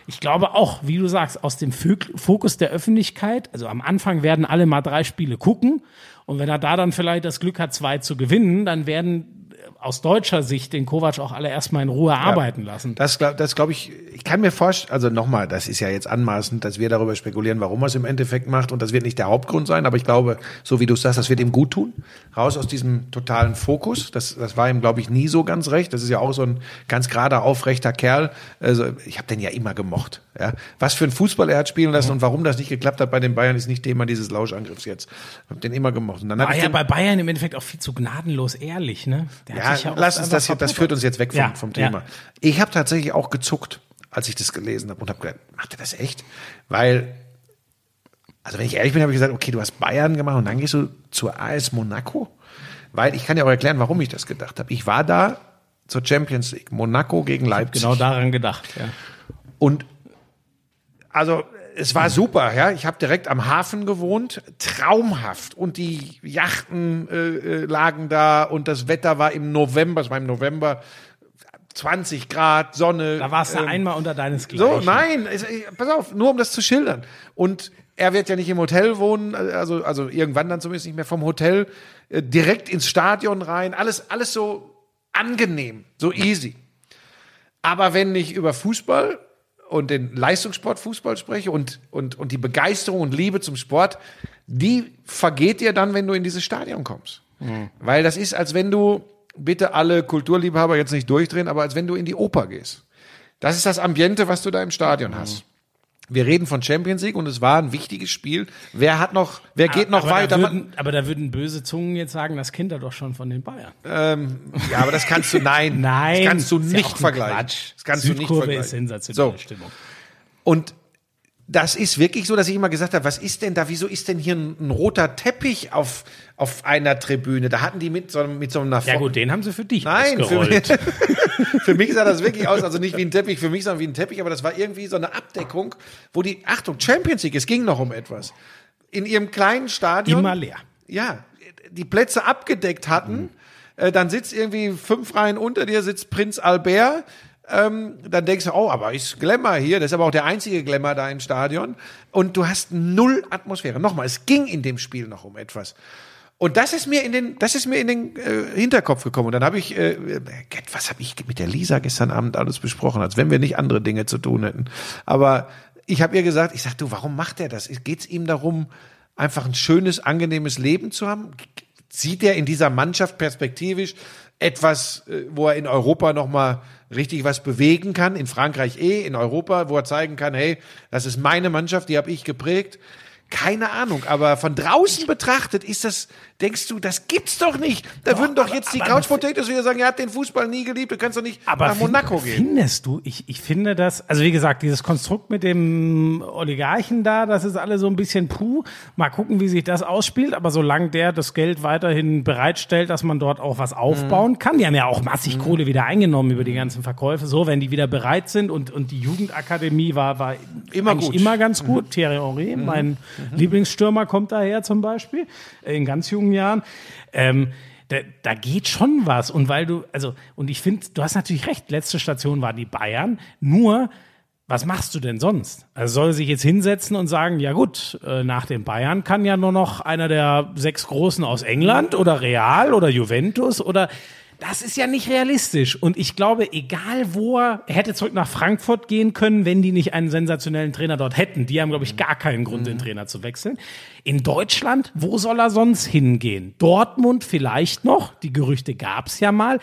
ich glaube auch, wie du sagst, aus dem Fokus der Öffentlichkeit, also am Anfang werden alle mal drei Spiele gucken und wenn er da dann vielleicht das Glück hat, zwei zu gewinnen, dann werden äh, aus deutscher Sicht den Kovac auch alle erstmal in Ruhe arbeiten lassen. Das, das glaube ich, ich kann mir vorstellen, also nochmal, das ist ja jetzt anmaßend, dass wir darüber spekulieren, warum er es im Endeffekt macht und das wird nicht der Hauptgrund sein, aber ich glaube, so wie du sagst, das wird ihm gut tun, raus aus diesem totalen Fokus, das, das war ihm, glaube ich, nie so ganz recht, das ist ja auch so ein ganz gerader, aufrechter Kerl, also ich habe den ja immer gemocht, ja, was für ein Fußball er hat spielen lassen und warum das nicht geklappt hat bei den Bayern, ist nicht Thema dieses Lauschangriffs jetzt, ich habe den immer gemocht. Und dann War ja bei Bayern im Endeffekt auch viel zu gnadenlos ehrlich, ne? Der ja, lass uns das, hier- das führt uns jetzt weg vom, Ja, vom. Thema. Ich habe tatsächlich auch gezuckt, als ich das gelesen habe und habe gedacht, macht er das echt? Weil, also wenn ich ehrlich bin, habe ich gesagt, okay, du hast Bayern gemacht und dann gehst du zur AS Monaco? Weil ich kann dir auch erklären, warum ich das gedacht habe. Ich war da zur Champions League, Monaco gegen Leipzig. Genau daran gedacht, ja. Und also es war super, ja. Ich habe direkt am Hafen gewohnt, traumhaft. Und die Yachten äh, äh, lagen da und das Wetter war im November, es war im November 20 Grad, Sonne. Da warst du ähm, einmal unter deinesgleichen. so, nein, es, äh, pass auf, nur um das zu schildern. Und er wird ja nicht im Hotel wohnen, also, also irgendwann dann zumindest nicht mehr vom Hotel, äh, direkt ins Stadion rein, alles, alles so angenehm, so easy. Aber wenn ich über Fußball und den Leistungssport Fußball spreche und, und, und die Begeisterung und Liebe zum Sport, die vergeht dir dann, wenn du in dieses Stadion kommst. Weil das ist, als wenn du, bitte alle Kulturliebhaber jetzt nicht durchdrehen, aber als wenn du in die Oper gehst. Das ist das Ambiente, was du da im Stadion hast. Wir reden von Champions League und es war ein wichtiges Spiel. Wer hat noch, wer geht noch aber weiter? Da würden, aber da würden böse Zungen jetzt sagen, das Kind er doch schon von den Bayern. Ja, aber das kannst du, nein, Nein, das kannst du ja nicht ein vergleichen. Quatsch. Das kannst du nicht Südkurve vergleichen. ist sensationelle So. Stimmung. Und das ist wirklich so, dass ich immer gesagt habe, was ist denn da, wieso ist denn hier ein, ein roter Teppich auf, auf einer Tribüne? Da hatten die mit so, mit so einer Ja gut, den haben sie für dich Nein, für mich, für mich sah das wirklich aus, also nicht wie ein Teppich, für mich sah wie ein Teppich, aber das war irgendwie so eine Abdeckung, wo die, Achtung, Champions League, es ging noch um etwas. In ihrem kleinen Stadion. Immer leer. Ja, die Plätze abgedeckt hatten. Äh, dann sitzt irgendwie fünf Reihen unter dir, sitzt Prinz Albert. Ähm, dann denkst du, oh, aber ist Glamour hier. Das ist aber auch der einzige Glamour da im Stadion. Und du hast null Atmosphäre. Nochmal, es ging in dem Spiel noch um etwas. Und das ist mir in den, das ist mir in den äh, Hinterkopf gekommen. Und dann habe ich, äh, was habe ich mit der Lisa gestern Abend alles besprochen, als wenn wir nicht andere Dinge zu tun hätten. Aber ich habe ihr gesagt, ich sag, du, warum macht er das? Geht es ihm darum, einfach ein schönes, angenehmes Leben zu haben? Sieht er in dieser Mannschaft perspektivisch etwas, äh, wo er in Europa noch mal richtig was bewegen kann? In Frankreich eh, in Europa, wo er zeigen kann, hey, das ist meine Mannschaft, die habe ich geprägt. Keine Ahnung, aber von draußen betrachtet ist das, denkst du, das gibt's doch nicht. Da würden doch jetzt die aber- Couch Potatoes wieder sagen, er hat den Fußball nie geliebt, du kannst doch nicht Aber nach Monaco find, gehen. Findest du, ich, ich finde das, also wie gesagt, dieses Konstrukt mit dem Oligarchen da, das ist alle so ein bisschen puh. Mal gucken, wie sich das ausspielt, aber solange der das Geld weiterhin bereitstellt, dass man dort auch was aufbauen Mhm. kann, die haben ja auch massig Kohle wieder eingenommen über die ganzen Verkäufe, so, wenn die wieder bereit sind und, und die Jugendakademie war, war Immer gut. Mhm. immer ganz gut. Thierry Henry, mein Lieblingsstürmer, kommt daher zum Beispiel, in ganz jungen Jahren. Ähm, da, da geht schon was. Und weil du, also, und ich finde, du hast natürlich recht, letzte Station war die Bayern. Nur, was machst du denn sonst? Also soll er sich jetzt hinsetzen und sagen, ja gut, äh, nach den Bayern kann ja nur noch einer der sechs Großen aus England oder Real oder Juventus oder das ist ja nicht realistisch. Und ich glaube, egal wo er, er hätte zurück nach Frankfurt gehen können, wenn die nicht einen sensationellen Trainer dort hätten. Die haben, glaube ich, gar keinen Grund, den Trainer zu wechseln. In Deutschland, wo soll er sonst hingehen? Dortmund vielleicht noch. Die Gerüchte gab's ja mal.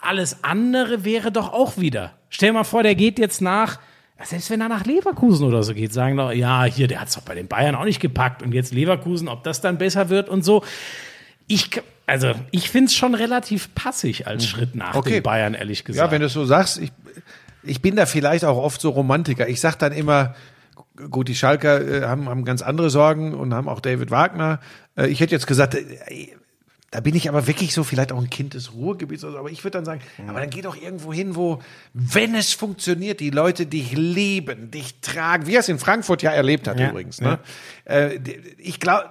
Alles andere wäre doch auch wieder. Stell dir mal vor, der geht jetzt nach, selbst wenn er nach Leverkusen oder so geht, sagen doch, ja, hier, der hat's doch bei den Bayern auch nicht gepackt und jetzt Leverkusen, ob das dann besser wird und so. Ich, also, ich find's schon relativ passig als Schritt nach Okay. den Bayern, ehrlich gesagt. Ja, wenn du es so sagst, ich, ich bin da vielleicht auch oft so Romantiker. Ich sag dann immer, gut, die Schalker äh, haben, haben ganz andere Sorgen und haben auch David Wagner. Äh, ich hätte jetzt gesagt, äh, da bin ich aber wirklich so vielleicht auch ein Kind des Ruhrgebiets, oder so, aber ich würde dann sagen, aber dann geh doch irgendwo hin, wo, wenn es funktioniert, die Leute dich lieben, dich tragen, wie er es in Frankfurt ja erlebt hat Ja, übrigens. Ne? Äh, ich glaube,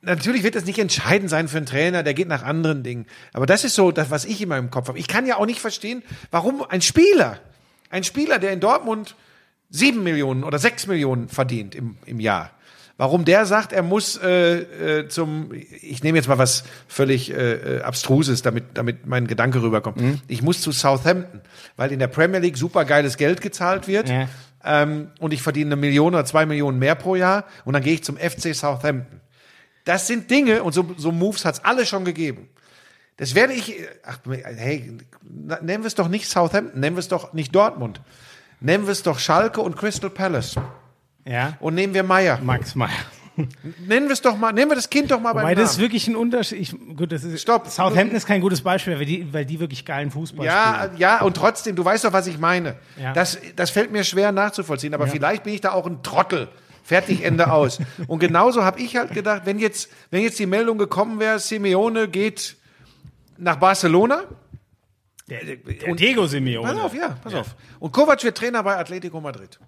Natürlich wird das nicht entscheidend sein für einen Trainer, der geht nach anderen Dingen. Aber das ist so das, was ich immer im Kopf habe. Ich kann ja auch nicht verstehen, warum ein Spieler, ein Spieler, der in Dortmund sieben Millionen oder sechs Millionen verdient im, im Jahr, warum der sagt, er muss äh, äh, zum, ich nehme jetzt mal was völlig äh, äh, Abstruses, damit, damit mein Gedanke rüberkommt. Ich muss zu Southampton, weil in der Premier League super geiles Geld gezahlt wird. Ja. Ähm, und ich verdiene eine Million oder zwei Millionen mehr pro Jahr und dann gehe ich zum FC Southampton. Das sind Dinge, und so, so Moves hat's alle schon gegeben. Das werde ich, ach, hey, nennen wir es doch nicht Southampton, nennen wir es doch nicht Dortmund. Nennen wir es doch Schalke und Crystal Palace. ja. Und nehmen wir Meier. Max Meyer. Nennen wir es doch mal, nennen wir das Kind doch mal beim Weil das ist wirklich ein Unterschied. Ich, gut, das ist, Stopp. Southampton ist kein gutes Beispiel, weil die, weil die wirklich geilen Fußball Ja, spielen. ja, und trotzdem, du weißt doch, was ich meine. Ja. Das, das fällt mir schwer nachzuvollziehen, aber vielleicht bin ich da auch ein Trottel. Fertig, Ende aus. Und genauso habe ich halt gedacht, wenn jetzt, wenn jetzt die Meldung gekommen wäre, Simeone geht nach Barcelona, Der, der, der Diego Simeone. Pass auf, ja, pass auf. Und Kovac wird Trainer bei Atletico Madrid.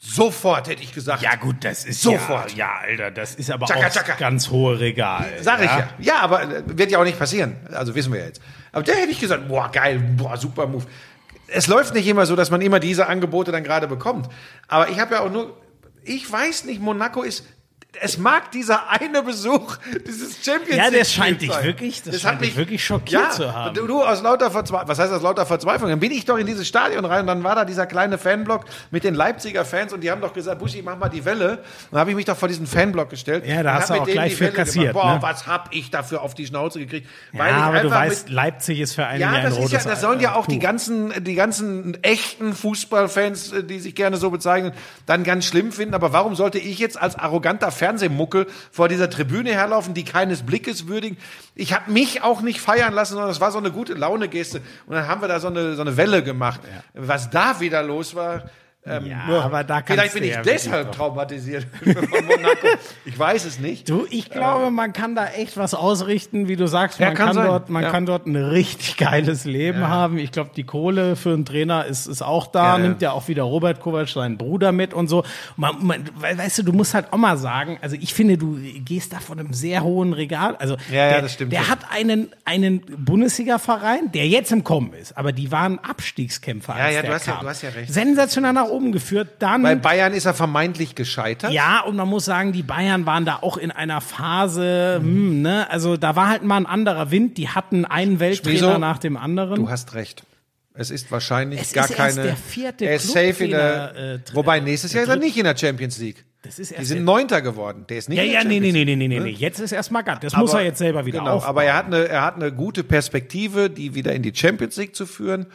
Sofort hätte ich gesagt. Ja, gut, das ist Sofort. Ja, ja, Alter, das ist aber Tschakka, auch tschakka. ganz hohe Regal. Sag ich ja. Ja, aber äh, wird ja auch nicht passieren. Also wissen wir jetzt. Aber der hätte ich gesagt, boah, geil, boah, super Move. Es läuft nicht immer so, dass man immer diese Angebote dann gerade bekommt. Aber ich habe ja auch nur, ich weiß nicht, Monaco ist, es mag dieser eine Besuch dieses Champions Ja, League das scheint Spiels dich wirklich- das scheint dich wirklich schockiert ja, zu haben. Du, du aus lauter Verzweiflung, was heißt aus lauter Verzweiflung? Dann bin ich doch in dieses Stadion rein und dann war da dieser kleine Fanblock mit den Leipziger Fans und die haben doch gesagt, Buschi, mach mal die Welle. Dann habe ich mich doch vor diesen Fanblock gestellt. Ja, da hast du auch gleich Welle kassiert, Gemacht. Boah, ne? was hab ich dafür auf die Schnauze gekriegt? Ja, ich aber du weißt, Leipzig ist für einen ja ja, ein das ist rotes ja, das sollen ja auch die ganzen, die ganzen echten Fußballfans, äh, die sich gerne so bezeichnen, dann ganz schlimm finden. Aber warum sollte ich jetzt als arroganter Fernsehmuckel vor dieser Tribüne herlaufen, die keines Blickes würdigen? Ich habe mich auch nicht feiern lassen, sondern es war so eine gute Laune-Geste. Und dann haben wir da so eine, so eine Welle gemacht. Was da wieder los war, ähm, Ja, aber da vielleicht bin ich ja deshalb traumatisiert von Monaco. Ich weiß es nicht. Du, ich glaube, man kann da echt was ausrichten, wie du sagst. Ja, Man kann kann, sein. dort, man Ja. kann dort ein richtig geiles Leben haben. Ich glaube, die Kohle für einen Trainer ist, ist auch da. Ja, ja. Nimmt ja auch wieder Robert Kovac, seinen Bruder mit und so. Man, man, weißt du, du musst halt auch mal sagen, also ich finde, du gehst da von einem sehr hohen Regal. Also Ja, ja, der, Der hat einen, einen Bundesliga-Verein, der jetzt im Kommen ist, aber die waren Abstiegskämpfer. Ja, als ja, du hast ja- du hast ja recht. Sensationell nach oben geführt. Dann Bei Bayern ist er vermeintlich gescheitert. ja, und man muss sagen, die Bayern waren da auch in einer Phase, hm, ne, also da war halt mal ein anderer Wind. Die hatten einen Welttrainer Schmieso, nach dem anderen. Du hast recht. Es ist wahrscheinlich Es gar ist keine. der vierte er ist safe in der. Äh, wobei nächstes Jahr ist er nicht in der Champions League. Das ist Die erst sind der- Neunter geworden. Der ist nicht ja, in der ja, nee, nee, nee, nee, nee, nee. Jetzt ist erstmal gatt. Das muss er jetzt selber wieder genau, aufbauen. Aber er hat, eine, er hat eine gute Perspektive, die wieder in die Champions League zu führen.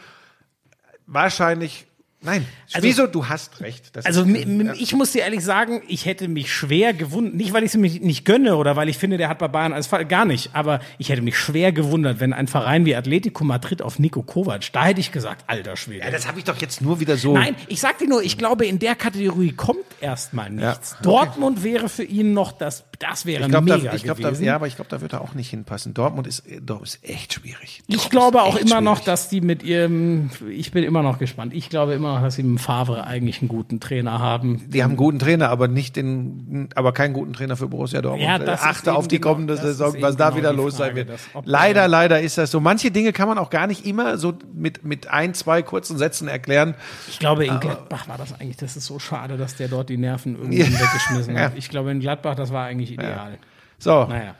Wahrscheinlich. Nein, Also- wieso? Du hast recht. Das Also ich muss dir ehrlich sagen, ich hätte mich schwer gewundert, nicht weil ich es mir nicht gönne oder weil ich finde, der hat bei Bayern alles falsch, gar nicht, aber ich hätte mich schwer gewundert, wenn ein Verein wie Atletico Madrid auf Nico Kovac, da hätte ich gesagt, alter Schwede. ja, das habe ich doch jetzt nur wieder so. Nein, ich sag dir nur, ich glaube, in der Kategorie kommt erstmal nichts. Dortmund wäre für ihn noch das das wäre Ich glaube, mega da, ich glaub, da, gewesen. ja, aber ich glaube, da wird er auch nicht hinpassen. Dortmund ist, Dortmund ist echt schwierig. Ich Dortmund glaube ist auch immer noch, schwierig. dass die mit ihrem, ich bin immer noch gespannt. Ich glaube immer noch, dass sie mit Favre eigentlich einen guten Trainer haben. Die haben einen guten Trainer, aber nicht den, aber keinen guten Trainer für Borussia Dortmund. Ja, das Achte auf die genau- kommende Saison, was da genau wieder los sein Frage, wird. dass- ob Leider, der- leider ist das so. Manche Dinge kann man auch gar nicht immer so mit, mit ein, zwei kurzen Sätzen erklären. Ich glaube, in Gladbach war das eigentlich, das ist so schade, dass der dort die Nerven irgendwie weggeschmissen hat. Ja. Ich glaube, in Gladbach, das war eigentlich ideal. So, Naja.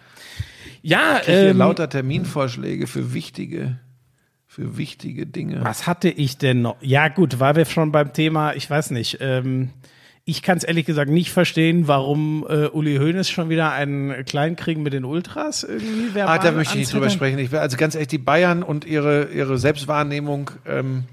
Ja, ich ähm, lauter Terminvorschläge für wichtige, für wichtige Dinge. was hatte ich denn noch? Ja, gut, weil wir schon beim Thema, ich weiß nicht, ähm, ich kann es ehrlich gesagt nicht verstehen, warum äh, Uli Hoeneß schon wieder einen Kleinkrieg mit den Ultras irgendwie Ah, da möchte ich nicht drüber sprechen. Ich will, also ganz ehrlich, die Bayern und ihre, ihre Selbstwahrnehmung, ähm,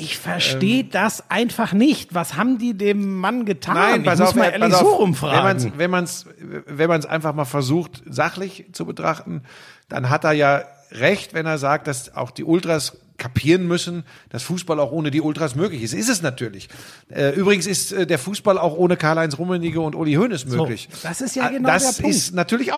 Ich verstehe das einfach nicht. Was haben die dem Mann getan? Nein, ich pass muss auf, mal äh, ehrlich so rumfragen. Wenn man es wenn man's, wenn man's einfach mal versucht, sachlich zu betrachten, dann hat er ja recht, wenn er sagt, dass auch die Ultras kapieren müssen, dass Fußball auch ohne die Ultras möglich ist. Ist es natürlich. Äh, übrigens ist äh, der Fußball auch ohne Karl-Heinz Rummenigge und Uli Hoeneß möglich. das ist ja genau das der Punkt. ist natürlich auch